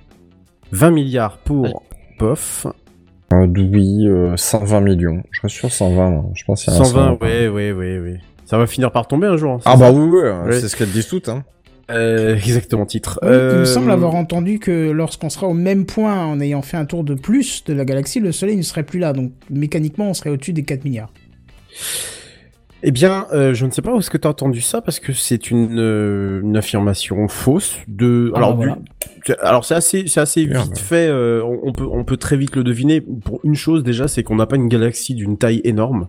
20 milliards pour POF. Euh, oui, euh, 120 millions. Je suis sûr 120. moi. Je pense qu'il y a un 120, ouais, ouais, ouais, ouais. Ça va finir par tomber un jour. hein, Ah bah oui, oui, Ouais. c'est ce qu'elles disent toutes. Hein. Euh, exactement, titre. Oui, Il Euh, me semble avoir entendu que lorsqu'on sera au même point en ayant fait un tour de plus de la galaxie, le Soleil ne serait plus là. Donc mécaniquement, on serait au-dessus des 4 milliards. Eh bien, euh, je ne sais pas où est-ce que tu as entendu ça parce que c'est une, euh, une affirmation fausse de. Ah, alors, voilà. du- c'est- alors c'est assez, c'est assez vite fait. euh, on, on peut, on peut très vite le deviner. Pour une chose déjà, c'est qu'on n'a pas une galaxie d'une taille énorme.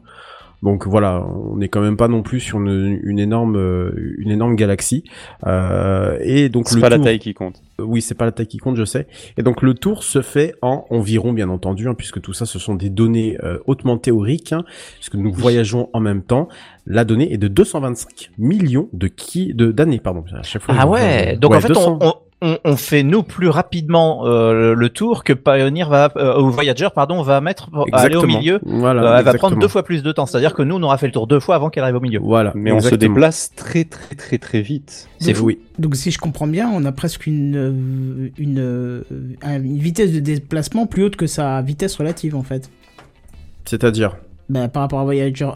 Donc voilà, on n'est quand même pas non plus sur une, une énorme, euh, une énorme galaxie. Euh, et donc C'est pas la taille qui compte. Oui, c'est pas la taille qui compte, je sais. Et donc le tour se fait en environ, bien entendu, hein, puisque tout ça, ce sont des données euh, hautement théoriques, hein, puisque nous voyageons en même temps. La donnée est de 225 millions de qui de d'années, pardon. À chaque fois. Ah ouais. Donc ouais, en fait, 200. on, on, on, on fait nous plus rapidement euh, le, le tour que Pioneer va, euh, ou Voyager, pardon, va mettre pour aller au milieu. Voilà. Euh, elle va prendre deux fois plus de temps. C'est-à-dire que nous, on aura fait le tour deux fois avant qu'elle arrive au milieu. Voilà. Mais on se déplace très très très très vite. C'est oui. Donc si je comprends bien, on a presque une, euh, une, euh, une vitesse de déplacement plus haute que sa vitesse relative en fait. C'est-à-dire? Bah, par rapport à Voyager.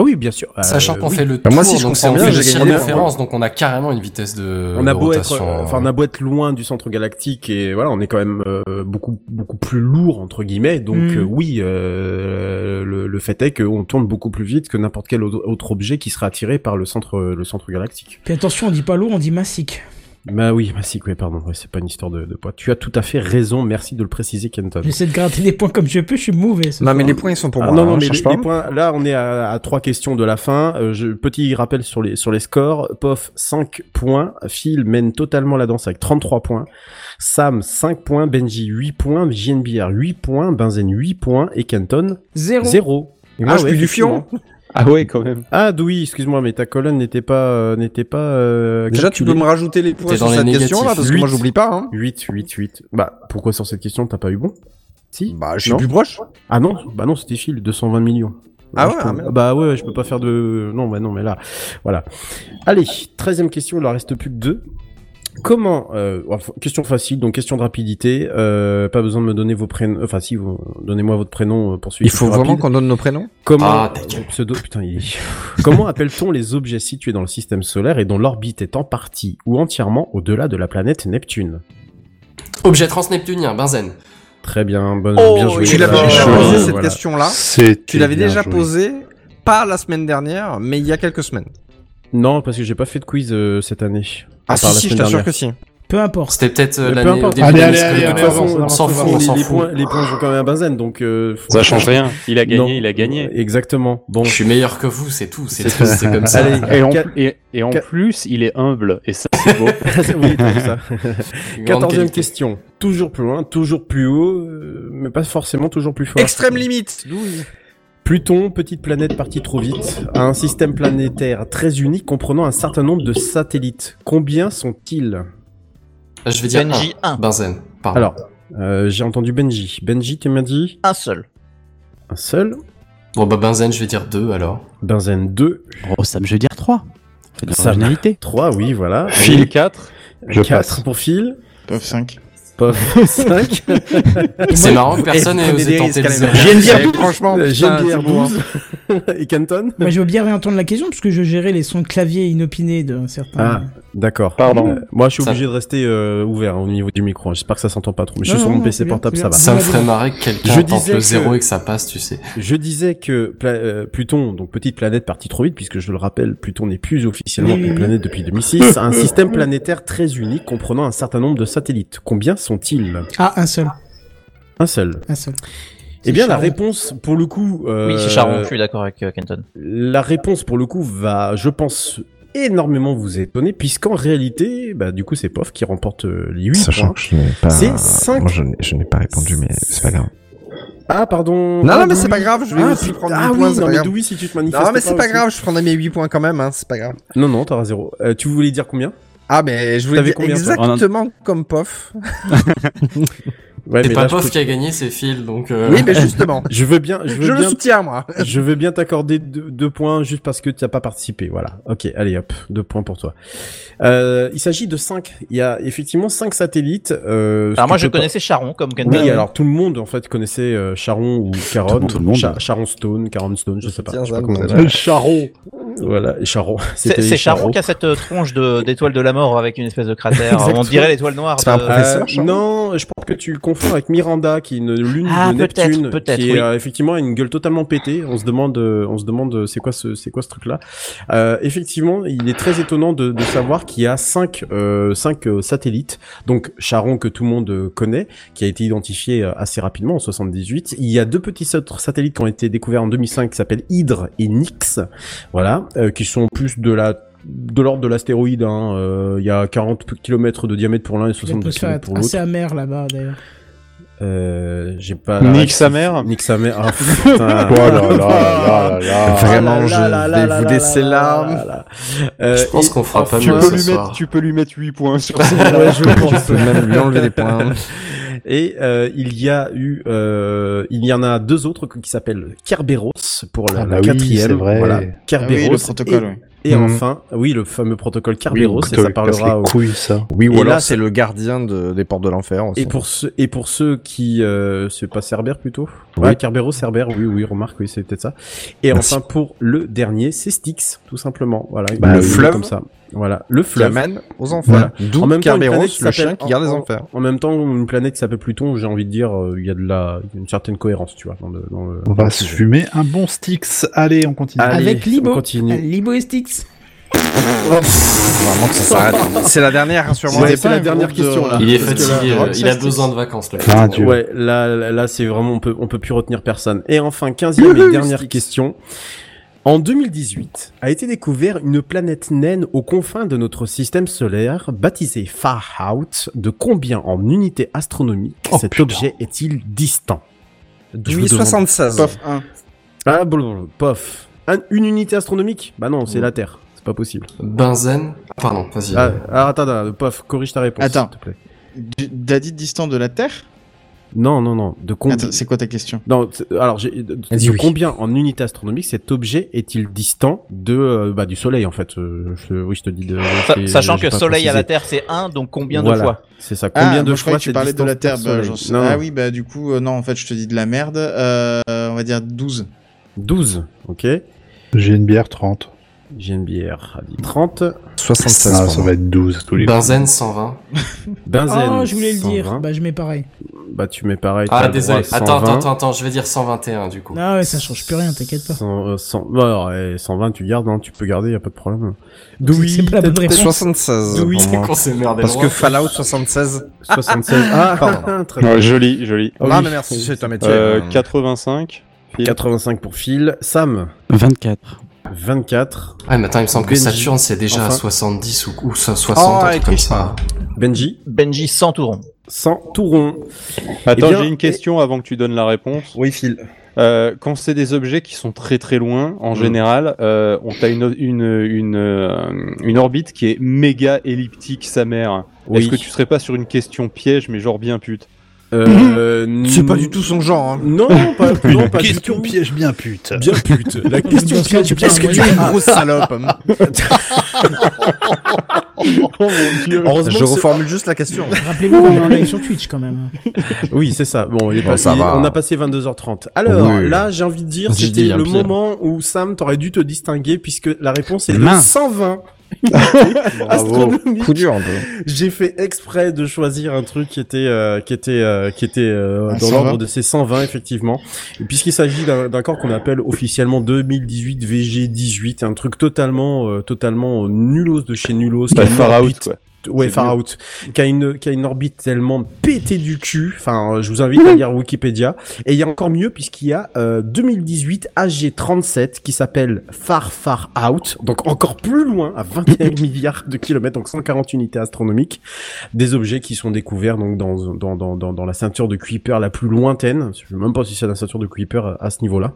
Ah oui, bien sûr. Euh, Sachant qu'on oui. fait le Bah, tour, moi, si je donc c'est- on bien, j'ai gagné donc on a carrément une vitesse de, on a de beau être, rotation. euh, enfin, on a beau être loin du centre galactique et voilà, on est quand même euh, beaucoup beaucoup plus lourd entre guillemets. Donc euh, oui, euh, le, le fait est qu'on tourne beaucoup plus vite que n'importe quel autre autre objet qui serait attiré par le centre le centre galactique. Puis attention, on dit pas lourd, on dit massique. Bah oui, bah si, oui, pardon, ouais, c'est pas une histoire de, de poids. Tu as tout à fait raison, merci de le préciser, Kenton. J'essaie de gratter des points comme je peux, je suis mauvais. ce Non, mais soir. les points, ils sont pour Ah, moi. non, hein, non, mais cherche les, pas. les points, là, on est à, à trois questions de la fin. Euh, je, petit rappel sur les, sur les scores. Pof, 5 points. Phil mène totalement la danse avec 33 points. Sam, 5 points. Benji, 8 points. JNBR, 8 points. Benzen, 8 points. Et Kenton, Zéro. 0. Il mange plus du fion. Ah ouais, quand même. Ah oui, excuse-moi, mais ta colonne n'était pas, euh, n'était pas. euh, Déjà, tu peux me rajouter les points sur cette question là, parce que moi j'oublie pas. Hein. 8, 8, 8. Bah, pourquoi sur cette question t'as pas eu bon? Si Bah, je suis plus proche. Ah non, bah non, c'était Phil, 220 millions. Ah ouais, peux- ah merde. Bah ouais, je peux pas faire de. Non, bah non, mais là, voilà. Allez, treizième question, il en reste plus que deux. Comment euh, Question facile, donc question de rapidité. Euh, pas besoin de me donner vos prénoms. Enfin, si, vous donnez-moi votre prénom euh, pour celui Il faut vraiment qu'on donne nos prénoms? Comment Ah, gueule. pseudo putain il est... Comment appelle-t-on les objets situés dans le système solaire et dont l'orbite est en partie ou entièrement au-delà de la planète Neptune? Objet transneptunien, benzène. Très bien, bonne, Oh, bien joué. tu l'avais déjà posé cette voilà. question-là. Tu l'avais déjà posé, pas la semaine dernière, mais il y a quelques semaines. Non, parce que j'ai pas fait de quiz euh, cette année. Ah si, si, je t'assure que si. Peu importe. C'était peut-être euh, peu l'année début Allez, allez, allez, allez, on s'en fout, les, on s'en les fout. points, les points vont quand même à benzène, donc. euh, Ça change rien. Il a gagné, Non. il a gagné. Exactement. Bon. Je suis meilleur que vous, c'est tout. C'est C'est tout, c'est comme ça. Allez, Et en, Quatre- et, et en quatre- plus, il est humble. Et ça, c'est beau. oui, ça. Quatorzième question. Toujours plus loin, toujours plus haut, euh, mais pas forcément toujours plus fort. Extrême limite. Pluton, petite planète partie trop vite, a un système planétaire très unique comprenant un certain nombre de satellites. Combien sont-ils Je vais dire Benji, un. un. Benzène. Pardon. Alors, euh, j'ai entendu Benji. Benji, tu m'as dit Un seul. un seul. Bon, bah, benzène, je vais dire deux alors. Benzen 2. Oh, Sam, je veux dire 3. C'est de Sam. l'originalité. 3, oui, voilà. Phil 4. Je 4 passe. pour Phil. Top 5. Pof 5. C'est marrant que personne n'ait osé tenter le zéro. Franchement, hein. 12. Et Canton Moi, je veux bien réentendre la question parce que je gérais les sons de clavier inopinés de certains. Ah, d'accord. Pardon. Euh, moi, je suis Ça- obligé de rester euh, ouvert hein, au niveau du micro. J'espère que ça s'entend pas trop. Mais je suis sur mon PC portable, ça va. Ça me ferait marrer que quelqu'un Je tente disais le que- zéro et que ça passe, tu sais. Je disais que euh, Pluton, donc petite planète partie trop vite, puisque je le rappelle, Pluton n'est plus officiellement une planète depuis 2006, a un système planétaire très unique comprenant un certain nombre de satellites. Combien sont-ils Ah, un seul. Un seul. Un seul. Eh bien, la réponse, pour le coup... euh, Oui, c'est Charon, je suis d'accord avec euh, Kenton. La réponse, pour le coup, va, je pense, énormément vous étonner, puisqu'en réalité, bah, du coup, c'est POF qui remporte euh, les 8 Sachant points. que je n'ai pas. C'est Moi, je n'ai- pas répondu, mais c'est pas grave. Ah, pardon. Non, non, mais c'est pas grave, je vais Ah, aussi prendre Ah 8 oui, points, non, mais si tu te manifestes Non, mais c'est pas grave, je prendrai mes 8 points quand même, hein, c'est pas grave. Non, non, t'auras zéro. Euh, tu voulais dire combien? Ah, mais je voulais dire combien, exactement comme POF. Ouais, C'est pas là, je Pof peux- qui a gagné, c'est Phil, donc. euh, Oui, mais justement. Je veux bien, je veux Je le soutiens, moi. je veux bien t'accorder deux, deux points juste parce que tu n'as pas participé. Voilà. Ok, allez hop, deux points pour toi. Euh, il s'agit de cinq. Il y a effectivement cinq satellites. Euh, Alors moi, je pas- connaissais Charon comme. Oui, alors tout le monde en fait connaissait euh, Charon ou Caron, Tout le monde. Cha- Charon Stone, Caron Stone, je sais pas. Tiens, je sais pas comment on c'est Voilà, Charon. C'est Charon qui a cette euh, tronche d'étoile de, la mort avec une espèce de cratère. On dirait l'étoile noire. C'est un professeur, Euh, Charon non, je pense que tu le confonds avec Miranda, qui est une lune Ah, de Neptune, peut-être, qui est oui. euh, effectivement a une gueule totalement pétée. On se demande, on se demande, c'est quoi ce, c'est quoi ce truc-là euh, Effectivement, il est très étonnant de, de savoir qu'il y a cinq, euh, cinq satellites. Donc Charon que tout le monde connaît, qui a été identifié assez rapidement en 78. Il y a deux petits autres satellites qui ont été découverts en 2005, qui s'appellent Hydre et Nix. Voilà, euh, qui sont plus de la de l'ordre de l'astéroïde, hein. Euh, il y a 40 km de diamètre pour l'un et La 72 atmosphère km est pour l'autre. assez amère là-bas d'ailleurs. Euh, j'ai pas. Nique sa mère. Nique sa mère. Ah, putain. Oh là là là là là. Vraiment, je là là vais vous laisser là. Euh, Je pense qu'on fera pas Tu mieux peux, ce lui soir. mettre, tu peux lui mettre 8 points sur Ouais, je pense. Je peux même lui enlever des points. Et euh, il y a eu, euh, il y en a deux autres qui s'appellent Kerberos pour la, Ah la bah oui, quatrième. c'est vrai. Voilà, Ah Kerberos. oui, le protocole, et, oui. et Mhm. enfin, oui, le fameux protocole Oui, Kerberos. et ça parlera. les au- couilles, ça. Oui, Et ou alors là, c'est le gardien de, des portes de l'enfer aussi. Et pour ceux et pour ceux qui euh, c'est pas Cerbère plutôt? Oui. Ouais, Kerberos, Cerbère, oui oui, remarque oui, c'est peut-être ça. Et Merci. enfin pour le dernier, c'est Styx tout simplement. Voilà, Bah, le fleuve. comme ça. Voilà, le qui fleuve. amène aux enfers. Voilà. D'où En même temps, une Kerberos, le chien qui garde les en- enfers. En même temps, une planète qui s'appelle Pluton, j'ai envie de dire, euh, il y a de la, une certaine cohérence, tu vois, dans le, dans le- On va le se fumer un bon Styx. Allez, on continue. Allez, Avec Libo. on continue. Libo et Styx. C'est la dernière, sûrement. C'est pas la dernière de- question là. Il est là- fatigué, euh, il a besoin de vacances, le Ah, Dieu. Ouais, là, là, là, c'est vraiment, on peut, on peut plus retenir personne. Et enfin, quinzième et dernière question. En 2018, a été découvert une planète naine aux confins de notre système solaire, baptisée Far Out. De combien en unités astronomiques Oh, cet putain. objet est-il distant? Je vous Louis demande- 76. Pof 1. Ah, bon, bon, pof. un- une unité astronomique? Bah non, c'est la Terre. C'est pas possible. Benzène. Ah, Pardon, vas-y. Ah, alors, attends, attends, pof, corrige ta réponse. Attends. s'il te plaît. D- Daddy distant de la Terre? Non, non, non. De combien Attends, c'est quoi ta question? Non, alors j'ai de, de- Vas-y, de oui. combien en unité astronomique cet objet est-il distant de euh, bah, du Soleil en fait euh, je, Oui, je te dis de. Sa- Sachant que Soleil à la précisé. Terre c'est 1, donc combien Voilà, de fois? C'est ça. Combien ah, de moi, je fois que tu parlais de la Terre. bah, sais- Non, Ah oui, bah du coup, euh, non, en fait, je te dis de la merde. Euh, on va dire 12. 12, ok. J'ai une bière 30. GNBR a dit 30. 76. Ah, ça va être 12 tous les. Benzène 120. Benzène. Oh, je voulais le 120. dire. Bah, je mets pareil. Bah, tu mets pareil. Ah, désolé. Attends, 120. attends, attends, je vais dire 121 du coup. Ah ouais, ça change plus rien, t'inquiète pas. 100, euh, 100, bah, alors, ouais, 120, tu gardes, hein, tu peux garder, y a pas de problème. C'est pas la bonne t'as- réponse. 76. Oui, C'est qu'on s'est merdé Parce que Fallout 76. 76. Ah, Pardon. très bien. Ouais, joli, joli. Ah non, oui. mais merci, c'est un métier. Euh, hein. 85. Phil. 85 pour Phil. Sam, 24. 24. Ah, mais attends, il me semble que Benji. Saturne c'est déjà à Enfin. 70 ou, ou so- 60, Oh, un truc comme ça. Benji, Benji sans tout rond. 100 tout rond. Attends, Eh bien, j'ai une question avant que tu donnes la réponse. Oui, Phil. Euh, quand c'est des objets qui sont très très loin, en général, euh, on a une, une, une, euh, une orbite qui est méga elliptique, sa mère. Oui. Est-ce que tu serais pas sur une question piège, mais genre bien pute? Euh, C'est pas du tout son genre. Hein. Non, pas, non, pas du Question tout. piège bien pute. Bien pute. La question piège, tu peux Est-ce que tu es une grosse salope hein Heureusement Je reformule juste la question. Rappelez-vous qu'on est en live sur Twitch quand même. Oui, c'est ça. Bon, il est Bon, passé- on a passé 22h30. Alors, Oui. là, j'ai envie de dire, c'était le pire. moment où Sam, t'aurais dû te distinguer puisque la réponse est le Mince. 120. Astronomique. Coup dur un peu. J'ai fait exprès de choisir un truc qui était euh, qui était euh, qui était euh, dans 120. l'ordre de ces 120 effectivement. Et puisqu'il s'agit d'un corps qu'on appelle officiellement 2018 VG18, un truc totalement euh, totalement euh, nulos de chez nulos. qui Bah, far out. Ouais, far out, qui a une qui a une orbite tellement pétée du cul. Enfin, euh, je vous invite à lire Wikipédia. Et il y a encore mieux puisqu'il y a euh, 2018 AG37 qui s'appelle Far Far Out, donc encore plus loin, à 21 milliards de kilomètres, donc 140 unités astronomiques, des objets qui sont découverts donc dans dans dans dans, dans la ceinture de Kuiper la plus lointaine. Je sais même pas si c'est la ceinture de Kuiper à ce niveau-là.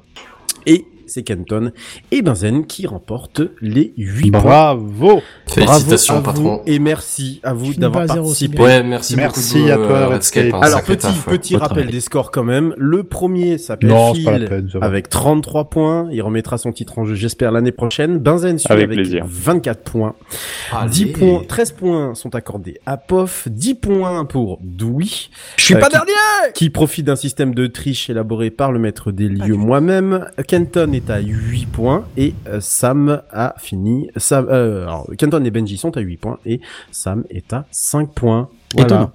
Et c'est Kenton et Benzen qui remportent les 8 points. Bravo Félicitations, Bravo à patron. vous et merci à vous d'avoir participé. Ouais, merci, Merci beaucoup. à euh, toi, Redscape, un Alors petit taf, petit rappel des scores quand même. Le premier s'appelle Phil peine. avec 33 points. Il remettra son titre en jeu, j'espère, l'année prochaine. Benzen suit Avec avec, plaisir. 24 points. Allez. 10 points, 13 points sont accordés à POF. 10 points pour Doui. Je suis Euh, pas qui- dernier Qui profite d'un système de triche élaboré par le maître des lieux moi-même. Kenton est à 8 points et euh, Sam a fini. Sam, euh, alors, Kenton et Benji sont à 8 points et Sam est à 5 points. Voilà.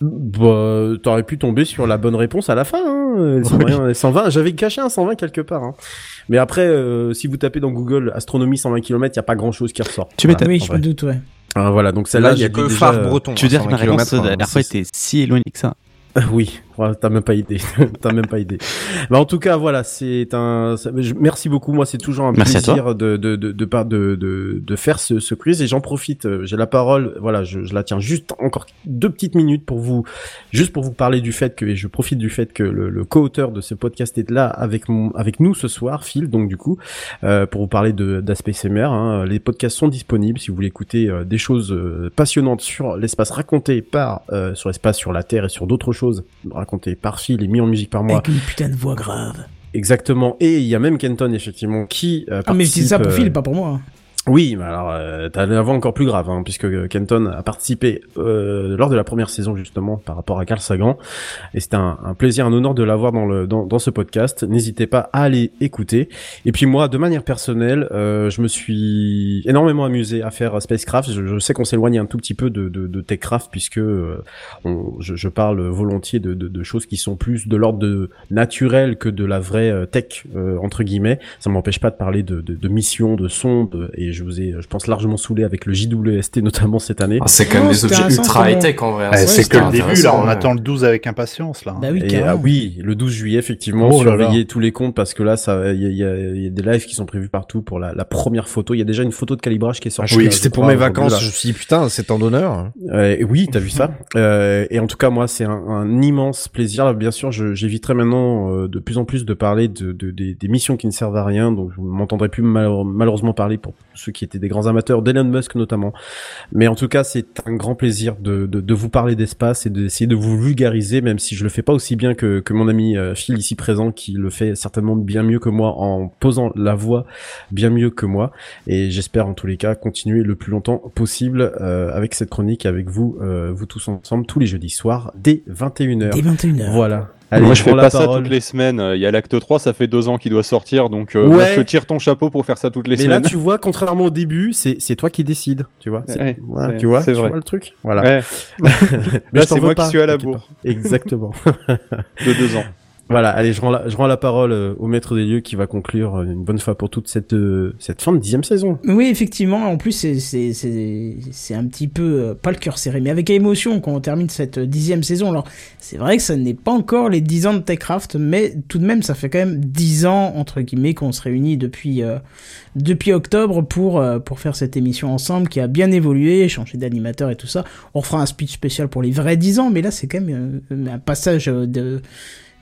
Bah, t'aurais pu tomber sur la bonne réponse à la fin, hein. euh, 120, 120. J'avais caché un 120 quelque part, hein. Mais après, euh, si vous tapez dans Google astronomie 120 km, il y a pas grand chose qui ressort. Tu m'étonnes. Oui, en je me doute, ouais. Ah, voilà, donc celle-là, Là, il y a que phare breton. Tu veux dire que 120 ma réponse la dernière fois était si éloignée que ça? Oui, t'as même pas idée. t'as même pas idée. Mais en tout cas, voilà, c'est un. Merci beaucoup. Moi, c'est toujours un Merci plaisir de de de de de, de faire ce, ce quiz et j'en profite. euh, J'ai la parole. Voilà, je, je la tiens juste encore deux petites minutes pour vous, juste pour vous parler du fait que et je profite du fait que le, le co-auteur de ce podcast est là avec mon avec nous ce soir, Phil. Donc du coup, euh, pour vous parler de d'aspect CMR, hein, les podcasts sont disponibles si vous voulez écouter euh, des choses euh, passionnantes sur l'espace raconté par euh, sur l'espace, sur la Terre et sur d'autres choses racontées par Phil et mis en musique par moi. Avec une putain de voix grave. Exactement. Et il y a même Kenton effectivement qui euh, Ah, mais dis ça pour Phil, euh, pas pour moi. Oui, mais alors euh, t'as la voix encore plus grave, hein, puisque Kenton a participé euh, lors de la première saison justement par rapport à Carl Sagan, et c'était un, plaisir, un honneur de l'avoir dans le dans, dans ce podcast. N'hésitez pas à aller écouter. Et puis moi, de manière personnelle, euh, je me suis énormément amusé à faire Spacecraft. Je, je sais qu'on s'éloigne un tout petit peu de, de, de Techcraft puisque euh, on- je, je parle volontiers de, de, de choses qui sont plus de l'ordre de naturel que de la vraie euh, tech euh, entre guillemets. Ça m'empêche pas de parler de, de, de mission, de sonde, et vous ai, je pense, largement saoulé avec le JWST notamment cette année. Ah, c'est quand même des objets ultra high-tech en vrai. hein. Eh, c'est que le début, là, on ouais. attend le 12 avec impatience, là. Bah oui, Et, ah oui, le 12 juillet, effectivement, Oh surveillez tous les comptes parce que là, ça, il y a, y y des lives qui sont prévus partout pour la, la première photo. Il y a déjà une photo de calibrage qui est Ah, sortie. je là, que c'était je pour crois, mes vacances. Je me suis dit, putain, c'est en d'honneur. Euh, oui, t'as vu ça. Euh, et en tout cas, moi, c'est un, un immense plaisir. Bien sûr, je- j'éviterai maintenant euh, de plus en plus de parler de, de- des, des missions qui ne servent à rien. Donc, je m'entendrai plus mal- malheureusement parler pour ceux qui étaient des grands amateurs d'Elon Musk notamment. Mais en tout cas, c'est un grand plaisir de, de, de vous parler d'espace et d'essayer de vous vulgariser, même si je le fais pas aussi bien que, que mon ami euh, Phil ici présent, qui le fait certainement bien mieux que moi en posant la voix bien mieux que moi. Et j'espère en tous les cas continuer le plus longtemps possible euh, avec cette chronique, avec vous, euh, vous tous ensemble, tous les jeudis soirs, dès 21h. Dès 21h. Voilà. Moi, je fais pas ça toutes les semaines. Il y a l'acte 3, ça fait deux ans qu'il doit sortir, donc euh, Ouais. moi, je te tire ton chapeau pour faire ça toutes les Mais semaines. là, tu vois, contrairement au début, c'est c'est toi qui décides, tu vois. C'est- Ouais, voilà, c'est- tu vois, c'est tu vrai. vois le truc. Voilà. Ouais. Mais Là, c'est moi pas, qui suis à la bourre. Exactement. De deux ans. Voilà, allez, je rends la, je rends la parole euh, au maître des lieux qui va conclure euh, une bonne fois pour toutes cette, euh, cette fin de dixième saison. Oui, effectivement. En plus, c'est- un petit peu, pas le cœur serré, mais avec émotion qu'on termine cette dixième saison. Alors, c'est vrai que ça n'est pas encore les dix ans de Techcraft, mais tout de même, ça fait quand même dix ans, entre guillemets, qu'on se réunit depuis, euh, depuis octobre pour, euh, pour faire cette émission ensemble qui a bien évolué, changé d'animateur et tout ça. On fera un speech spécial pour les vrais dix ans, mais là, c'est quand même euh, un passage de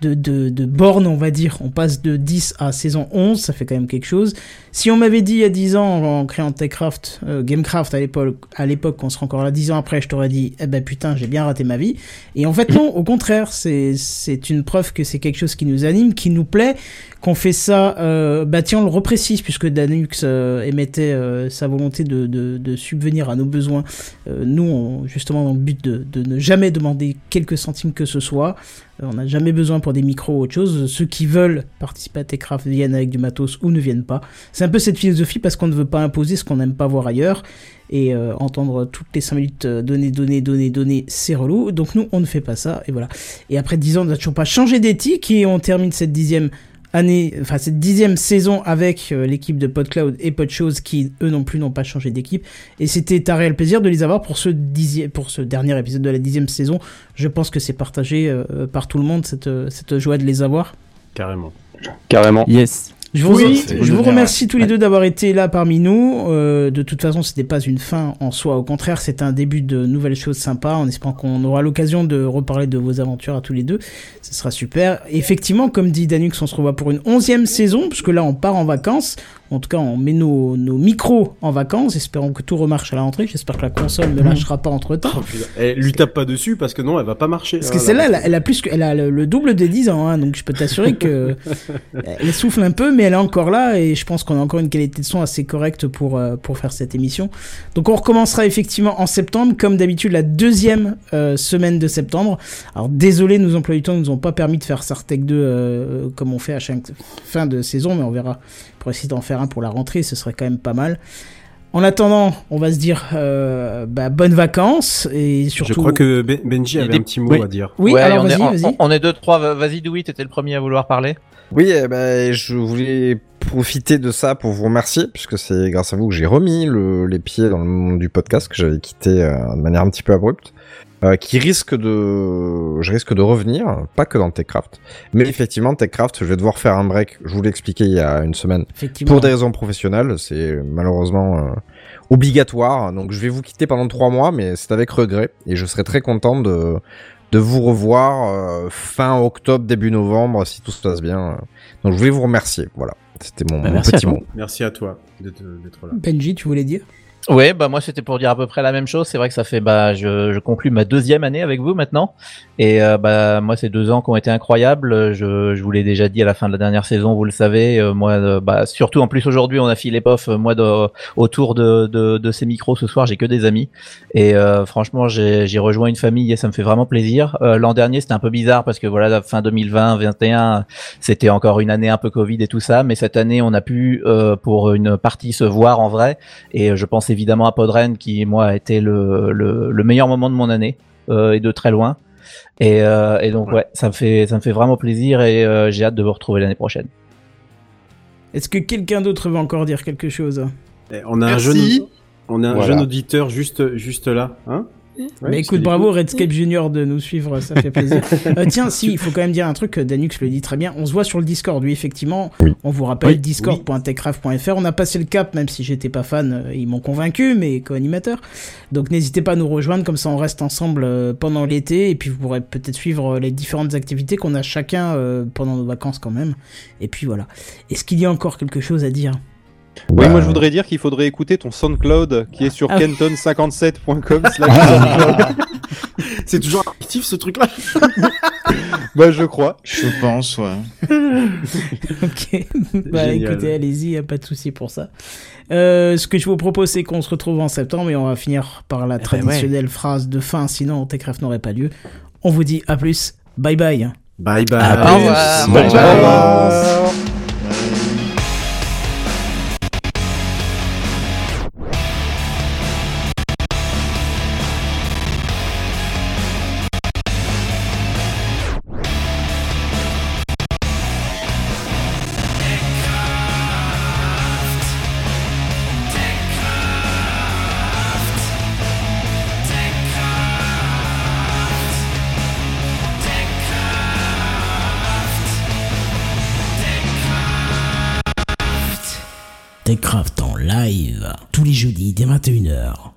de, de, de borne, on va dire. On passe de 10 à saison 11, ça fait quand même quelque chose. Si on m'avait dit il y a 10 ans, en, créant Techcraft, euh, Gamecraft à l'époque, à l'époque, qu'on serait encore là 10 ans après, je t'aurais dit, eh ben putain, j'ai bien raté ma vie. Et en fait, non, au contraire, c'est, c'est une preuve que c'est quelque chose qui nous anime, qui nous plaît, qu'on fait ça, euh, bah tiens, on le reprécise, puisque Danux euh, émettait sa volonté de, de, subvenir à nos besoins. Nous, justement, dans le but de, de ne jamais demander quelques centimes que ce soit, on n'a jamais besoin pour des micros ou autre chose. Ceux qui veulent participer à Techcraft viennent avec du matos ou ne viennent pas. Un peu cette philosophie parce qu'on ne veut pas imposer ce qu'on n'aime pas voir ailleurs. Et euh, entendre toutes les 5 minutes euh, donner, donner, donner, donner, c'est relou. Donc nous, on ne fait pas ça. Et voilà. Et après 10 ans, on n'a toujours pas changé d'éthique et on termine cette dixième année, enfin cette dixième saison avec euh, l'équipe de PodCloud et PodShows qui eux non plus n'ont pas changé d'équipe. Et c'était un réel plaisir de les avoir pour ce dixième, pour ce dernier épisode de la dixième saison. Je pense que c'est partagé euh, par tout le monde cette, cette joie de les avoir. Carrément. Carrément. Yes. Je vous, Oui, c'est je vous bien, remercie tous les deux d'avoir été là parmi nous. Euh, de toute façon, c'était pas une fin en soi. Au contraire, c'est un début de nouvelles choses sympas. En espérant qu'on aura l'occasion de reparler de vos aventures à tous les deux. Ce sera super. Effectivement, comme dit Danux, on se revoit pour une onzième saison, puisque là, on part en vacances. En tout cas, on met nos, nos micros en vacances. Espérons que tout remarche à la rentrée. J'espère que la console ne lâchera pas entre temps. Oh. Eh, lui tape pas dessus parce que non, elle va pas marcher. Parce que Ah, celle-là, là. elle, a- elle a plus que, elle a le, le double des 10 ans, hein, donc je peux t'assurer que elle souffle un peu, mais elle est encore là et je pense qu'on a encore une qualité de son assez correcte pour euh, pour faire cette émission. Donc on recommencera effectivement en septembre, comme d'habitude la deuxième euh, semaine de septembre. Alors désolé, nos emplois du temps ne nous ont pas permis de faire Sartec 2 euh, comme on fait à chaque fin de saison, mais on verra pour essayer d'en faire un pour la rentrée, ce serait quand même pas mal. En attendant, on va se dire euh, bah, bonnes vacances et surtout. Je crois que Ben- Benji avait des- un petit mot oui. à dire. Oui, Ouais, alors on, est, vas-y, on- vas-y. on est deux, trois. va- Vas-y, Dewey, t'étais le premier à vouloir parler. Oui, eh ben, je voulais profiter de ça pour vous remercier, puisque c'est grâce à vous que j'ai remis le- les pieds dans le monde du podcast que j'avais quitté euh, de manière un petit peu abrupte, euh, qui risque de, je risque de revenir, pas que dans Techcraft, mais effectivement Techcraft, je vais devoir faire un break. Je vous l'ai expliqué il y a une semaine. Pour des raisons professionnelles, c'est malheureusement euh, obligatoire. Donc je vais vous quitter pendant trois mois, mais c'est avec regret, et je serai très content de de vous revoir euh, fin octobre, début novembre, si tout se passe bien. Donc je voulais vous remercier. Voilà, c'était mon, Bah, mon merci à petit mot. Merci à toi d'être là. Benji, tu voulais dire? Ouais, bah moi c'était pour dire à peu près la même chose. C'est vrai que ça fait bah je, je conclue ma deuxième année avec vous maintenant et euh, bah moi ces deux ans qui ont été incroyables. Je, je vous l'ai déjà dit à la fin de la dernière saison, vous le savez. euh, moi euh, bah surtout en plus aujourd'hui on a filé pof. euh, Moi de, autour de, de, de ces micros ce soir j'ai que des amis et euh, franchement j'ai rejoint une famille et ça me fait vraiment plaisir. L'an dernier c'était un peu bizarre parce que voilà fin 2020 21 c'était encore une année un peu Covid et tout ça, mais cette année on a pu pour une partie se voir en vrai et je pense évidemment à Podren qui moi a été le, le, le meilleur moment de mon année euh, et de très loin. Et, euh, et donc ouais, ça me fait ça me fait vraiment plaisir et euh, j'ai hâte de vous retrouver l'année prochaine. Est-ce que quelqu'un d'autre veut encore dire quelque chose? Eh, On a un jeune, on a un Voilà. jeune auditeur juste, juste là, hein? Ouais, Mais écoute, bravo. Redscape Junior de nous suivre, ça fait plaisir. Euh, tiens, si, il faut quand même dire un truc, euh, Danux le dit très bien, on se voit sur le Discord, oui, effectivement. On vous rappelle, Oui, discord.techcraft.fr, on a passé le cap, même si j'étais pas fan, euh, ils m'ont convaincu, mes co-animateurs. Donc n'hésitez pas à nous rejoindre, comme ça on reste ensemble pendant l'été, et puis vous pourrez peut-être suivre les différentes activités qu'on a chacun pendant nos vacances quand même. Et puis voilà. Est-ce qu'il y a encore quelque chose à dire? Oui, moi je voudrais dire qu'il faudrait écouter ton SoundCloud qui est sur Ah oui. kenton57.com slash SoundCloud. C'est toujours actif ce truc-là. bah je crois. Je pense, ouais. ok. bah Génial. écoutez, allez-y, y a pas de souci pour ça. Euh, ce que je vous propose, c'est qu'on se retrouve en septembre et on va finir par la ben traditionnelle phrase de fin, sinon Techcraft n'aurait pas lieu. On vous dit à plus, bye bye. Bye bye. À plus. Au revoir. Bye bye. 21h.